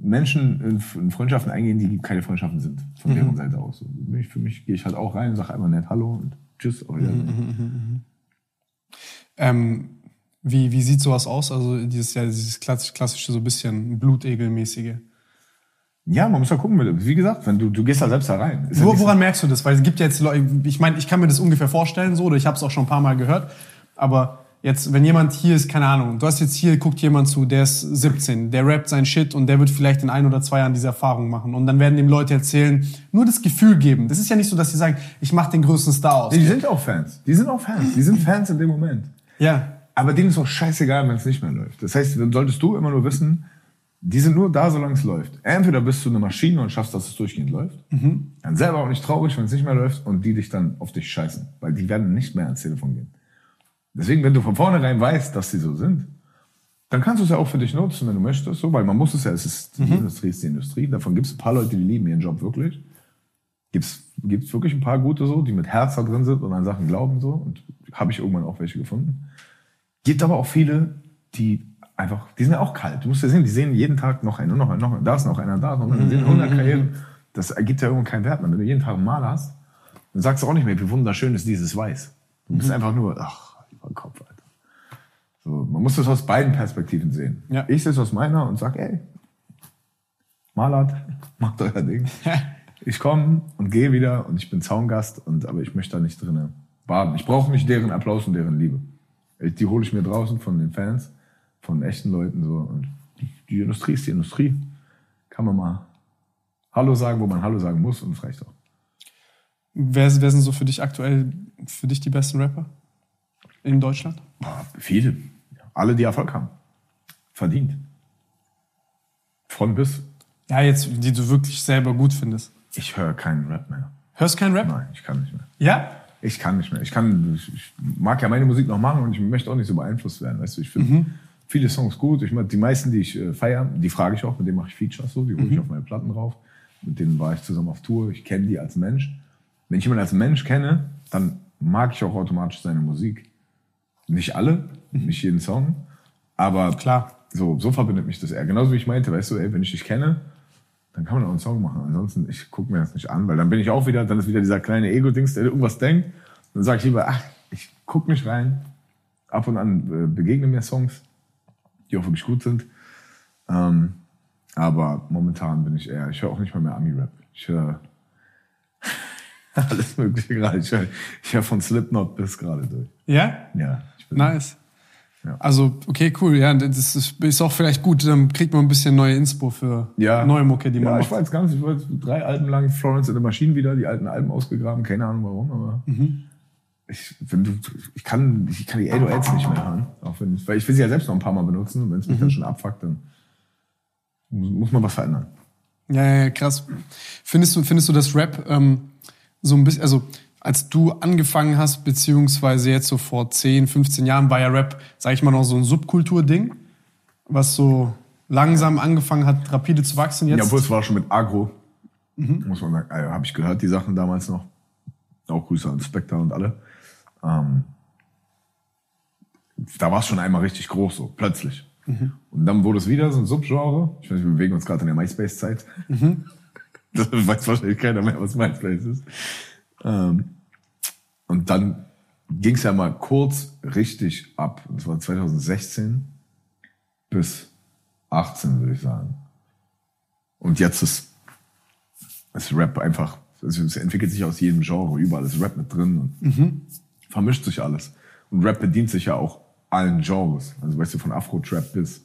Menschen in, Freundschaften eingehen, die keine Freundschaften sind, von deren Seite aus. Für mich, für mich gehe ich halt auch rein, sage einmal nett Hallo und Tschüss. Auf Wiedersehen. Ähm, wie, wie sieht sowas aus? Also dieses ja dieses klassisch- klassische, so ein bisschen Blutegelmäßige. Ja, man muss ja gucken. Wie gesagt, wenn du, du gehst da selbst da rein. Ist Wo, woran merkst du das? Weil es gibt ja jetzt Leute, ich meine, ich kann mir das ungefähr vorstellen so, oder ich habe es auch schon ein paar Mal gehört, aber jetzt, wenn jemand hier ist, keine Ahnung, du hast jetzt hier, guckt jemand zu, der ist 17, der rappt sein Shit und der wird vielleicht in ein oder zwei Jahren diese Erfahrung machen und dann werden dem Leute erzählen, nur das Gefühl geben. Das ist ja nicht so, dass sie sagen, ich mache den größten Star aus. Die sind auch Fans. Die sind auch Fans. Die sind Fans in dem Moment. Ja, Aber denen ist auch scheißegal, wenn es nicht mehr läuft. Das heißt, dann solltest du immer nur wissen, die sind nur da, solange es läuft. Entweder bist du eine Maschine und schaffst, dass es durchgehend läuft. Dann selber auch nicht traurig, wenn es nicht mehr läuft und die dich dann auf dich scheißen. Weil die werden nicht mehr ans Telefon gehen. Deswegen, wenn du von vornherein weißt, dass sie so sind, dann kannst du es ja auch für dich nutzen, wenn du möchtest. So, weil man muss es ja, es ist, die Industrie ist die Industrie. Davon gibt es ein paar Leute, die lieben ihren Job wirklich. Gibt's gibt's wirklich ein paar gute so, die mit Herz da drin sind und an Sachen glauben so. Und habe ich irgendwann auch welche gefunden. Gibt aber auch viele, die einfach, die sind ja auch kalt. Du musst ja sehen, die sehen jeden Tag noch einen, noch einen, noch einen, da ist noch einer, da ist noch einer, die sehen 100 Karrieren. Das ergibt ja irgendwann keinen Wert mehr. Wenn du jeden Tag einen Maler hast, dann sagst du auch nicht mehr, wie wunderschön ist dieses Weiß. Du bist einfach nur, ach, den Kopf, Alter. So, man muss das aus beiden Perspektiven sehen. Ja. Ich sehe es aus meiner und sag, ey, Malert, macht euer Ding. Ich komme und gehe wieder und ich bin Zaungast, und, aber ich möchte da nicht drinnen baden. Ich brauche nicht deren Applaus und deren Liebe. Die hole ich mir draußen von den Fans, von echten Leuten so. Und die, die Industrie ist die Industrie. Kann man mal Hallo sagen, wo man Hallo sagen muss und es reicht auch. wer, wer sind so für dich aktuell, für dich die besten Rapper in Deutschland? Viele. Alle, die Erfolg haben. Verdient. Von bis. Ja, jetzt, die du wirklich selber gut findest. Ich höre keinen Rap mehr. Hörst keinen Rap? Nein, ich kann nicht mehr. Ja? Ich kann nicht mehr. Ich kann, ich, ich mag ja meine Musik noch machen und ich möchte auch nicht so beeinflusst werden. Weißt du, ich finde viele Songs gut. Ich meine, die meisten, die ich äh, feiere, die frage ich auch, mit denen mache ich Features so, die hole ich auf meine Platten drauf. Mit denen war ich zusammen auf Tour. Ich kenne die als Mensch. Wenn ich jemanden als Mensch kenne, dann mag ich auch automatisch seine Musik. Nicht alle, nicht jeden Song, aber Klar. so, so verbindet mich das eher. Genauso wie ich meinte, weißt du, ey, wenn ich dich kenne, dann kann man auch einen Song machen. Ansonsten, ich gucke mir das nicht an, weil dann bin ich auch wieder, dann ist wieder dieser kleine Ego-Dings, der irgendwas denkt. Dann sage ich lieber, ach, ich guck nicht rein. Ab und an äh, begegnen mir Songs, die auch wirklich gut sind. Ähm, aber momentan bin ich eher, ich höre auch nicht mal mehr Ami-Rap. Ich höre alles Mögliche gerade. Ich höre hör von Slipknot bis gerade durch. Ja? Ja. Ich Nice. Ja. Also, okay, cool. Ja, das ist, ist auch vielleicht gut. Dann kriegt man ein bisschen neue Inspo für ja. neue Mucke, die man ja, macht. ich war jetzt ganz, ich war jetzt drei Alben lang Florence in the Machine wieder, die alten Alben ausgegraben, keine Ahnung warum, aber Mhm. ich, wenn ich kann, ich kann die 808s nicht mehr hören, auch wenn, weil ich will sie ja selbst noch ein paar Mal benutzen, und wenn es mich Mhm. dann schon abfuckt, dann muss, man was verändern. Ja, ja, krass. Findest du, findest du, dass Rap ähm, so ein bisschen, also als du angefangen hast, beziehungsweise jetzt so vor 10, 15 Jahren, war ja Rap, sag ich mal, noch so ein Subkultur-Ding, was so langsam angefangen hat, rapide zu wachsen jetzt. Ja, obwohl es war schon mit Agro, Mhm. muss man sagen, äh, habe ich gehört, die Sachen damals noch. Auch Grüße an Spectre und alle. Ähm, da war es schon einmal richtig groß, so plötzlich. Mhm. Und dann wurde es wieder so ein Subgenre. Ich weiß, wir bewegen uns gerade in der MySpace-Zeit. Mhm. Das weiß wahrscheinlich keiner mehr, was MySpace ist. Ähm, und dann ging es ja mal kurz richtig ab. Das war 2016 bis 18, würde ich sagen. Und jetzt ist, ist Rap einfach, es entwickelt sich aus jedem Genre, überall ist Rap mit drin und vermischt sich alles. Und Rap bedient sich ja auch allen Genres. Also weißt du, von Afro-Trap bis.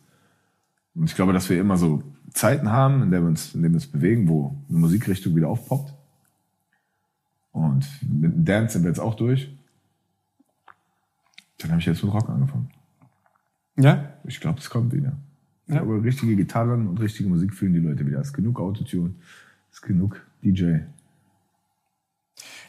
Und ich glaube, dass wir immer so Zeiten haben, in, der wir uns, in denen wir uns bewegen, wo eine Musikrichtung wieder aufpoppt. Und mit dem Dance sind wir jetzt auch durch. Dann habe ich jetzt mit Rock angefangen. ja? Ich glaube, es kommt wieder. Ja. glaube, richtige Gitarren und richtige Musik fühlen die Leute wieder. Es ist genug Autotune, es ist genug DJ.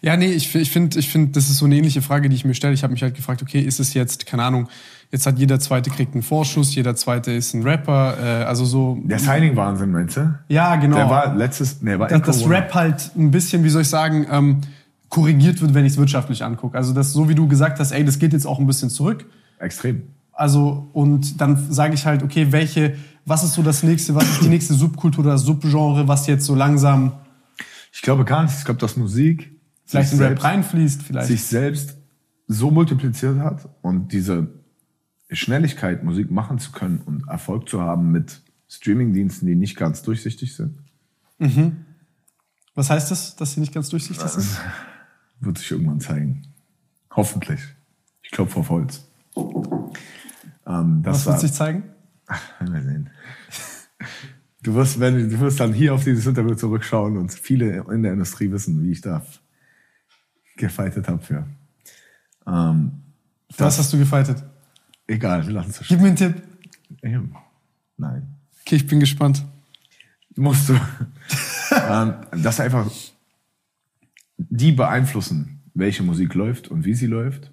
Ja, nee, ich, ich finde, ich find, das ist so eine ähnliche Frage, die ich mir stelle. Ich habe mich halt gefragt, okay, ist es jetzt, keine Ahnung, jetzt hat jeder Zweite kriegt einen Vorschuss, jeder Zweite ist ein Rapper, äh, also so. Der Signing-Wahnsinn, meinst du? ja, genau. Der war letztes, nee, war das Corona. Rap halt ein bisschen, wie soll ich sagen, ähm, korrigiert wird, wenn ich es wirtschaftlich angucke. Also das, so wie du gesagt hast, ey, das geht jetzt auch ein bisschen zurück. Extrem. Also, und dann sage ich halt, okay, welche, was ist so das nächste, was ist die nächste Subkultur oder Subgenre, was jetzt so langsam Ich glaube gar nicht. Ich glaube, dass Musik vielleicht in Rap reinfließt, vielleicht. sich selbst so multipliziert hat und diese Schnelligkeit, Musik machen zu können und Erfolg zu haben mit Streamingdiensten, die nicht ganz durchsichtig sind, was heißt das, dass sie nicht ganz durchsichtig sind? wird sich irgendwann zeigen. Hoffentlich. Ich klopfe auf Holz. Ähm, das Was wird sich zeigen? werden wir sehen. Du wirst, wenn, du wirst dann hier auf dieses Interview zurückschauen und viele in der Industrie wissen, wie ich da gefightet habe für. Ähm, Was hast du gefightet? egal, wir lassen es so Gib mir einen Tipp. stehen. Nein. Okay, ich bin gespannt. Musst du. ähm, dass einfach die beeinflussen, welche Musik läuft und wie sie läuft.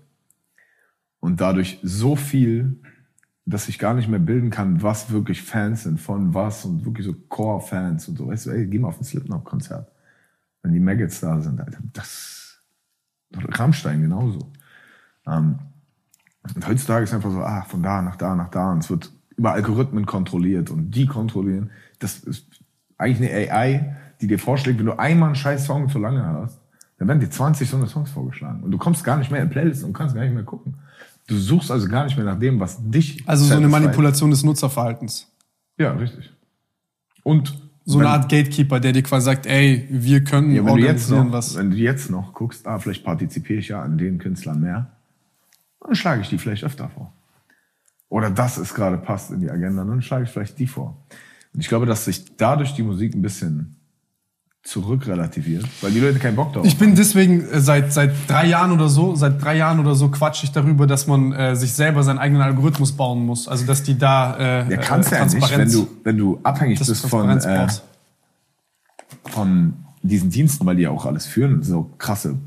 Und dadurch so viel, dass ich gar nicht mehr bilden kann, was wirklich Fans sind von was und wirklich so Core-Fans und so. Weißt du, ey, geh mal auf ein Slipknot-Konzert. Wenn die Maggots da sind, Alter, das. Rammstein genauso. Ähm, und heutzutage ist einfach so, ah, von da nach da nach da. Und es wird über Algorithmen kontrolliert und die kontrollieren. Das ist eigentlich eine AI, die dir vorschlägt, wenn du einmal einen scheiß Song zu lange hast, dann werden dir 20 so eine Songs vorgeschlagen. Und du kommst gar nicht mehr in Playlists und kannst gar nicht mehr gucken. Du suchst also gar nicht mehr nach dem, was dich. Also so eine. Manipulation des Nutzerverhaltens. Ja, richtig. Und So wenn, eine Art Gatekeeper, der dir quasi sagt, ey, wir können ja, wenn du jetzt noch, was. wenn du jetzt noch guckst, ah, vielleicht partizipiere ich ja an den Künstlern mehr, dann schlage ich die vielleicht öfter vor. Oder das ist gerade passt in die Agenda, dann schlage ich vielleicht die vor. Und ich glaube, dass sich dadurch die Musik ein bisschen zurückrelativiert, weil die Leute keinen Bock darauf Ich bin deswegen äh, seit seit drei Jahren oder so, seit drei Jahren oder so quatsch ich darüber, dass man äh, sich selber seinen eigenen Algorithmus bauen muss. Also dass die da äh, Ja, kannst äh, ja nicht, wenn du, wenn du abhängig bist von, äh, von diesen Diensten, weil die ja auch alles führen. Das ist auch krasse,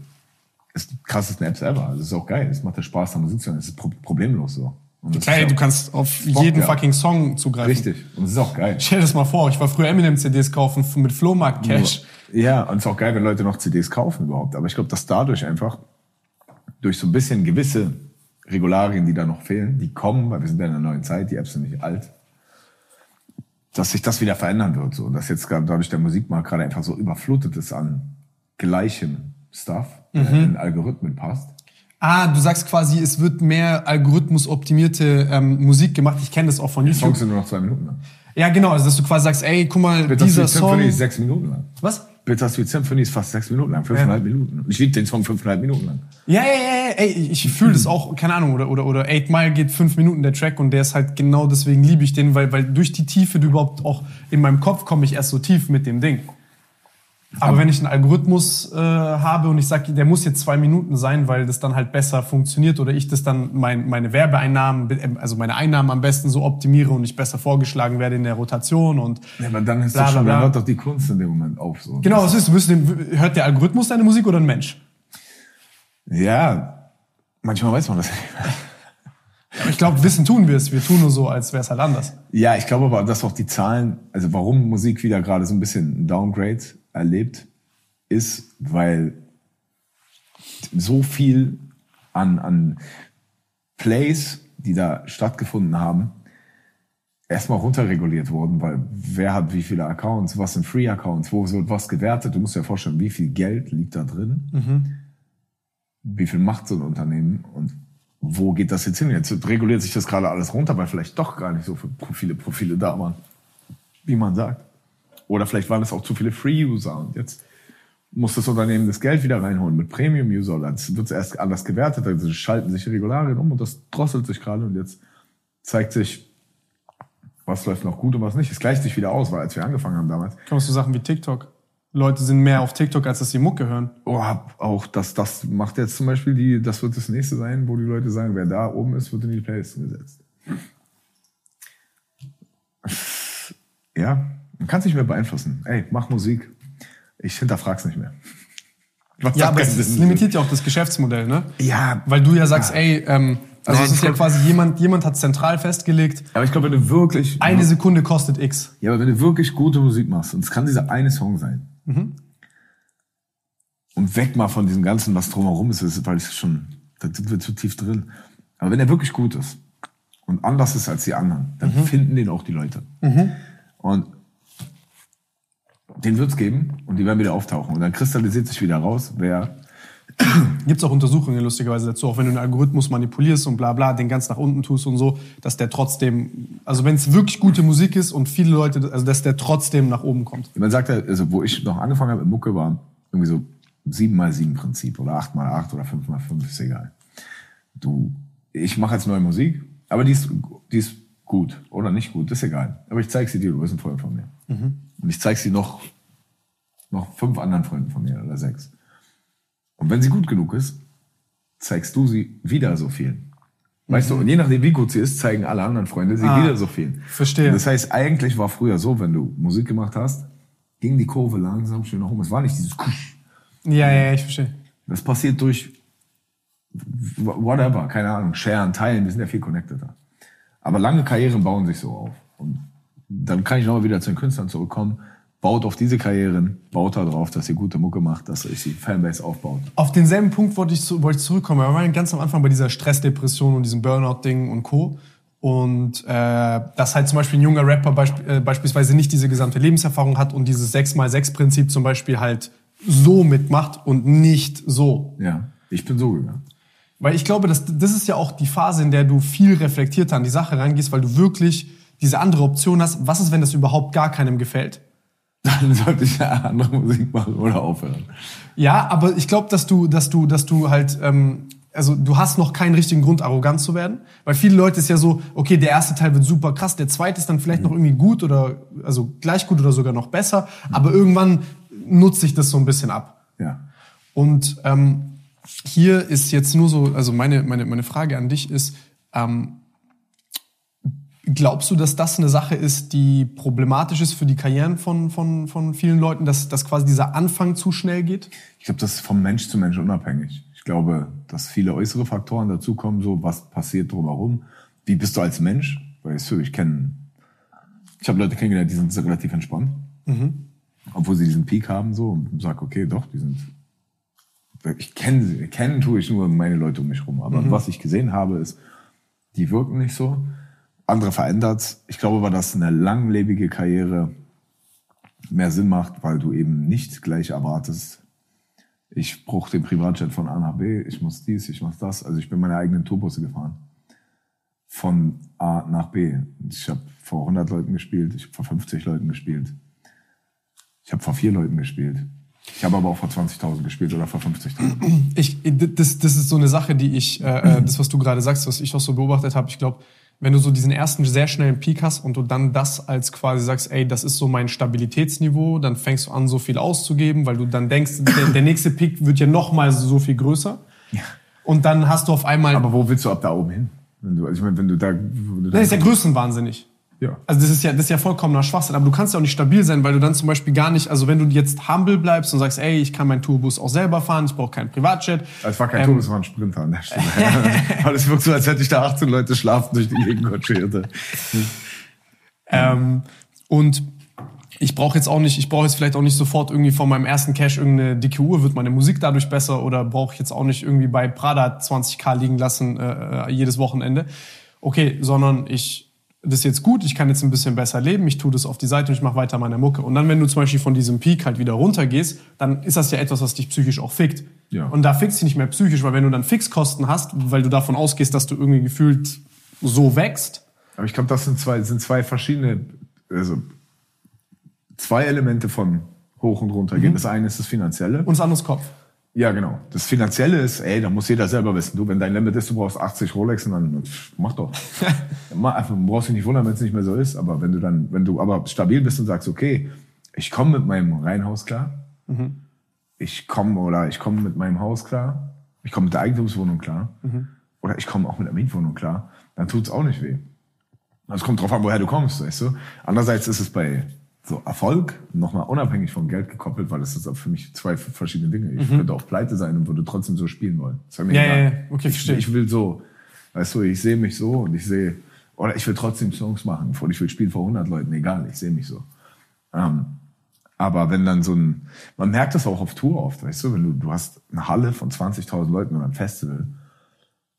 ist die krassesten Apps ever. Das ist auch geil. Es macht ja Spaß, da Musik zu hören. Das ist pro problemlos so. Klar, ist du kannst auf Bock, jeden ja. fucking Song zugreifen. Richtig. Und es ist auch geil. Stell dir das mal vor, ich war früher Eminem-CDs kaufen mit Flohmarkt-Cash. Ja, und es ist auch geil, wenn Leute noch CDs kaufen überhaupt. Aber ich glaube, dass dadurch einfach durch so ein bisschen gewisse Regularien, die da noch fehlen, die kommen, weil wir sind ja in einer neuen Zeit, die Apps sind nicht alt, dass sich das wieder verändern wird. So. Und dass jetzt dadurch der Musikmarkt gerade einfach so überflutet ist an gleichem Stuff, der in Algorithmen passt. Ah, du sagst quasi, es wird mehr algorithmusoptimierte ähm, Musik gemacht. Ich kenne das auch von Die YouTube. Songs sind nur noch zwei Minuten lang. Ja, genau, also dass du quasi sagst, ey, guck mal, Bittersweet dieser Song. Symphony ist sechs Minuten lang. Was? Bittersweet Symphony ist fast sechs Minuten lang, fünfeinhalb Minuten. Und ich liebe den Song fünfeinhalb Minuten lang. Ja, ja, ja, ja, ey, ich fühle das auch, keine Ahnung, oder, oder, oder Eight Mile geht fünf Minuten der Track und der ist halt genau deswegen liebe ich den, weil, weil durch die Tiefe du überhaupt auch, in meinem Kopf komme ich erst so tief mit dem Ding. Aber wenn ich einen Algorithmus äh, habe und ich sage, der muss jetzt zwei Minuten sein, weil das dann halt besser funktioniert oder ich das dann mein, meine Werbeeinnahmen, äh, also meine Einnahmen am besten so optimiere und ich besser vorgeschlagen werde in der Rotation und Ja, aber dann ist Bla, doch schon, bla, dann bla. hört doch die Kunst in dem Moment auf. So. genau, was ist, bist, hört der Algorithmus deine Musik oder ein Mensch? Ja, manchmal weiß man das nicht. Aber ich glaube, wissen tun wir es. Wir tun nur so, als wäre es halt anders. Ja, ich glaube aber, dass auch die Zahlen, also warum Musik wieder gerade so ein bisschen ein Downgrade erlebt, ist, weil so viel an, an Plays, die da stattgefunden haben, erstmal runterreguliert wurden, weil wer hat wie viele Accounts, was sind Free-Accounts, wo wird was gewertet, du musst dir vorstellen, wie viel Geld liegt da drin, wie viel macht so ein Unternehmen und wo geht das jetzt hin? Jetzt reguliert sich das gerade alles runter, weil vielleicht doch gar nicht so viele Profile da waren, wie man sagt. Oder vielleicht waren es auch zu viele Free-User und jetzt muss das Unternehmen das Geld wieder reinholen mit Premium-User. Dann wird es erst anders gewertet, dann schalten sich Regularien um und das drosselt sich gerade und jetzt zeigt sich, was läuft noch gut und was nicht. Es gleicht sich wieder aus, weil als wir angefangen haben damals, Kommst du Sachen wie TikTok? Leute sind mehr auf TikTok, als dass sie Mucke hören. oh, auch das, das macht jetzt zum Beispiel die, das wird das nächste sein, wo die Leute sagen, wer da oben ist, wird in die Playlist gesetzt. Ja, man kann es nicht mehr beeinflussen. Ey, mach Musik. Ich hinterfrag's nicht mehr. Was Ja, aber es, es Sinn. limitiert ja auch das Geschäftsmodell, ne? Ja, Weil du ja sagst, ey, ähm, also Nein, es ist ja quasi jemand, jemand hat zentral festgelegt, aber ich glaube, wenn du wirklich, eine Sekunde kostet X. ja, aber wenn du wirklich gute Musik machst, und es kann dieser eine Song sein, und weg mal von diesem ganzen, was drumherum ist, ist weil ich schon, da sind wir zu tief drin. Aber wenn er wirklich gut ist und anders ist als die anderen, dann finden den auch die Leute. Und den wird's geben und die werden wieder auftauchen. Und dann kristallisiert sich wieder raus, wer Gibt's auch Untersuchungen lustigerweise dazu, auch wenn du einen Algorithmus manipulierst und bla bla, den ganz nach unten tust und so, dass der trotzdem, also wenn es wirklich gute Musik ist und viele Leute, also dass der trotzdem nach oben kommt. Man sagt ja, also wo ich noch angefangen habe mit Mucke, war irgendwie so 7 mal 7 Prinzip oder 8 mal 8 oder 5 mal 5 ist egal. Du, ich mache jetzt neue Musik, aber die ist, die ist gut oder nicht gut, ist egal. Aber ich zeig sie dir, du bist ein Freund von mir. Und ich zeig sie noch, noch fünf anderen Freunden von mir oder sechs. Und wenn sie gut genug ist, zeigst du sie wieder so viel. Weißt du, und je nachdem, wie gut sie ist, zeigen alle anderen Freunde sie Ah, wieder so viel. verstehe. Das heißt, eigentlich war früher so, wenn du Musik gemacht hast, ging die Kurve langsam schön nach oben. Es war nicht dieses Kusch. Ja, ja, ja, ich verstehe. Das passiert durch whatever, keine Ahnung, sharen, teilen, wir sind ja viel connecteder. Aber lange Karrieren bauen sich so auf. Und dann kann ich nochmal wieder zu den Künstlern zurückkommen. Baut auf diese Karrieren, baut da drauf, dass ihr gute Mucke macht, dass euch die Fanbase aufbaut. Auf denselben Punkt wollte ich, zu- wollte ich zurückkommen. Wir waren ganz am Anfang bei dieser Stressdepression und diesem Burnout-Ding und Co. Und äh, dass halt zum Beispiel ein junger Rapper beisp äh, beispielsweise nicht diese gesamte Lebenserfahrung hat und dieses 6x6-Prinzip zum Beispiel halt so mitmacht und nicht so. Ja, ich bin so gegangen. Weil ich glaube, das, das ist ja auch die Phase, in der du viel reflektierter an die Sache rangehst, weil du wirklich diese andere Option hast. Was ist, wenn das überhaupt gar keinem gefällt? Dann sollte ich ja andere Musik machen oder aufhören. Ja, aber ich glaube, dass du, dass du, dass du halt, ähm, also du hast noch keinen richtigen Grund, arrogant zu werden, weil viele Leute ist ja so, okay, der erste Teil wird super krass, der zweite ist dann vielleicht noch irgendwie gut oder also gleich gut oder sogar noch besser, aber irgendwann nutzt sich das so ein bisschen ab. Ja. Und ähm, hier ist jetzt nur so, also meine, meine, meine Frage an dich ist, ähm, glaubst du, dass das eine Sache ist, die problematisch ist für die Karrieren von, von, von vielen Leuten, dass, dass quasi dieser Anfang zu schnell geht? Ich glaube, das ist vom Mensch zu Mensch unabhängig. Ich glaube, dass viele äußere Faktoren dazukommen, so was passiert drumherum. Wie bist du als Mensch? Weißt du, ich kenne, ich habe Leute kennengelernt, die sind relativ entspannt, obwohl sie diesen Peak haben so und sag, okay, doch, die sind. Ich kenne sie, kennen tue ich nur meine Leute um mich rum, aber was ich gesehen habe, ist, die wirken nicht so. Andere verändert's. Ich glaube aber, dass eine langlebige Karriere mehr Sinn macht, weil du eben nicht gleich erwartest, Ich brauche den Privatjet von A nach B, ich muss dies, ich muss das. Also ich bin meine eigenen Tourbusse gefahren. Von A nach B. Ich habe vor 100 Leuten gespielt, ich habe vor 50 Leuten gespielt. Ich habe vor vier Leuten gespielt. Ich habe aber auch vor 20.000 gespielt oder vor 50.000. Ich, das, das ist so eine Sache, die ich, äh, äh das, was du gerade sagst, was ich auch so beobachtet habe. Ich glaube, wenn du so diesen ersten sehr schnellen Peak hast und du dann das als quasi sagst, ey, das ist so mein Stabilitätsniveau, dann fängst du an, so viel auszugeben, weil du dann denkst, der, der nächste Peak wird ja noch mal so viel größer. Ja. Und dann hast du auf einmal. Aber wo willst du ab da oben hin? Wenn du, also ich meine, wenn du da. Wenn du das ist ja größenwahnsinnig. Ja. Also das ist ja, das ist ja vollkommener Schwachsinn. Aber du kannst ja auch nicht stabil sein, weil du dann zum Beispiel gar nicht, also wenn du jetzt humble bleibst und sagst, ey, ich kann meinen Tourbus auch selber fahren, ich brauche keinen Privatjet. Es war kein ähm, Tourbus, es war ein Sprinter an der Stelle. Aber es wirkt so, als hätte ich da 18 Leute schlafen durch die Gegend kutschiert. ähm, und ich brauche jetzt auch nicht, ich brauche jetzt vielleicht auch nicht sofort irgendwie von meinem ersten Cash irgendeine dicke Uhr, wird meine Musik dadurch besser oder brauche ich jetzt auch nicht irgendwie bei Prada 20k liegen lassen äh, äh, jedes Wochenende. Okay, sondern ich das ist jetzt gut, ich kann jetzt ein bisschen besser leben, ich tue das auf die Seite und ich mache weiter meine Mucke. Und dann, wenn du zum Beispiel von diesem Peak halt wieder runtergehst, dann ist das ja etwas, was dich psychisch auch fickt. Ja. Und da fickst du nicht mehr psychisch, weil wenn du dann Fixkosten hast, weil du davon ausgehst, dass du irgendwie gefühlt so wächst. Aber ich glaube, das sind zwei, sind zwei verschiedene, also zwei Elemente von hoch und runter gehen. Mhm. Das eine ist das Finanzielle. Und das andere ist Kopf. Ja, genau. Das Finanzielle ist, ey, da muss jeder selber wissen. Du, wenn dein Limit ist, du brauchst 80 Rolex, dann mach doch. Einfach, brauchst dich nicht wundern, wenn es nicht mehr so ist. Aber wenn du dann, wenn du aber stabil bist und sagst, okay, ich komme mit meinem Reihenhaus klar, mhm. ich komme oder ich komme mit meinem Haus klar, ich komme mit der Eigentumswohnung klar, mhm. oder ich komme auch mit der Mietwohnung klar, dann tut's auch nicht weh. Es kommt drauf an, woher du kommst, weißt du. Andererseits ist es bei so Erfolg nochmal unabhängig vom Geld gekoppelt, weil das ist für mich zwei verschiedene Dinge. Ich mhm. könnte auch pleite sein und würde trotzdem so spielen wollen. ja, ja, ja, okay, ich, ich will so, weißt du, ich sehe mich so und ich sehe, oder ich will trotzdem Songs machen, und ich will spielen vor 100 Leuten, egal, ich sehe mich so. Ähm, aber wenn dann so ein, man merkt das auch auf Tour oft, weißt du, wenn du, du hast eine Halle von 20.000 Leuten oder ein Festival,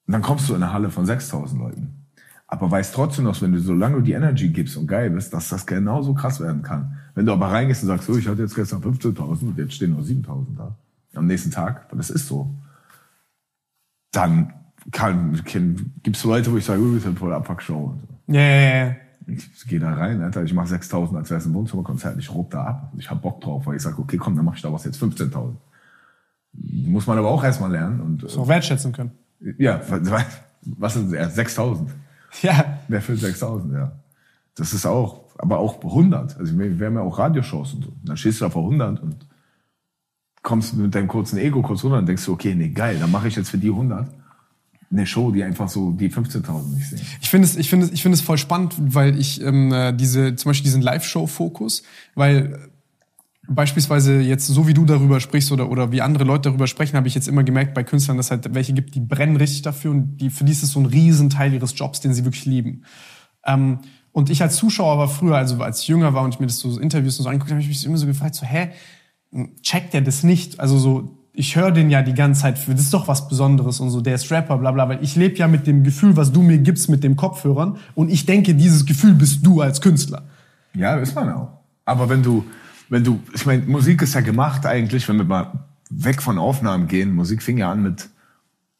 und dann kommst du in eine Halle von 6.000 Leuten aber weißt trotzdem noch, wenn du, solange du die Energy gibst und geil bist, dass das genauso krass werden kann. Wenn du aber reingehst und sagst, so, ich hatte jetzt gestern 15.000 und jetzt stehen nur 7.000 da. Am nächsten Tag, weil das ist so. Dann kann, kann, gibt's Leute, wo ich sage, oh, ist eine tolle Abfuckshow. Ja, ja, ja. Ich gehe da rein, Alter, ich mache 6.000, als wäre es ein Wohnzimmerkonzert, ich rupp da ab. Ich hab Bock drauf, weil ich sage, okay, komm, dann mach ich da was jetzt 15.000. Muss man aber auch erstmal lernen. und Muss auch wertschätzen können. Ja, was sind 6.000? Ja. Wer für 6000, ja. Das ist auch, aber auch 100. Also wir haben ja auch Radioshows und so. Und dann stehst du da vor 100 und kommst mit deinem kurzen Ego kurz runter und denkst du, okay, nee, geil, dann mache ich jetzt für die 100 eine Show, die einfach so die 15.000 nicht sehen. Ich finde es, ich finde es, ich finde es voll spannend, weil ich ähm, äh, diese, zum Beispiel diesen Live-Show-Fokus, weil beispielsweise jetzt so wie du darüber sprichst oder, oder wie andere Leute darüber sprechen, habe ich jetzt immer gemerkt bei Künstlern, dass halt welche gibt, die brennen richtig dafür und die, für die ist es so ein Riesenteil ihres Jobs, den sie wirklich lieben. Ähm, und ich als Zuschauer war früher, also als ich jünger war und ich mir das so Interviews und so angeguckt habe, ich mich immer so gefragt, so, hä, checkt der das nicht? Also so, ich höre den ja die ganze Zeit, das ist doch was Besonderes und so, der ist Rapper, bla bla, weil ich lebe ja mit dem Gefühl, was du mir gibst mit dem Kopfhörern und ich denke, dieses Gefühl bist du als Künstler. Ja, ist man auch. Aber wenn du, wenn du, ich meine, Musik ist ja gemacht eigentlich, wenn wir mal weg von Aufnahmen gehen. Musik fing ja an mit,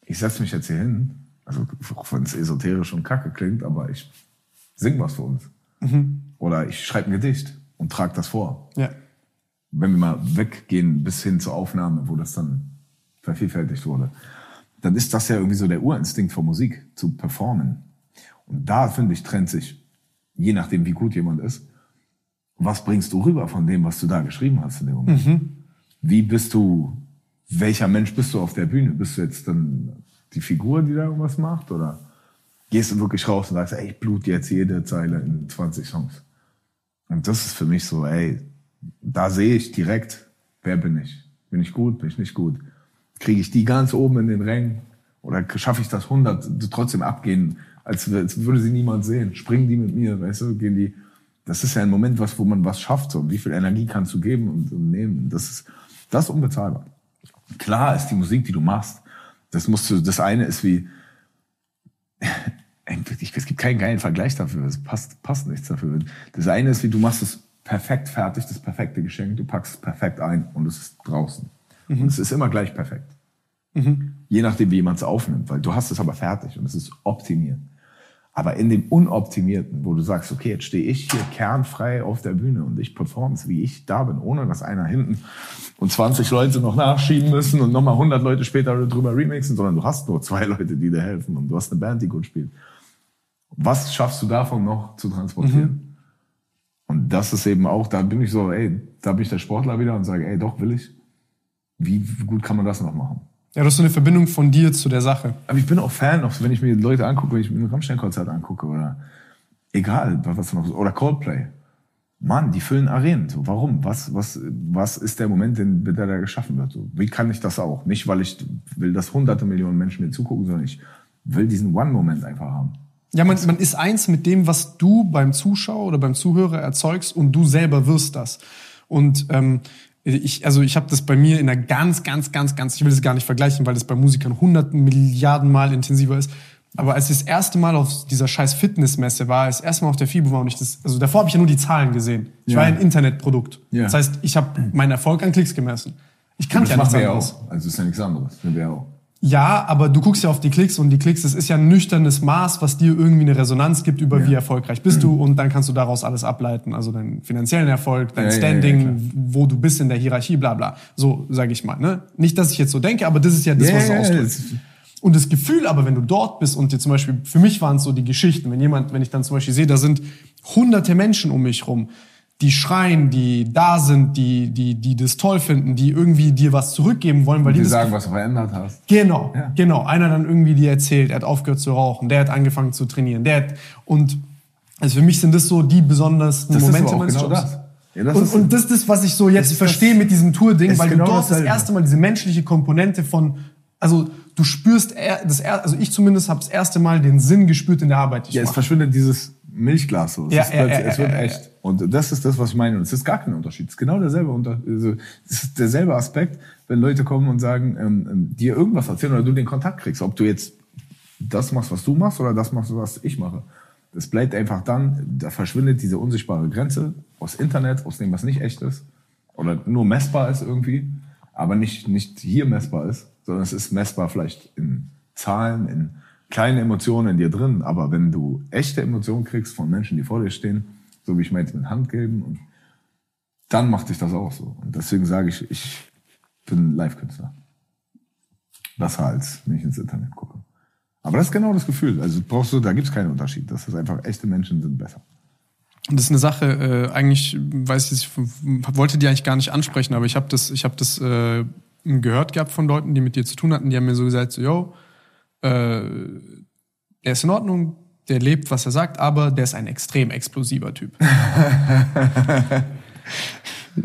ich setz mich jetzt hier hin, also auch wenn es esoterisch und kacke klingt, aber ich sing was für uns. Mhm. Oder ich schreibe ein Gedicht und trage das vor. Ja. Wenn wir mal weggehen bis hin zur Aufnahme, wo das dann vervielfältigt wurde, dann ist das ja irgendwie so der Urinstinkt von Musik, zu performen. Und da, finde ich, trennt sich, je nachdem, wie gut jemand ist, was bringst du rüber von dem, was du da geschrieben hast in dem Moment? Mhm. Wie bist du, welcher Mensch bist du auf der Bühne? Bist du jetzt dann die Figur, die da irgendwas macht? Oder gehst du wirklich raus und sagst, ey, ich blut jetzt jede Zeile in 20 Songs? Und das ist für mich so, ey, da sehe ich direkt, wer bin ich? Bin ich gut? Bin ich nicht gut? Kriege ich die ganz oben in den Rängen? Oder schaffe ich das 100 trotzdem abgehen, als, als würde sie niemand sehen? Springen die mit mir, weißt du? Gehen die das ist ja ein Moment, was, wo man was schafft. So. Wie viel Energie kannst du geben und, und nehmen? Das ist, das ist unbezahlbar. Klar ist die Musik, die du machst, das musst du, das eine ist wie, es gibt keinen geilen Vergleich dafür. Es passt, passt nichts dafür. Das eine ist wie, du machst es perfekt fertig, das perfekte Geschenk, du packst es perfekt ein und es ist draußen. Und es ist immer gleich perfekt. Je nachdem, wie jemand es aufnimmt, weil du hast es aber fertig und es ist optimiert. Aber in dem Unoptimierten, wo du sagst, okay, jetzt stehe ich hier kernfrei auf der Bühne und ich performe es, wie ich da bin, ohne dass einer hinten und 20 Leute noch nachschieben müssen und nochmal 100 Leute später drüber remixen, sondern du hast nur zwei Leute, die dir helfen und du hast eine Band, die gut spielt. Was schaffst du davon noch zu transportieren? Und das ist eben auch, da bin ich so, ey, da bin ich der Sportler wieder und sage, ey, doch will ich. Wie gut kann man das noch machen? Ja, du hast so eine Verbindung von dir zu der Sache. Aber ich bin auch Fan, auch wenn ich mir Leute angucke, wenn ich mir ein Rammstein-Konzert angucke oder egal, was noch, oder Coldplay. Mann, die füllen Arenen. So, warum? Was, was, was ist der Moment, den, der da geschaffen wird? So, wie kann ich das auch? Nicht, weil ich will, dass hunderte Millionen Menschen mir zugucken, sondern ich will diesen One-Moment einfach haben. Ja, man, man ist eins mit dem, was du beim Zuschauer oder beim Zuhörer erzeugst und du selber wirst das. Und ähm, ich, also ich habe das bei mir in einer ganz, ganz, ganz, ganz, ich will das gar nicht vergleichen, weil das bei Musikern hunderten Milliarden Mal intensiver ist. Aber als ich das erste Mal auf dieser scheiß Fitnessmesse war, das erste Mal auf der FIBO war und ich das, also davor habe ich ja nur die Zahlen gesehen. Ich Ja. war ein Internetprodukt. Ja. Das heißt, ich habe meinen Erfolg an Klicks gemessen. Ich kannte ja nichts anderes. auch. Also ist ja nichts anderes. Ja auch. Ja, aber du guckst ja auf die Klicks und die Klicks, das ist ja ein nüchternes Maß, was dir irgendwie eine Resonanz gibt über wie erfolgreich bist du und dann kannst du daraus alles ableiten, also deinen finanziellen Erfolg, dein Ja, ja, ja, Standing, klar. wo du bist in der Hierarchie, bla bla. So sage ich mal. Ne? Nicht, dass ich jetzt so denke, aber das ist ja das, was du ausdrückst. das- Und das Gefühl aber, wenn du dort bist und dir zum Beispiel, für mich waren es so die Geschichten, wenn jemand, wenn ich dann zum Beispiel sehe, da sind hunderte Menschen um mich rum, die schreien, die da sind, die, die, die das toll finden, die irgendwie dir was zurückgeben wollen, weil die, die das sagen, was du verändert hast. Genau, Ja. genau. Einer dann irgendwie dir erzählt, er hat aufgehört zu rauchen, der hat angefangen zu trainieren, der hat, und also für mich sind das so die besondersten Das ist Momente meines genau Jobs. das. Ja, das und, und das ist das, was ich so jetzt verstehe das- mit diesem Tour-Ding, weil genau du dort das dasselbe. erste Mal diese menschliche Komponente von, also du spürst, er- das, er- also ich zumindest habe das erste Mal den Sinn gespürt in der Arbeit, die ich Ja, es mache. verschwindet dieses Milchglas so. Es, Ja, ja, ja, es wird echt. Und das ist das, was ich meine. Und es ist gar kein Unterschied. Es ist genau derselbe Unter also, es ist derselbe Aspekt, wenn Leute kommen und sagen, ähm, ähm, dir irgendwas erzählen oder du den Kontakt kriegst. Ob du jetzt das machst, was du machst oder das machst, was ich mache. Das bleibt einfach dann, da verschwindet diese unsichtbare Grenze aus Internet, aus dem, was nicht echt ist. Oder nur messbar ist irgendwie, aber nicht, nicht hier messbar ist, sondern es ist messbar vielleicht in Zahlen, in kleinen Emotionen in dir drin. Aber wenn du echte Emotionen kriegst von Menschen, die vor dir stehen, so wie ich meinte, mit Hand geben, und dann macht dich das auch so. Und deswegen sage ich, ich bin Live-Künstler. Besser als wenn ich ins Internet gucke. Aber das ist genau das Gefühl. Also brauchst du, da gibt's keinen Unterschied. Das ist einfach, echte Menschen sind besser. Das ist eine Sache, äh, eigentlich, weiß ich, ich wollte die eigentlich gar nicht ansprechen, aber ich habe das, ich habe das äh, gehört gehabt von Leuten, die mit dir zu tun hatten, die haben mir so gesagt, so, yo, äh, der ist in Ordnung, der lebt, was er sagt, aber der ist ein extrem explosiver Typ.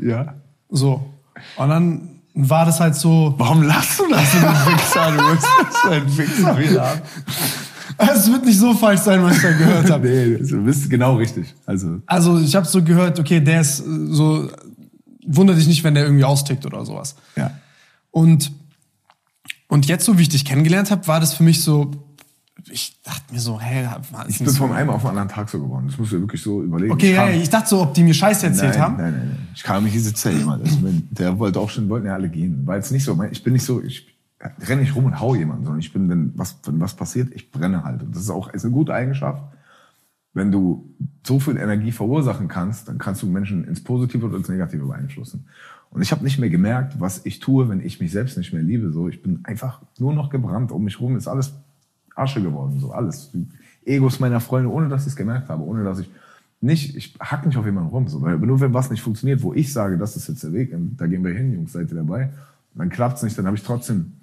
Ja. So. Und dann war das halt so, Warum lachst du das, du Wichser? Du bist so ein Wichser wieder. es wird nicht so falsch sein, was ich da gehört habe. Nee, du bist genau richtig. Also, Also ich habe so gehört, okay, der ist so, wundert dich nicht, wenn der irgendwie austickt oder sowas. ja. Und, und jetzt, so wie ich dich kennengelernt habe, war das für mich so, ich dachte mir so, hä, war Ich bin von einem auf den anderen Tag so geworden. Das musst du wirklich so überlegen. Okay, ich kam- ja, ich dachte so, ob die mir Scheiße erzählt nein, haben. Nein, nein, nein. Ich kam, hier sitzt ja jemand. Also, der wollte auch schon, wollten ja alle gehen. War jetzt nicht so, ich bin nicht so, ich renne nicht rum und hau jemanden, sondern ich bin, wenn was, wenn was passiert, ich brenne halt. Und das ist auch ist eine gute Eigenschaft. Wenn du so viel Energie verursachen kannst, dann kannst du Menschen ins Positive oder ins Negative beeinflussen. Und ich habe nicht mehr gemerkt, was ich tue, wenn ich mich selbst nicht mehr liebe. So, ich bin einfach nur noch gebrannt. Um mich rum ist alles Asche geworden, so alles. Die Egos meiner Freunde, ohne dass ich es gemerkt habe, ohne dass ich nicht, ich hack nicht auf jemanden rum, so, weil nur wenn was nicht funktioniert, wo ich sage, das ist jetzt der Weg, und da gehen wir hin, Jungs, seid ihr dabei, dann klappt's nicht, dann habe ich trotzdem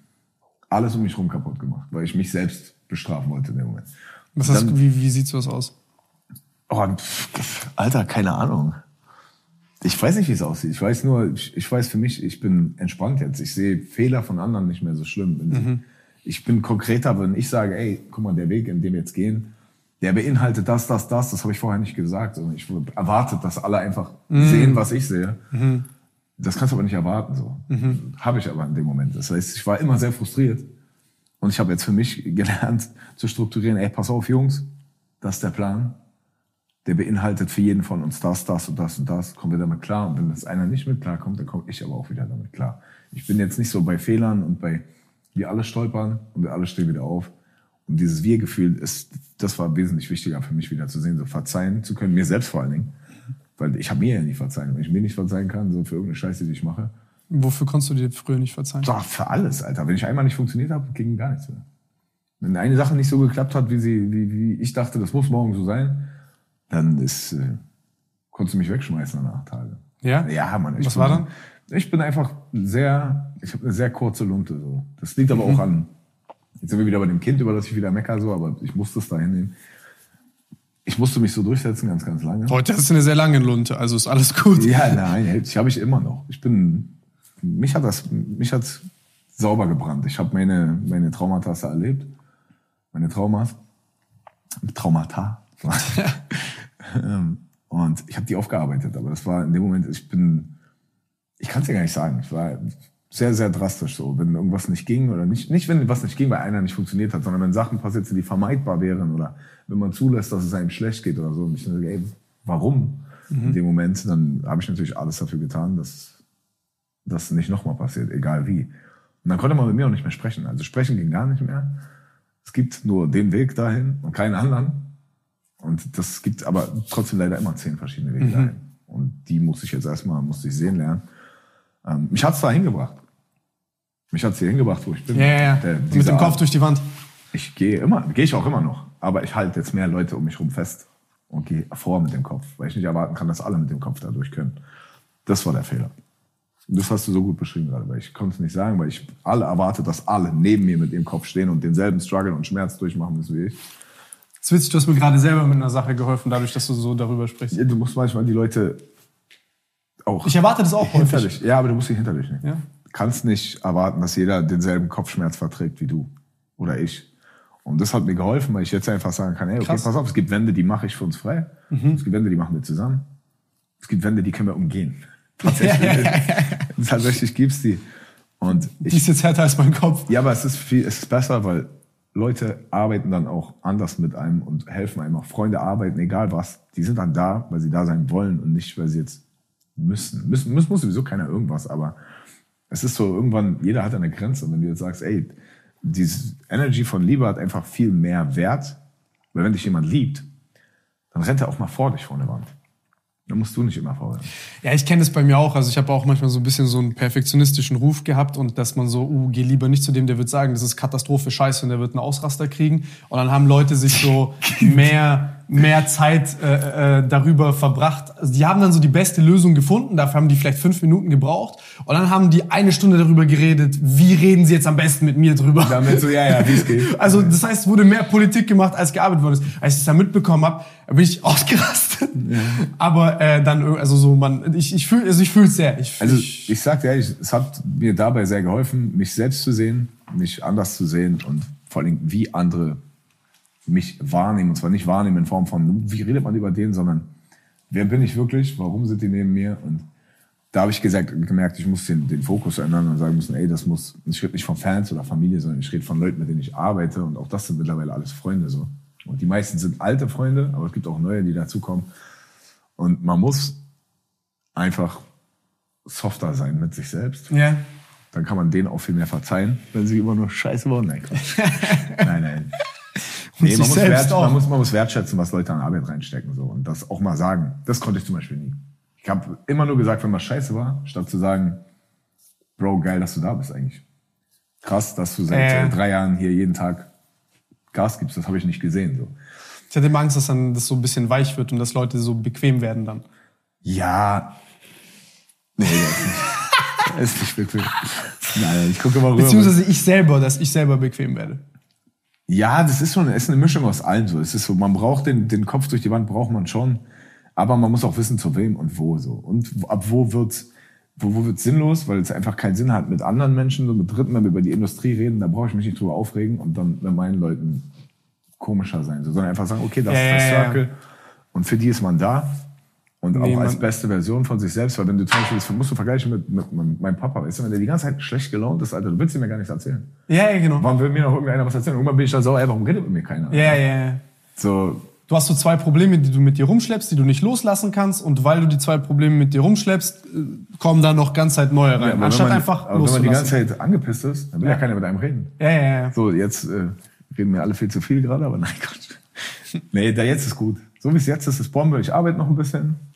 alles um mich rum kaputt gemacht, weil ich mich selbst bestrafen wollte in dem Moment. Was Und du- wie, wie sieht sowas aus? Oh, Alter, keine Ahnung. Ich weiß nicht, wie es aussieht. Ich weiß nur, ich, ich weiß für mich, ich bin entspannt jetzt. Ich sehe Fehler von anderen nicht mehr so schlimm. Sie- Ich bin konkreter, wenn ich sage, ey, guck mal, der Weg, in dem wir jetzt gehen, der beinhaltet das, das, das. Das habe ich vorher nicht gesagt. sondern ich erwartet, dass alle einfach sehen, was ich sehe. Das kannst du aber nicht erwarten. So habe ich aber in dem Moment. Das heißt, ich war immer sehr frustriert. Und ich habe jetzt für mich gelernt zu strukturieren, ey, pass auf, Jungs, das ist der Plan. Der beinhaltet für jeden von uns das, das und das und das. Kommen wir damit klar? Und wenn das einer nicht mit klarkommt, dann komme ich aber auch wieder damit klar. Ich bin jetzt nicht so bei Fehlern und bei, wir alle stolpern und wir alle stehen wieder auf. Und dieses Wir-Gefühl ist, das war wesentlich wichtiger für mich wieder zu sehen, so verzeihen zu können, mir selbst vor allen Dingen. Weil ich habe mir ja nicht verzeihen. Wenn ich mir nicht verzeihen kann, so für irgendeine Scheiße, die ich mache. Wofür konntest du dir früher nicht verzeihen? Doch, für alles, Alter. Wenn ich einmal nicht funktioniert habe, ging gar nichts mehr. Wenn eine Sache nicht so geklappt hat, wie sie, wie, wie ich dachte, das muss morgen so sein, dann ist, äh, konntest du mich wegschmeißen nach Tage. Ja? Ja, Mann. Was bin, war dann? Ich bin einfach sehr, ich habe eine sehr kurze Lunte. So. Das liegt aber Mhm. auch an, jetzt sind wir wieder bei dem Kind, über das ich wieder mecker, so, aber ich musste es da hinnehmen. Ich musste mich so durchsetzen, ganz, ganz lange. Heute hast du eine sehr lange Lunte, also ist alles gut. Ja, nein, ich habe ich immer noch. Ich bin, mich hat das, mich hat sauber gebrannt. Ich habe meine, meine Traumata erlebt, meine Traumas, Traumata. Ähm, und ich habe die aufgearbeitet, aber das war in dem Moment, ich bin, ich kann es ja gar nicht sagen. Ich war sehr, sehr drastisch so, wenn irgendwas nicht ging oder nicht, nicht wenn was nicht ging, weil einer nicht funktioniert hat, sondern wenn Sachen passiert sind, die vermeidbar wären oder wenn man zulässt, dass es einem schlecht geht oder so. Und ich denke, ey, warum? In dem Moment, dann habe ich natürlich alles dafür getan, dass das nicht nochmal passiert, egal wie. Und dann konnte man mit mir auch nicht mehr sprechen. Also sprechen ging gar nicht mehr. Es gibt nur den Weg dahin und keinen anderen. Und das gibt aber trotzdem leider immer zehn verschiedene Wege dahin. Und die muss ich jetzt erstmal, musste ich sehen lernen. Ähm, mich hat's da hingebracht. Mich hat's hier hingebracht, wo ich bin. Ja, ja, ja. Der- Mit dem Kopf Art- durch die Wand. ich gehe immer, gehe ich auch immer noch. Aber ich halte jetzt mehr Leute um mich rum fest und gehe vor mit dem Kopf, weil ich nicht erwarten kann, dass alle mit dem Kopf dadurch können. Das war der Fehler. Das hast du so gut beschrieben gerade, weil ich konnte es nicht sagen, weil ich alle erwarte, dass alle neben mir mit ihrem Kopf stehen und denselben Struggle und Schmerz durchmachen müssen wie ich. Es ist witzig, du hast mir gerade selber mit einer Sache geholfen, dadurch, dass du so darüber sprichst. Ja, Du musst manchmal die Leute auch Ich erwarte das auch hinter häufig. Ja, aber du musst sie hinter dich nehmen. Ja. Du kannst nicht erwarten, dass jeder denselben Kopfschmerz verträgt wie du oder ich. Und das hat mir geholfen, weil ich jetzt einfach sagen kann, ey, okay, Krass. pass auf, es gibt Wände, die mache ich für uns frei. Es gibt Wände, die machen wir zusammen. Es gibt Wände, die können wir umgehen. Tatsächlich. Tatsächlich gibt's die. Und Die ich, ist jetzt härter als mein Kopf. ja, aber es ist viel, es ist besser, weil Leute arbeiten dann auch anders mit einem und helfen einem. Auch Freunde arbeiten, egal was. Die sind dann da, weil sie da sein wollen und nicht, weil sie jetzt müssen. Müssen, muss, muss sowieso keiner irgendwas, aber es ist so, irgendwann, jeder hat eine Grenze. Und wenn du jetzt sagst, ey, diese Energy von Liebe hat einfach viel mehr Wert, weil wenn dich jemand liebt, dann rennt er auch mal vor dich vor eine Wand. Dann musst du nicht immer vorrennen. Ja, ich kenne das bei mir auch. Also ich habe auch manchmal so ein bisschen so einen perfektionistischen Ruf gehabt und dass man so, uh, geh lieber nicht zu dem, der wird sagen, das ist Katastrophe, scheiße und der wird einen Ausraster kriegen. Und dann haben Leute sich so mehr, mehr Zeit äh, äh, darüber verbracht. Also die haben dann so die beste Lösung gefunden, dafür haben die vielleicht fünf Minuten gebraucht. Und dann haben die eine Stunde darüber geredet, wie reden sie jetzt am besten mit mir drüber. Damit so, ja, ja, wie es geht. Also das heißt, es wurde mehr Politik gemacht, als gearbeitet worden ist. Als ich es dann mitbekommen habe, bin ich ausgerastet. Aber äh, dann, also so, man, ich, ich fühle, also ich fühle es sehr. Ich, Also ich, ich sag dir ehrlich, es hat mir dabei sehr geholfen, mich selbst zu sehen, mich anders zu sehen und vor allem wie andere mich wahrnehmen. Und zwar nicht wahrnehmen in Form von, wie redet man über den, sondern wer bin ich wirklich, warum sind die neben mir? Und da habe ich gesagt, gemerkt, ich muss den, den Fokus ändern und sagen müssen, ey, das muss, ich rede nicht von Fans oder Familie, sondern ich rede von Leuten, mit denen ich arbeite und auch das sind mittlerweile alles Freunde so. Und die meisten sind alte Freunde, aber es gibt auch neue, die dazukommen. Und man muss einfach softer sein mit sich selbst. ja. Dann kann man denen auch viel mehr verzeihen, wenn sie immer nur scheiße wollen. Nein, nein, nein. Nee, man, muss wert, man, muss, man muss wertschätzen, was Leute an Arbeit reinstecken. So. Und das auch mal sagen. Das konnte ich zum Beispiel nie. Ich habe immer nur gesagt, wenn was scheiße war, statt zu sagen, Bro, geil, dass du da bist eigentlich. Krass, dass du seit Äh. drei Jahren hier jeden Tag Gas gibst. Das habe ich nicht gesehen. So. Ich hatte immer Angst, dass dann das so ein bisschen weich wird und dass Leute so bequem werden dann. Ja. Nee, ist nicht. Ist nicht wirklich. Nein, ich gucke mal rüber. Beziehungsweise ich selber, dass ich selber bequem werde. Ja, das ist schon es ist eine Mischung aus allem so. Es ist so, man braucht den, den Kopf durch die Wand, braucht man schon. Aber man muss auch wissen, zu wem und wo so. Und ab wo wird's wo, wo wird's sinnlos, weil es einfach keinen Sinn hat mit anderen Menschen, so mit Dritten, wenn wir über die Industrie reden, da brauche ich mich nicht drüber aufregen und dann mit meinen Leuten komischer sein, so, sondern einfach sagen, okay, das Ja, ist ja, der ja. Circle und für die ist man da und Nee, auch als beste Version von sich selbst, weil wenn du zum Beispiel, das musst du vergleichen mit, mit, mit meinem Papa, weißt du, wenn der die ganze Zeit schlecht gelaunt ist, Alter, du willst ihm ja gar nichts erzählen. Ja, ja, genau. Warum will mir noch irgendeiner was erzählen? Irgendwann bin ich dann sauer, ey, warum redet mit mir keiner? Ja, ja, ja. So, du hast so zwei Probleme, die du mit dir rumschleppst, die du nicht loslassen kannst. Und weil du die zwei Probleme mit dir rumschleppst, äh, kommen da noch ganz Zeit neue rein. aber anstatt man, einfach aber wenn man die ganze loszulassen. Zeit angepisst ist, dann will ja, keiner mit einem reden. Ja, ja, ja. So, jetzt äh, reden wir alle viel zu viel gerade, aber nein, Gott. Nee, der jetzt ist gut. So wie es jetzt ist, ist Bombe. Ich arbeite noch ein bisschen.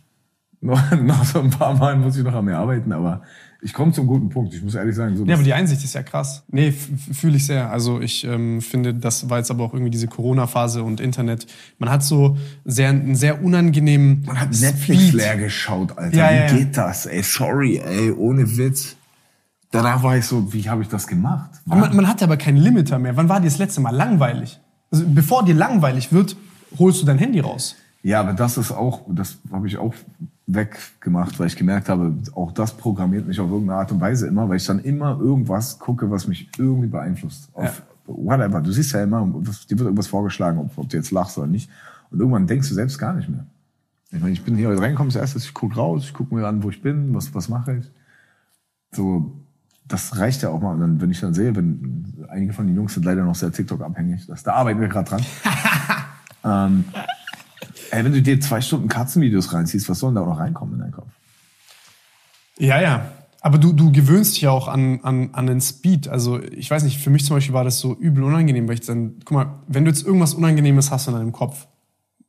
Noch, noch so ein paar Mal muss ich noch an mir arbeiten, aber ich komme zum guten Punkt. Ich muss ehrlich sagen, so Ja, aber die Einsicht ist ja krass. Nee, fühle ich sehr. Also ich ähm, finde, das war jetzt aber auch irgendwie diese Corona-Phase und Internet. Man hat so sehr, einen sehr unangenehmen Man hat Netflix Speed. leer geschaut, Alter. Ja, wie ja, geht das? Ey, sorry, ey, ohne Witz. Danach war ich so, wie habe ich das gemacht? Man, man hatte aber keinen Limiter mehr. Wann war dir das letzte Mal langweilig? Also bevor dir langweilig wird, holst du dein Handy raus. Ja, aber das ist auch, das habe ich auch weggemacht, weil ich gemerkt habe, auch das programmiert mich auf irgendeine Art und Weise immer, weil ich dann immer irgendwas gucke, was mich irgendwie beeinflusst. Auf whatever. Du siehst ja immer, dir wird irgendwas vorgeschlagen, ob, ob du jetzt lachst oder nicht. Und irgendwann denkst du selbst gar nicht mehr. Ich meine, ich bin hier heute reingekommen, das erste, ich gucke raus, ich gucke mir an, wo ich bin, was, was mache ich. So, das reicht ja auch mal. Und dann, wenn ich dann sehe, wenn einige von den Jungs sind leider noch sehr TikTok-abhängig, das, da arbeiten wir gerade dran. ähm, ey, wenn du dir zwei Stunden Katzenvideos reinziehst, was soll denn da auch noch reinkommen in deinen Kopf? Ja, ja. Aber du, du gewöhnst dich ja auch an, an, an den Speed. Also ich weiß nicht, für mich zum Beispiel war das so übel unangenehm, weil ich dann, guck mal, wenn du jetzt irgendwas Unangenehmes hast in deinem Kopf,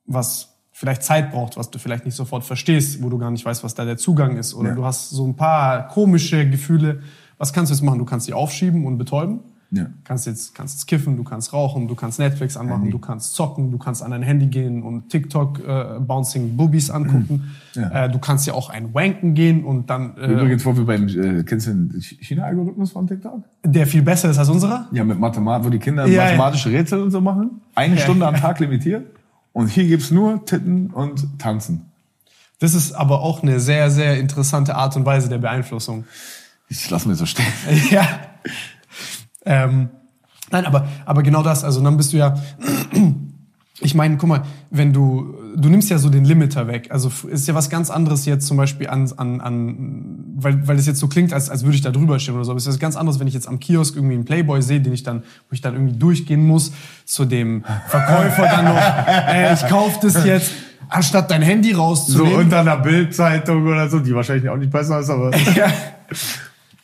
was vielleicht Zeit braucht, was du vielleicht nicht sofort verstehst, wo du gar nicht weißt, was da der Zugang ist, oder Ja. du hast so ein paar komische Gefühle, was kannst du jetzt machen? Du kannst die aufschieben und betäuben. Ja. Kannst jetzt, kannst kiffen, du kannst rauchen, du kannst Netflix anmachen, Handy. du kannst zocken, du kannst an dein Handy gehen und TikTok äh, Bouncing Boobies angucken. Ja. Äh, du kannst ja auch ein Wanken gehen und dann äh, Übrigens, wo wir beim, äh, kennst du den China-Algorithmus von TikTok? der viel besser ist als unserer. Ja, mit Mathematik, wo die Kinder Ja, mathematische Rätsel und so machen. Eine. Stunde am Tag limitiert. Und hier gibt's nur Titten und Tanzen. Das ist aber auch eine sehr, sehr interessante Art und Weise der Beeinflussung. Ich lass mir so stehen. ja. Ähm, nein, aber, aber genau das, also dann bist du ja, ich meine, guck mal, wenn du, du nimmst ja so den Limiter weg. Also ist ja was ganz anderes jetzt zum Beispiel an, an, an weil, weil es jetzt so klingt, als, als würde ich da drüber stehen oder so. Aber es ist was ganz anderes, wenn ich jetzt am Kiosk irgendwie einen Playboy sehe, den ich dann, wo ich dann irgendwie durchgehen muss, zu dem Verkäufer dann noch, äh, ich kauf das jetzt, anstatt dein Handy rauszunehmen. einer Bildzeitung oder so, die wahrscheinlich auch nicht besser ist, aber. ja.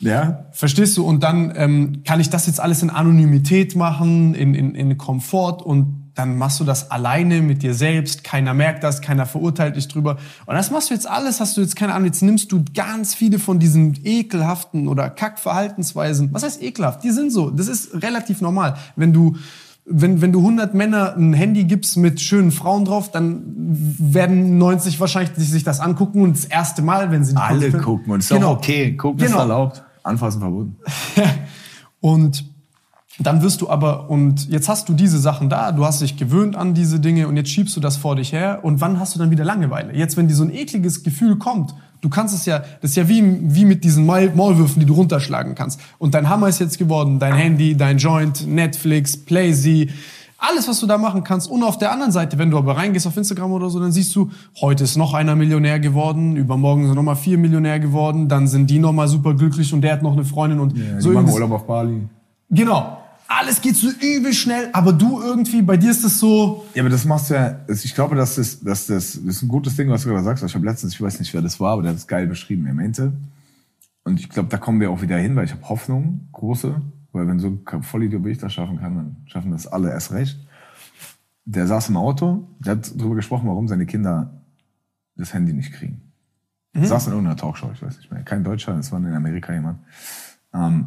Ja. Verstehst du? Und dann ähm, kann ich das jetzt alles in Anonymität machen, in, in, in Komfort und dann machst du das alleine mit dir selbst. Keiner merkt das, keiner verurteilt dich drüber. Und das machst du jetzt alles, hast du jetzt keine Ahnung, jetzt nimmst du ganz viele von diesen ekelhaften oder Kackverhaltensweisen. Was heißt ekelhaft? Die sind so. Das ist relativ normal. Wenn du wenn, wenn du 100 Männer ein Handy gibst mit schönen Frauen drauf, dann werden 90 wahrscheinlich sich das angucken und das erste Mal, wenn sie die Alle gucken und ist Genau. auch okay. Gucken ist Genau. erlaubt. Anfassen verboten. Und dann wirst du aber, und jetzt hast du diese Sachen da, du hast dich gewöhnt an diese Dinge und jetzt schiebst du das vor dich her und wann hast du dann wieder Langeweile? Jetzt, wenn dir so ein ekliges Gefühl kommt, du kannst es ja, das ist ja wie, wie mit diesen Maul- Maulwürfen, die du runterschlagen kannst. Und dein Hammer ist jetzt geworden, dein Handy, dein Joint, Netflix, Playsee, alles, was du da machen kannst. Und auf der anderen Seite, wenn du aber reingehst auf Instagram oder so, dann siehst du, heute ist noch einer Millionär geworden, übermorgen sind nochmal vier Millionär geworden, dann sind die nochmal super glücklich und der hat noch eine Freundin und Ja, so die machen Urlaub auf Bali. Genau. Alles geht so übel schnell, aber du irgendwie, bei dir ist es so, Ja, aber das machst du ja, ich glaube, das ist, das, das, das ist ein gutes Ding, was du gerade sagst. Ich habe letztens, ich weiß nicht, wer das war, aber der hat es geil beschrieben. Er meinte, und ich glaube, da kommen wir auch wieder hin, weil ich habe Hoffnung, große, weil wenn so ein Vollidiot wie ich das schaffen kann, dann schaffen das alle erst recht. Der saß im Auto, der hat darüber gesprochen, warum seine Kinder das Handy nicht kriegen. Saß in irgendeiner Talkshow, ich weiß nicht mehr. Kein Deutscher, das war in Amerika jemand. Ähm,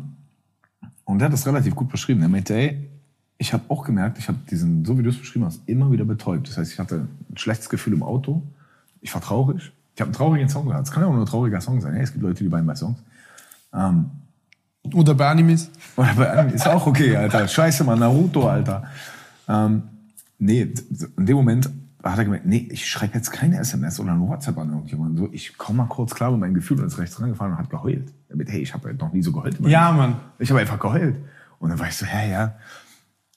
und der hat das relativ gut beschrieben. Er meinte, ey, ich habe auch gemerkt, ich habe diesen, so wie du es beschrieben hast, immer wieder betäubt. Das heißt, ich hatte ein schlechtes Gefühl im Auto. Ich war traurig. Ich habe einen traurigen Song gehört. Es kann ja auch nur ein trauriger Song sein. Hey, es gibt Leute, die weinen bei Songs. Ähm, oder bei Animes. oder bei Anime ist auch okay, Alter. Scheiße, Mann, Naruto, Alter. Ähm, nee, in dem Moment hat er gemeint, nee, ich schreibe jetzt keine SMS oder ein WhatsApp an irgendjemanden. So, ich komme mal kurz klar mit meinem Gefühl und ist rechts rangefahren und hat geheult. Damit, hey, ich habe noch nie so geheult. Ja. Mann. Ich habe einfach geheult. Und dann war ich so, hä, ja.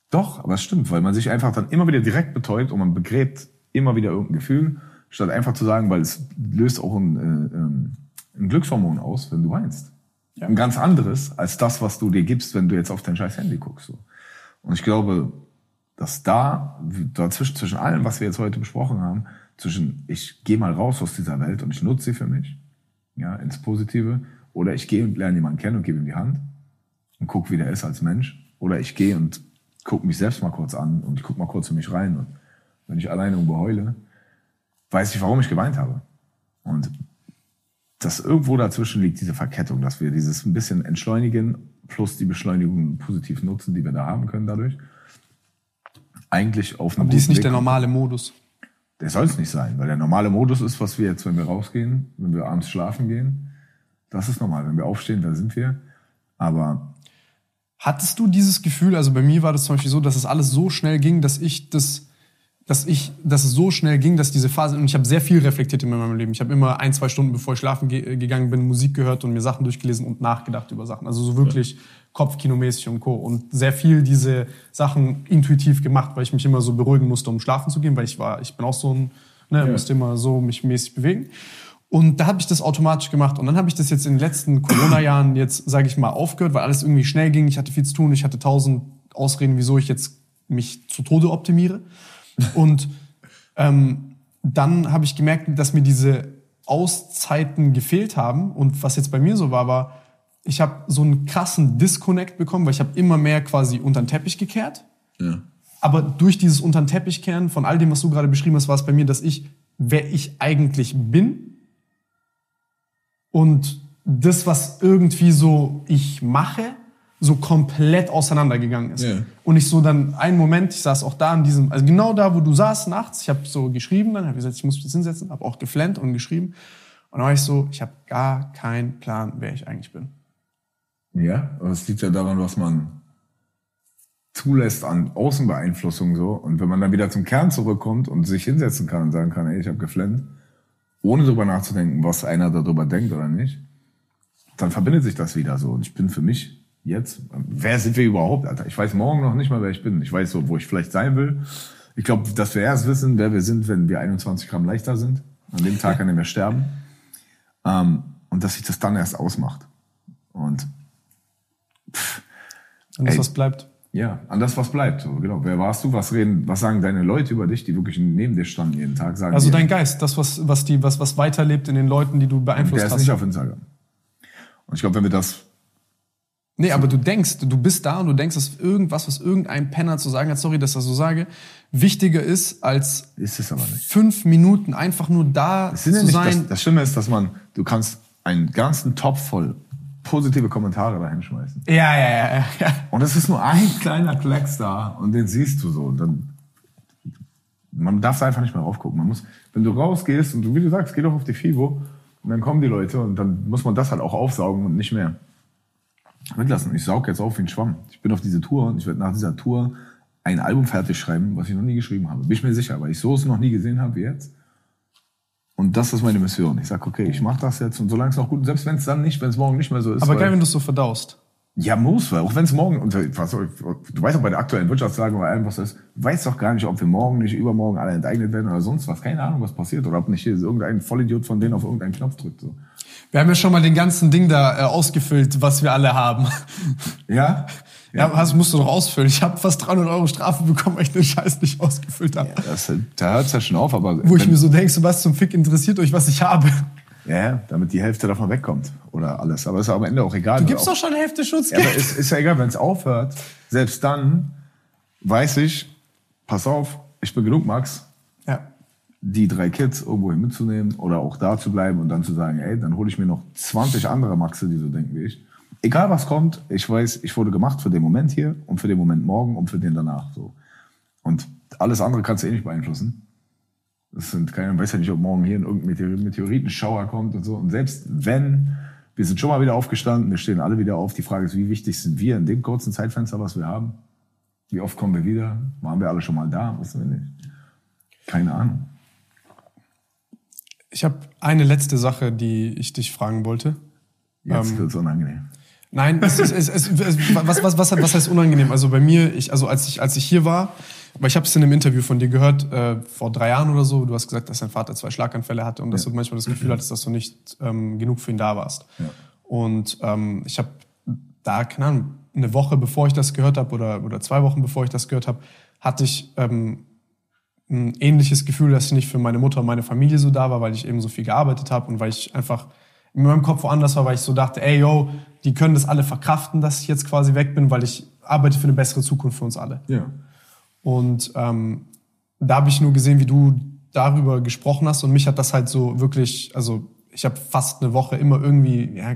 Doch, aber es stimmt, weil man sich einfach dann immer wieder direkt betäubt und man begräbt immer wieder irgendein Gefühl, statt einfach zu sagen, weil es löst auch ein, äh, ähm, ein Glückshormon aus, wenn du weinst. Ein ganz anderes als das, was du dir gibst, wenn du jetzt auf dein scheiß Handy guckst. So. Und ich glaube, dass da, dazwischen, zwischen allem, was wir jetzt heute besprochen haben, zwischen ich gehe mal raus aus dieser Welt und ich nutze sie für mich, ja, ins Positive, oder ich gehe und lerne jemanden kennen und gebe ihm die Hand und gucke, wie der ist als Mensch, oder ich gehe und gucke mich selbst mal kurz an und ich gucke mal kurz in mich rein und wenn ich alleine irgendwo heule, weiß ich, warum ich geweint habe. Und dass irgendwo dazwischen liegt diese Verkettung, dass wir dieses ein bisschen entschleunigen plus die Beschleunigung positiv nutzen, die wir da haben können dadurch. Eigentlich auf einem Aber die ist nicht Weg der normale Modus. Der soll es nicht sein, weil der normale Modus ist, was wir jetzt, wenn wir rausgehen, wenn wir abends schlafen gehen. Das ist normal. Wenn wir aufstehen, da sind wir. Aber Hattest du dieses Gefühl, also bei mir war das zum Beispiel so, dass es alles so schnell ging, dass ich das dass ich, dass es so schnell ging, dass diese Phase, und ich habe sehr viel reflektiert in meinem Leben. Ich habe immer ein, zwei Stunden, bevor ich schlafen ge gegangen bin, Musik gehört und mir Sachen durchgelesen und nachgedacht über Sachen. Also so wirklich ja. Kopfkinomäßig und Co. Und sehr viel diese Sachen intuitiv gemacht, weil ich mich immer so beruhigen musste, um schlafen zu gehen, weil ich war, ich bin auch so ein, ne, ja. musste immer so mich mäßig bewegen. Und da habe ich das automatisch gemacht. Und dann habe ich das jetzt in den letzten Corona-Jahren jetzt, sage ich mal, aufgehört, weil alles irgendwie schnell ging. Ich hatte viel zu tun. Ich hatte tausend Ausreden, wieso ich jetzt mich zu Tode optimiere. Und ähm, dann habe ich gemerkt, dass mir diese Auszeiten gefehlt haben. Und was jetzt bei mir so war, war, ich habe so einen krassen Disconnect bekommen, weil ich habe immer mehr quasi unter den Teppich gekehrt. Ja. Aber durch dieses unter den Teppich kehren von all dem, was du gerade beschrieben hast, war es bei mir, dass ich, wer ich eigentlich bin und das, was irgendwie so ich mache, so komplett auseinandergegangen ist. Yeah. Und ich so dann einen Moment, ich saß auch da in diesem, also genau da, wo du saßt nachts, ich habe so geschrieben, dann habe gesagt, ich muss mich jetzt hinsetzen, habe auch geflennt und geschrieben. Und dann war ich so, ich habe gar keinen Plan, wer ich eigentlich bin. Ja, aber es liegt ja daran, was man zulässt an Außenbeeinflussung so. Und wenn man dann wieder zum Kern zurückkommt und sich hinsetzen kann und sagen kann, ey, ich habe geflennt, ohne darüber nachzudenken, was einer darüber denkt oder nicht, dann verbindet sich das wieder so. Und ich bin für mich jetzt, wer sind wir überhaupt, Alter? Ich weiß morgen noch nicht mal, wer ich bin. Ich weiß so, wo ich vielleicht sein will. Ich glaube, dass wir erst wissen, wer wir sind, wenn wir 21 Gramm leichter sind. An dem Tag, an dem wir sterben. Ähm, und dass sich das dann erst ausmacht. Und pff, an das, ey, was bleibt. Ja, an das, was bleibt. So, genau. Wer warst du? Was reden, was sagen deine Leute über dich, die wirklich neben dir standen jeden Tag? Sagen also dein Geist, das, was, was, die, was, was weiterlebt in den Leuten, die du beeinflusst hast. Der ist nicht auf Instagram. Und ich glaube, wenn wir das Nee, aber du denkst, du bist da und du denkst, dass irgendwas, was irgendein Penner zu sagen hat, sorry, dass ich das so sage, wichtiger ist als ist fünf Minuten einfach nur da zu ja sein. Das, das Schlimme ist, dass man, du kannst einen ganzen Topf voll positive Kommentare da hinschmeißen. Ja, ja, ja, ja. Und es ist nur ein kleiner Klecks da und den siehst du so. Und dann, man darf einfach nicht mehr raufgucken. Man muss, wenn du rausgehst und du, wie du sagst, geh doch auf die FIBO und dann kommen die Leute und dann muss man das halt auch aufsaugen und nicht mehr weglassen. Ich saug jetzt auf wie ein Schwamm. Ich bin auf diese Tour und ich werde nach dieser Tour ein Album fertig schreiben, was ich noch nie geschrieben habe. Bin ich mir sicher, weil ich so es noch nie gesehen habe wie jetzt. Und das ist meine Mission. Ich sag, okay, ich mache das jetzt und solange es noch gut, selbst wenn es dann nicht, wenn es morgen nicht mehr so ist. Aber geil, wenn du es so verdaust. Ja, muss, weil auch wenn es morgen, und was, du weißt auch bei der aktuellen Wirtschaftslage oder allem, was ist, du weißt doch gar nicht, ob wir morgen nicht übermorgen alle enteignet werden oder sonst was. Keine Ahnung, was passiert. Oder ob nicht hier irgendein Vollidiot von denen auf irgendeinen Knopf drückt. So. Wir haben ja schon mal den ganzen Ding da äh, ausgefüllt, was wir alle haben. Ja? Ja, das musst du doch ausfüllen. Ich habe fast 300 Euro Strafe bekommen, weil ich den Scheiß nicht ausgefüllt habe. Ja, das, da hört's ja schon auf, aber... Wo ich mir so denke, so was zum Fick interessiert euch, was ich habe. Ja, damit die Hälfte davon wegkommt oder alles. Aber ist am Ende auch egal. Du gibst doch schon Hälfte Schutzgeld. Ja, aber ist, ist ja egal, wenn es aufhört. Selbst dann weiß ich, pass auf, ich bin genug, Max die drei Kids irgendwo hin mitzunehmen oder auch da zu bleiben und dann zu sagen, ey, dann hole ich mir noch 20 andere Maxe, die so denken wie ich. Egal was kommt, ich weiß, ich wurde gemacht für den Moment hier und für den Moment morgen und für den danach. So. Und alles andere kannst du eh nicht beeinflussen. Das sind keine, weiß ja nicht, ob morgen hier irgendein Meteoritenschauer kommt und so. Und selbst wenn, wir sind schon mal wieder aufgestanden, wir stehen alle wieder auf. Die Frage ist, wie wichtig sind wir in dem kurzen Zeitfenster, was wir haben? Wie oft kommen wir wieder? Waren wir alle schon mal da? Wissen wir nicht. Keine Ahnung. Ich habe eine letzte Sache, die ich dich fragen wollte. Jetzt ähm, wird's unangenehm. Nein, es es, es, es, was, was, was, was heißt unangenehm? Also bei mir, ich, also als ich, als ich hier war, weil ich habe es in einem Interview von dir gehört, äh, vor drei Jahren oder so, du hast gesagt, dass dein Vater zwei Schlaganfälle hatte und ja. dass du manchmal das Gefühl hattest, dass du nicht ähm, genug für ihn da warst. Ja. Und ähm, ich habe da, keine Ahnung, eine Woche bevor ich das gehört habe oder, oder zwei Wochen bevor ich das gehört habe, hatte ich ähm, ein ähnliches Gefühl, dass ich nicht für meine Mutter und meine Familie so da war, weil ich eben so viel gearbeitet habe und weil ich einfach in meinem Kopf woanders war, weil ich so dachte, ey, yo, die können das alle verkraften, dass ich jetzt quasi weg bin, weil ich arbeite für eine bessere Zukunft für uns alle. Ja. Und ähm, da habe ich nur gesehen, wie du darüber gesprochen hast und mich hat das halt so wirklich, also ich habe fast eine Woche immer irgendwie ja,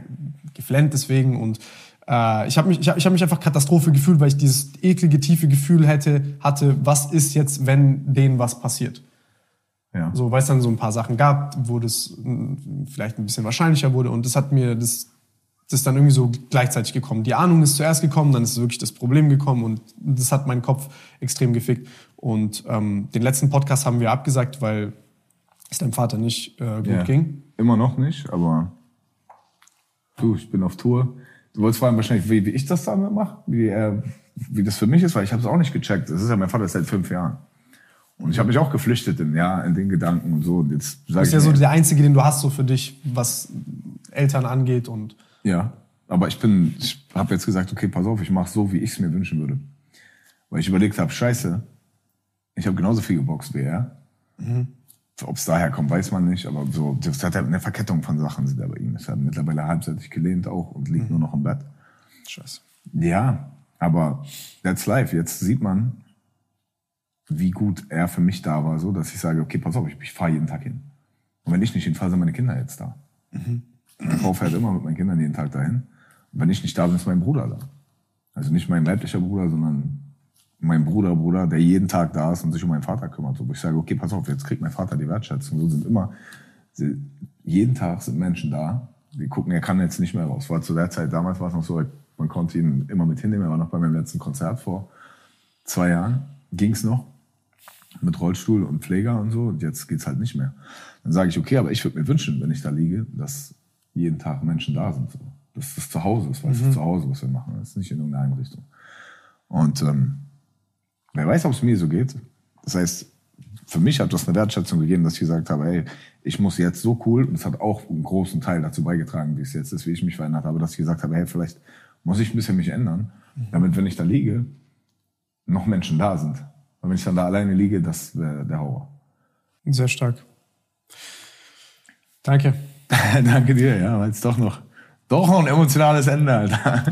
geflennt deswegen und äh, ich habe mich, ich hab, ich hab mich einfach Katastrophe gefühlt, weil ich dieses eklige, tiefe Gefühl hätte, hatte, was ist jetzt, wenn denen was passiert. Ja. So, weil es dann so ein paar Sachen gab, wo das mh, vielleicht ein bisschen wahrscheinlicher wurde und das hat mir, das, das ist dann irgendwie so gleichzeitig gekommen. Die Ahnung ist zuerst gekommen, dann ist wirklich das Problem gekommen und das hat meinen Kopf extrem gefickt. Und ähm, den letzten Podcast haben wir abgesagt, weil es deinem Vater nicht äh, gut Ja. ging. Immer noch nicht, aber du, ich bin auf Tour. Du wolltest fragen wahrscheinlich, wie, wie ich das damit mache, wie, er, wie das für mich ist, weil ich habe es auch nicht gecheckt. Das ist ja mein Vater seit fünf Jahren. Und ich habe mich auch geflüchtet in, ja, in den Gedanken und so. Und jetzt sag Das ist ich ja so der einzige, den du hast, so für dich, was Eltern angeht und Ja, aber ich bin, ich habe jetzt gesagt, okay, pass auf, ich mache so, wie ich es mir wünschen würde. Weil ich überlegt habe, scheiße, ich habe genauso viel geboxt wie er. Ob es daher kommt, weiß man nicht, aber so, das hat ja eine Verkettung von Sachen sind da bei ihm. Es hat mittlerweile halbseitig gelehnt auch und liegt nur noch im Bett. Scheiße. Ja, aber that's life. Jetzt sieht man, wie gut er für mich da war, so dass ich sage, okay, pass auf, ich, ich fahre jeden Tag hin. Und wenn ich nicht hinfahre, sind meine Kinder jetzt da. Meine Frau fährt immer mit meinen Kindern jeden Tag dahin. Und wenn ich nicht da bin, ist mein Bruder da. Also nicht mein leiblicher Bruder, sondern mein Bruder, Bruder, der jeden Tag da ist und sich um meinen Vater kümmert. So, wo ich sage, okay, pass auf, jetzt kriegt mein Vater die Wertschätzung. So sind immer, sie, jeden Tag sind Menschen da, die gucken, er kann jetzt nicht mehr raus. War zu der Zeit, damals war es noch so, man konnte ihn immer mit hinnehmen. Er war noch bei meinem letzten Konzert vor zwei Jahren. Ging's noch mit Rollstuhl und Pfleger und so. Und jetzt geht's halt nicht mehr. Dann sage ich, okay, aber ich würde mir wünschen, wenn ich da liege, dass jeden Tag Menschen da sind. So. Dass das zu Hause ist, weil es ist zu Hause, was wir machen. Das ist nicht in irgendeiner Einrichtung. Und ähm, wer weiß, ob es mir so geht. Das heißt, für mich hat das eine Wertschätzung gegeben, dass ich gesagt habe, ey, ich muss jetzt so cool, und es hat auch einen großen Teil dazu beigetragen, wie es jetzt ist, wie ich mich verändert habe, dass ich gesagt habe, hey, vielleicht muss ich ein bisschen mich ändern, damit, wenn ich da liege, noch Menschen da sind. Und wenn ich dann da alleine liege, das wäre der Horror. Sehr stark. Danke. Danke dir, ja, weil es doch noch, doch noch ein emotionales Ende, Alter.